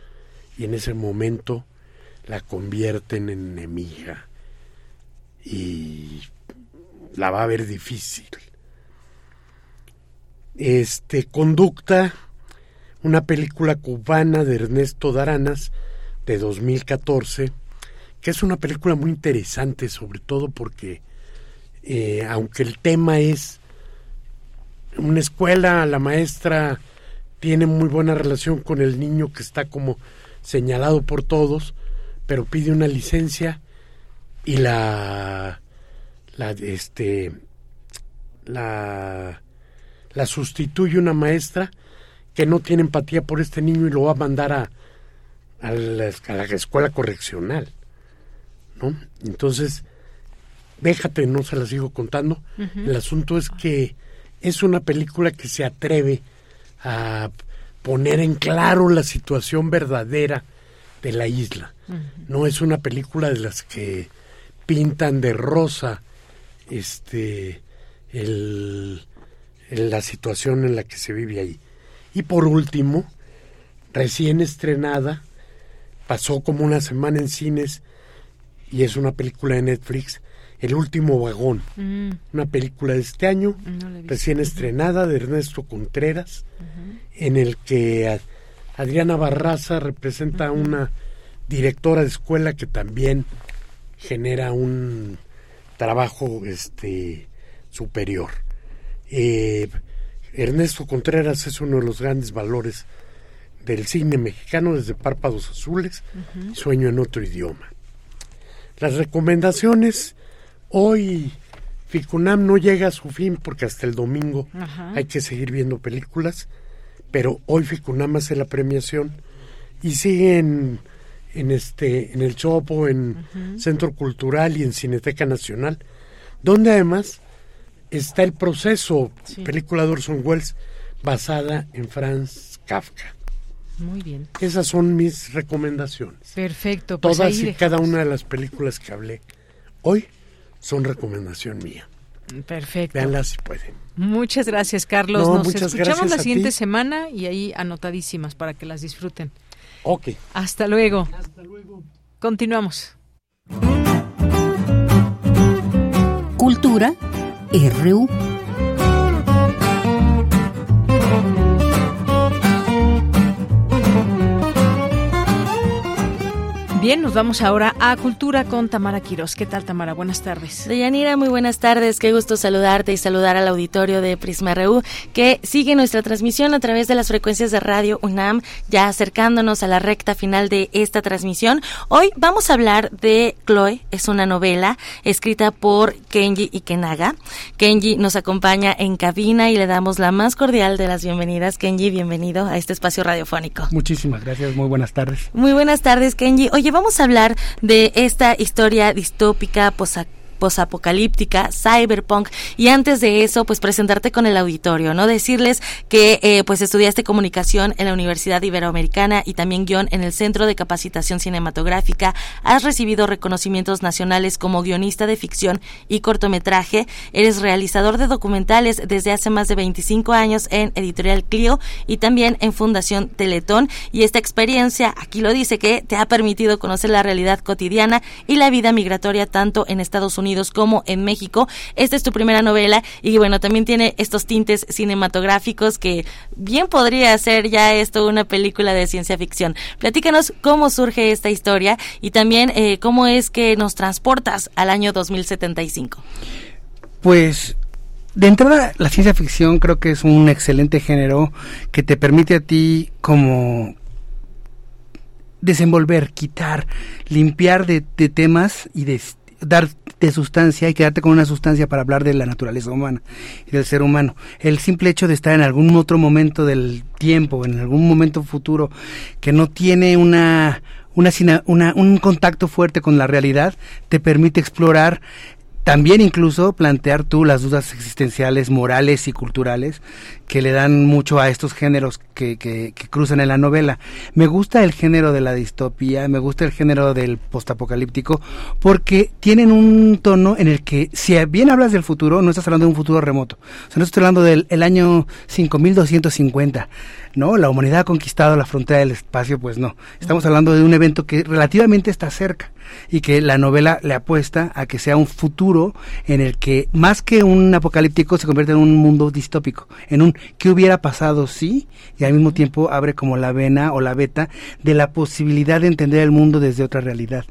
y en ese momento la convierten en enemiga y la va a ver difícil. Este, Conducta, una película cubana de Ernesto Daranas de 2014, que es una película muy interesante, sobre todo porque, eh, aunque el tema es una escuela, la maestra tiene muy buena relación con el niño que está como señalado por todos, pero pide una licencia y la la este la la sustituye una maestra que no tiene empatía por este niño y lo va a mandar a, a, la, escuela correccional. ¿no? Entonces, déjate, no se la sigo contando. El asunto es que es una película que se atreve a poner en claro la situación verdadera de la isla. No es una película de las que pintan de rosa este el, la situación en la que se vive ahí. Y por último, recién estrenada, pasó como una semana en cines y es una película de Netflix, El último vagón, mm. una película de este año, recién estrenada de Ernesto Contreras, en el que Adriana Barraza representa a una directora de escuela que también genera un trabajo este superior. Eh, Ernesto Contreras es uno de los grandes valores del cine mexicano desde Párpados Azules, Sueño en otro idioma. Las recomendaciones, hoy Ficunam no llega a su fin porque hasta el domingo hay que seguir viendo películas, pero hoy Ficunam hace la premiación y sigue en, este, en el Chopo, en Centro Cultural y en Cineteca Nacional, donde además está el proceso, película de Orson Welles, basada en Franz Kafka. Muy bien. Esas son mis recomendaciones. Perfecto. Pues Todas y cada una de las películas que hablé hoy son recomendación mía. Perfecto. Veanlas si pueden. Muchas gracias, Carlos. Nos escuchamos la siguiente semana y ahí anotadísimas para que las disfruten. Ok. Hasta luego. Hasta luego. Continuamos. Cultura RU. Bien, nos vamos ahora a Cultura con Tamara Quiroz. ¿Qué tal, Tamara? Buenas tardes. Deyanira, muy buenas tardes. Qué gusto saludarte y saludar al auditorio de Prisma RU que sigue nuestra transmisión a través de las frecuencias de Radio UNAM, ya acercándonos a la recta final de esta transmisión. Hoy vamos a hablar de Chloe. Es una novela escrita por Kenji Ikenaga. Kenji nos acompaña en cabina y le damos la más cordial de las bienvenidas. Kenji, bienvenido a este espacio radiofónico. Muchísimas gracias. Muy buenas tardes. Muy buenas tardes, Kenji. Oye, vamos a hablar de esta historia distópica, posapocalíptica, cyberpunk y antes de eso pues presentarte con el auditorio, ¿no? Decirles que eh, pues estudiaste comunicación en la Universidad Iberoamericana y también guion en el Centro de Capacitación Cinematográfica, has recibido reconocimientos nacionales como guionista de ficción y cortometraje, eres realizador de documentales desde hace más de 25 años en Editorial Clio y también en Fundación Teletón. Y esta experiencia, aquí lo dice, que te ha permitido conocer la realidad cotidiana y la vida migratoria tanto en Estados Unidos como en México. Esta es tu primera novela y bueno, también tiene estos tintes cinematográficos que bien podría ser ya esto una película de ciencia ficción. Platícanos cómo surge esta historia y también eh, cómo es que nos transportas al año 2075. Pues de entrada, la ciencia ficción creo que es un excelente género que te permite a ti como desenvolver, quitar, limpiar de, de temas y de darte sustancia y quedarte con una sustancia para hablar de la naturaleza humana y del ser humano. El simple hecho de estar en algún otro momento del tiempo, en algún momento futuro, que no tiene una, una, una un contacto fuerte con la realidad, te permite explorar también incluso plantear tú las dudas existenciales, morales y culturales que le dan mucho a estos géneros que, que, cruzan en la novela. Me gusta el género de la distopía, me gusta el género del postapocalíptico, porque tienen un tono en el que, si bien hablas del futuro, no estás hablando de un futuro remoto. O sea, no estás hablando del el año 5250, ¿no? La humanidad ha conquistado la frontera del espacio, pues no. Estamos hablando de un evento que relativamente está cerca y que la novela le apuesta a que sea un futuro en el que más que un apocalíptico se convierte en un mundo distópico, en un qué hubiera pasado si y al mismo tiempo abre como la vena o la beta de la posibilidad de entender el mundo desde otra realidad.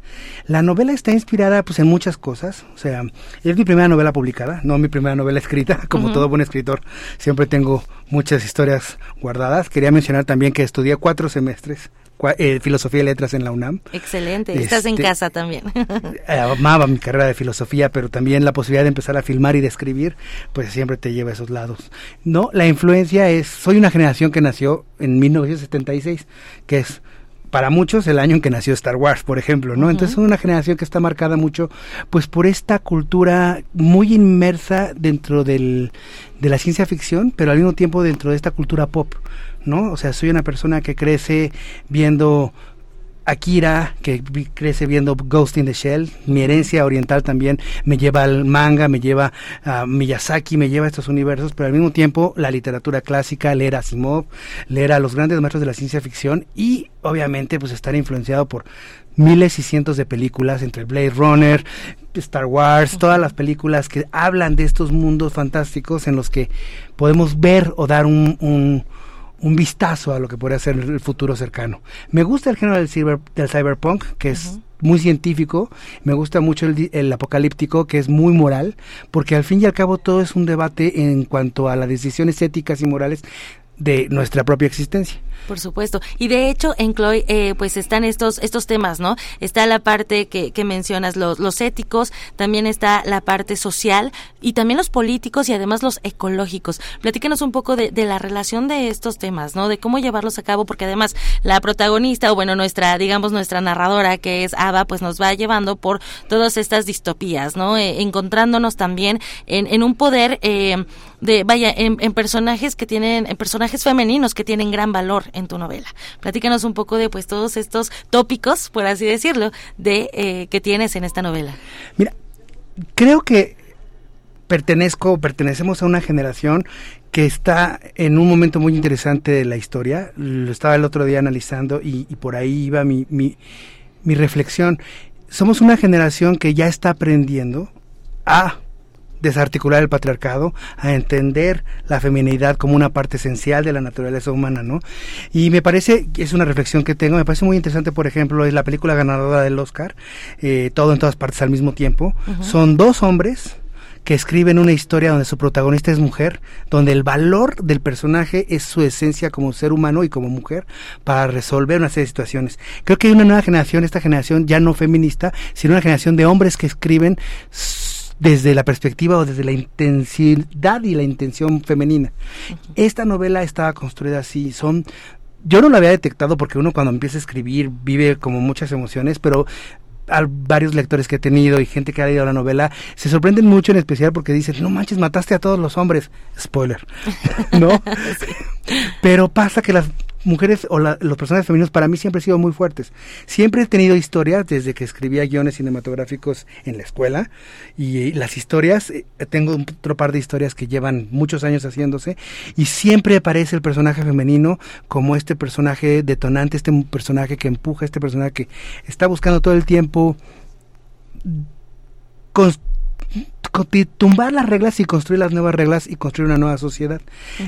La novela está inspirada pues en muchas cosas, o sea, es mi primera novela publicada, no mi primera novela escrita, como todo buen escritor, siempre tengo muchas historias guardadas. Quería mencionar también que estudié cuatro semestres eh, filosofía y letras en la UNAM. Excelente, estás en este, casa también. Eh, amaba mi carrera de filosofía, pero también la posibilidad de empezar a filmar y de escribir, pues siempre te lleva a esos lados. No, la influencia es, soy una generación que nació en 1976, que es para muchos el año en que nació Star Wars, por ejemplo, ¿no? Entonces es una generación que está marcada mucho pues por esta cultura muy inmersa dentro del, de la ciencia ficción, pero al mismo tiempo dentro de esta cultura pop. ¿no? O sea, soy una persona que crece viendo Akira, que crece viendo Ghost in the Shell, mi herencia oriental también me lleva al manga, me lleva a Miyazaki, me lleva a estos universos, pero al mismo tiempo la literatura clásica, leer a Asimov, leer a los grandes maestros de la ciencia ficción y obviamente pues estar influenciado por miles y cientos de películas entre Blade Runner, Star Wars, todas las películas que hablan de estos mundos fantásticos en los que podemos ver o dar un un vistazo a lo que podría ser el futuro cercano. Me gusta el género del, del cyberpunk, que es muy científico, me gusta mucho el, el, apocalíptico, que es muy moral, porque al fin y al cabo todo es un debate en cuanto a las decisiones éticas y morales de nuestra propia existencia. Por supuesto. Y de hecho, en Chloe, eh, pues están estos, estos temas, ¿no? Está la parte que, que mencionas, los, los éticos, también está la parte social y también los políticos y además los ecológicos. Platícanos un poco de, de la relación de estos temas, ¿no? De cómo llevarlos a cabo, porque además la protagonista, o bueno, nuestra, digamos, nuestra narradora, que es Ava, pues nos va llevando por todas estas distopías, ¿no? Eh, encontrándonos también en, en un poder, eh, de, vaya, en, en personajes que tienen, en personajes femeninos que tienen gran valor en tu novela. Platícanos un poco de pues todos estos tópicos, por así decirlo, de eh, que tienes en esta novela. Mira, creo que pertenezco, pertenecemos a una generación que está en un momento muy interesante de la historia. Lo estaba el otro día analizando y, por ahí iba mi, mi, mi reflexión. Somos una generación que ya está aprendiendo a desarticular el patriarcado, a entender la feminidad como una parte esencial de la naturaleza humana, ¿no? Y me parece, es una reflexión que tengo, me parece muy interesante, por ejemplo, es la película ganadora del Oscar, eh, Todo en todas partes al mismo tiempo. Son dos hombres que escriben una historia donde su protagonista es mujer, donde el valor del personaje es su esencia como ser humano y como mujer para resolver una serie de situaciones. Creo que hay una nueva generación, esta generación ya no feminista, sino una generación de hombres que escriben desde la perspectiva o desde la intensidad y la intención femenina. Esta novela estaba construida así, son yo no lo había detectado porque uno cuando empieza a escribir vive como muchas emociones, pero a varios lectores que he tenido y gente que ha leído la novela se sorprenden mucho en especial porque dicen, no manches, mataste a todos los hombres. Spoiler, ¿no? Pero pasa que las mujeres o los personajes femeninos para mí siempre han sido muy fuertes. Siempre he tenido historias desde que escribía guiones cinematográficos en la escuela y las historias, eh, tengo otro par de historias que llevan muchos años haciéndose y siempre aparece el personaje femenino como este personaje detonante, este personaje que empuja, este personaje que está buscando todo el tiempo tumbar las reglas y construir las nuevas reglas y construir una nueva sociedad.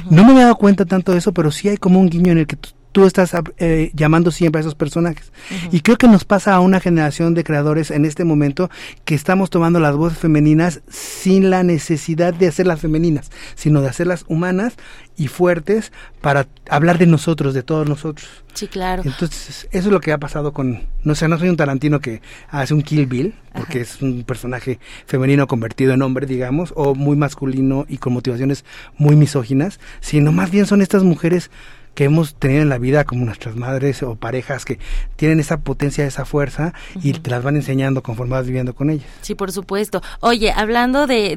No me he dado cuenta tanto de eso, pero sí hay como un guiño en el que tú estás eh, llamando siempre a esos personajes. Y creo que nos pasa a una generación de creadores en este momento que estamos tomando las voces femeninas sin la necesidad de hacerlas femeninas, sino de hacerlas humanas y fuertes para hablar de nosotros, de todos nosotros. Sí, claro. Entonces, eso es lo que ha pasado con, no sé, no soy un Tarantino que hace un Kill Bill, porque es un personaje femenino convertido en hombre, digamos, o muy masculino y con motivaciones muy misóginas, sino más bien son estas mujeres que hemos tenido en la vida como nuestras madres o parejas que tienen esa potencia, esa fuerza y te las van enseñando conforme vas viviendo con ellas. Sí, por supuesto. Oye, hablando de,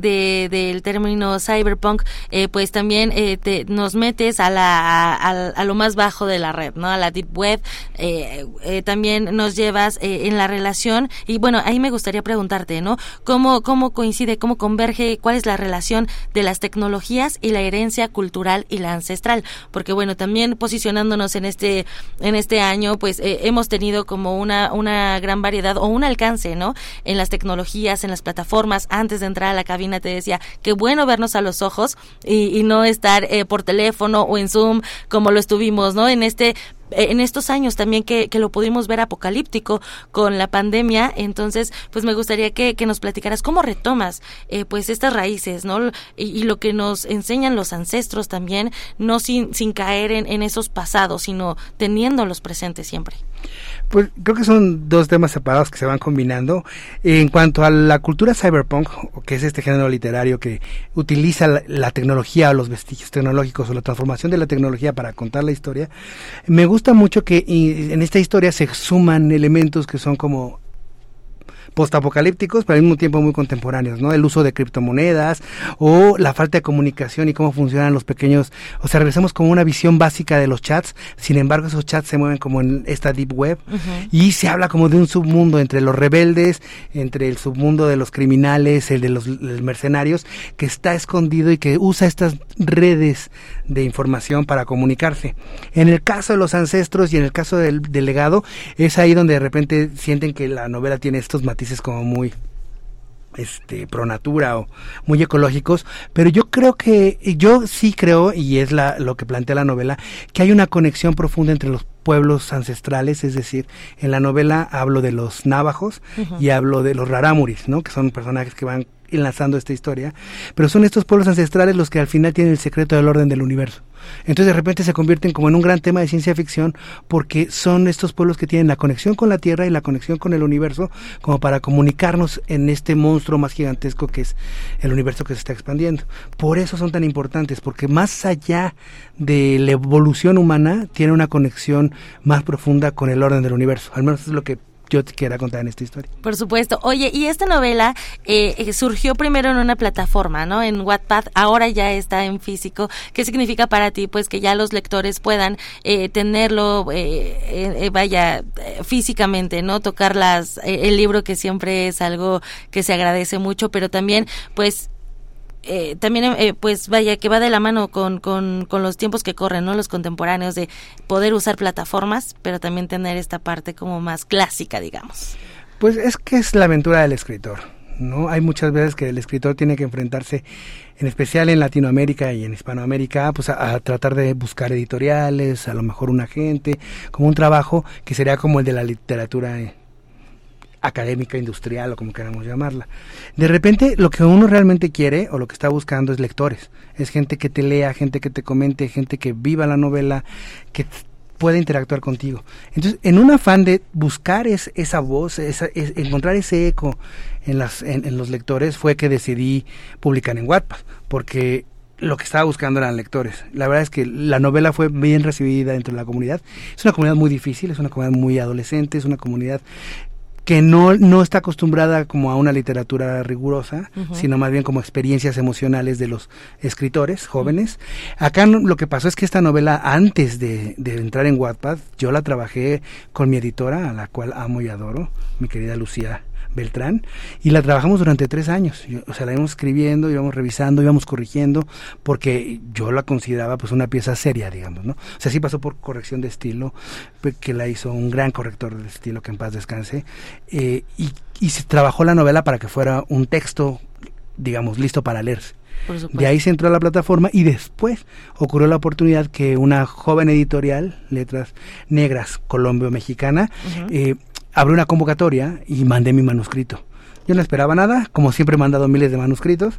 del término cyberpunk, eh, pues también eh, te, nos metes a, la, a, lo más bajo de la red, ¿no? A la deep web. Eh, también nos llevas en la relación y bueno, ahí me gustaría preguntarte, ¿no? ¿Cómo, ¿Cómo coincide, cómo converge, cuál es la relación de las tecnologías y la herencia cultural y la ancestral? Porque bueno, también posicionándonos en este en este año, pues eh, hemos tenido como una una gran variedad o un alcance, ¿no? En las tecnologías, en las plataformas. Antes de entrar a la cabina te decía qué bueno vernos a los ojos y, no estar eh, por teléfono o en Zoom como lo estuvimos, ¿no? En este en estos años también que, que, lo pudimos ver apocalíptico con la pandemia. Entonces, pues me gustaría que, que nos platicaras cómo retomas eh, pues estas raíces, ¿no? Y, lo que nos enseñan los ancestros también, no sin, sin caer en, en esos pasados, sino teniéndolos presentes siempre. Pues creo que son dos temas separados que se van combinando. En cuanto a la cultura cyberpunk, que es este género literario que utiliza la, tecnología o los vestigios tecnológicos o la transformación de la tecnología para contar la historia, me gusta mucho que en esta historia se suman elementos que son como postapocalípticos, pero al mismo tiempo muy contemporáneos, ¿no? El uso de criptomonedas o la falta de comunicación y cómo funcionan los pequeños, o sea, regresamos como una visión básica de los chats, sin embargo esos chats se mueven como en esta deep web y se habla como de un submundo entre los rebeldes, entre el submundo de los criminales, el de los, mercenarios, que está escondido y que usa estas redes de información para comunicarse. En el caso de los ancestros y en el caso del, del legado, es ahí donde de repente sienten que la novela tiene estos matices dices como muy este pro natura o muy ecológicos, pero yo creo que yo sí creo y es la lo que plantea la novela que hay una conexión profunda entre los pueblos ancestrales, es decir, en la novela hablo de los navajos y hablo de los rarámuris, ¿no? Que son personajes que van enlazando esta historia, pero son estos pueblos ancestrales los que al final tienen el secreto del orden del universo. Entonces de repente se convierten como en un gran tema de ciencia ficción porque son estos pueblos que tienen la conexión con la Tierra y la conexión con el universo como para comunicarnos en este monstruo más gigantesco que es el universo que se está expandiendo. Por eso son tan importantes, porque más allá de la evolución humana tiene una conexión más profunda con el orden del universo. Al menos es lo que yo te quiera contar en esta historia. Por supuesto. Oye, y esta novela eh, eh, surgió primero en una plataforma, ¿no? En Wattpad, ahora ya está en físico. ¿Qué significa para ti? Pues que ya los lectores puedan eh, tenerlo, vaya, físicamente, ¿no? Tocar las, el libro que siempre es algo que se agradece mucho, pero también, pues, eh, también eh, pues vaya que va de la mano con, con, con, los tiempos que corren, ¿no? Los contemporáneos de poder usar plataformas, pero también tener esta parte como más clásica, digamos. Pues es que es la aventura del escritor. ¿no? Hay muchas veces que el escritor tiene que enfrentarse, en especial en Latinoamérica y en Hispanoamérica, pues a, tratar de buscar editoriales, a lo mejor un agente, como un trabajo que sería como el de la literatura eh, académica, industrial o como queramos llamarla. De repente lo que uno realmente quiere o lo que está buscando es lectores, es gente que te lea, gente que te comente, gente que viva la novela, que pueda interactuar contigo. Entonces, en un afán de buscar es, esa voz, esa, encontrar ese eco en, las, en, los lectores, fue que decidí publicar en Wattpad, porque lo que estaba buscando eran lectores. La verdad es que la novela fue bien recibida dentro de la comunidad. Es una comunidad muy difícil, es una comunidad muy adolescente, es una comunidad que no, no está acostumbrada como a una literatura rigurosa, sino más bien como experiencias emocionales de los escritores jóvenes. Acá lo que pasó es que esta novela, antes de, de, entrar en Wattpad, yo la trabajé con mi editora, a la cual amo y adoro, mi querida Lucía Beltrán, y la trabajamos durante tres años. o sea, la íbamos escribiendo, íbamos revisando, íbamos corrigiendo, porque yo la consideraba pues una pieza seria, digamos, ¿no? O sea, sí pasó por corrección de estilo, que la hizo un gran corrector de estilo, que en paz descanse, eh, y, y se trabajó la novela para que fuera un texto, digamos, listo para leerse. De ahí se entró a la plataforma y después ocurrió la oportunidad que una joven editorial, Letras Negras Colombio-Mexicana, eh, abrió una convocatoria y mandé mi manuscrito. Yo no esperaba nada, como siempre he mandado miles de manuscritos.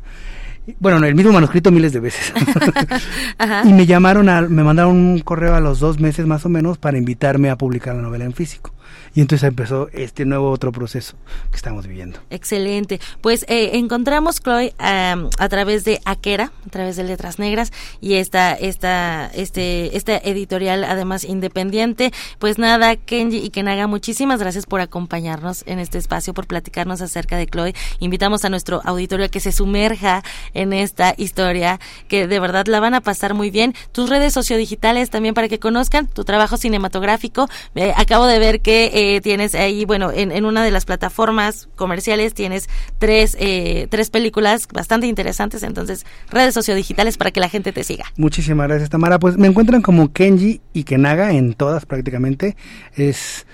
Bueno, el mismo manuscrito miles de veces. y me llamaron, a, me mandaron un correo a los dos meses más o menos para invitarme a publicar la novela en físico. Y entonces empezó este nuevo otro proceso que estamos viviendo. Excelente. Pues eh, encontramos, Chloe, a través de Aquera, a través de Letras Negras, y esta, esta, este, esta editorial, además independiente. Pues nada, Kenji y Kenaga, muchísimas gracias por acompañarnos en este espacio, por platicarnos acerca de Chloe. Invitamos a nuestro auditorio a que se sumerja en esta historia, que de verdad la van a pasar muy bien. Tus redes sociodigitales también para que conozcan tu trabajo cinematográfico. Eh, acabo de ver que eh, tienes ahí, bueno, en, una de las plataformas comerciales tienes tres, eh, tres películas bastante interesantes, entonces redes sociodigitales para que la gente te siga. Muchísimas gracias, Tamara. Pues me encuentran como Kenji y Kenaga en todas prácticamente. Es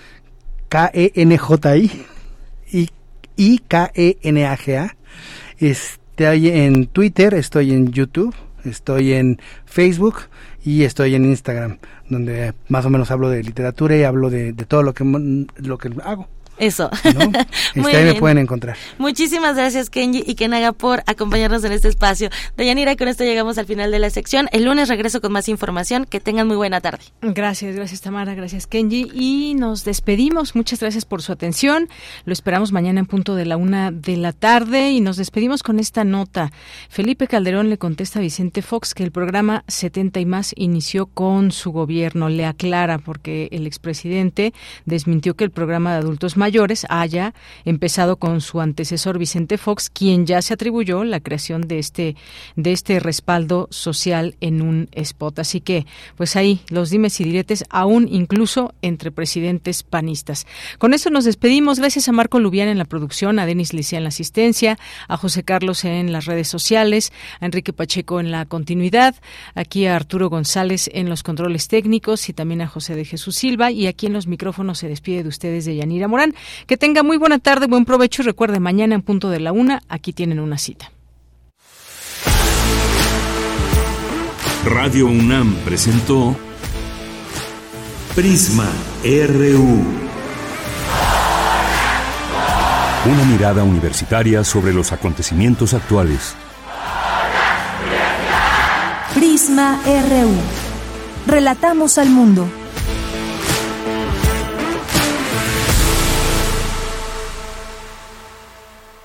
K-E-N-J-I y, y K-E-N-A-G-A. Estoy en Twitter, estoy en YouTube, estoy en Facebook y estoy en Instagram, donde más o menos hablo de literatura y hablo de, de todo lo que, lo que hago. Eso. Este, ahí me pueden encontrar. Muchísimas gracias, Kenji y Kenaga, por acompañarnos en este espacio. Dayanira, con esto llegamos al final de la sección. El lunes regreso con más información. Que tengan muy buena tarde. Gracias, gracias, Tamara. Gracias, Kenji. Y nos despedimos. Muchas gracias por su atención. Lo esperamos mañana en punto de la una de la tarde. Y nos despedimos con esta nota. Felipe Calderón le contesta a Vicente Fox que el programa 70 y más inició con su gobierno. Le aclara porque el expresidente desmintió que el programa de adultos mayores mayores haya empezado con su antecesor Vicente Fox, quien ya se atribuyó la creación de este de este respaldo social en un spot. Así que, pues ahí los dimes y diretes, aún incluso entre presidentes panistas. Con eso nos despedimos. Gracias a Marco Lubián en la producción, a Denis Licea en la asistencia, a José Carlos en las redes sociales, a Enrique Pacheco en la continuidad, aquí a Arturo González en los controles técnicos y también a José de Jesús Silva. Y aquí en los micrófonos se despide de ustedes de Yanira Morán. Que tenga muy buena tarde, buen provecho y recuerde, mañana en punto de la una, aquí tienen una cita. Radio UNAM presentó Prisma RU. Una mirada universitaria sobre los acontecimientos actuales. Prisma RU. Relatamos al mundo.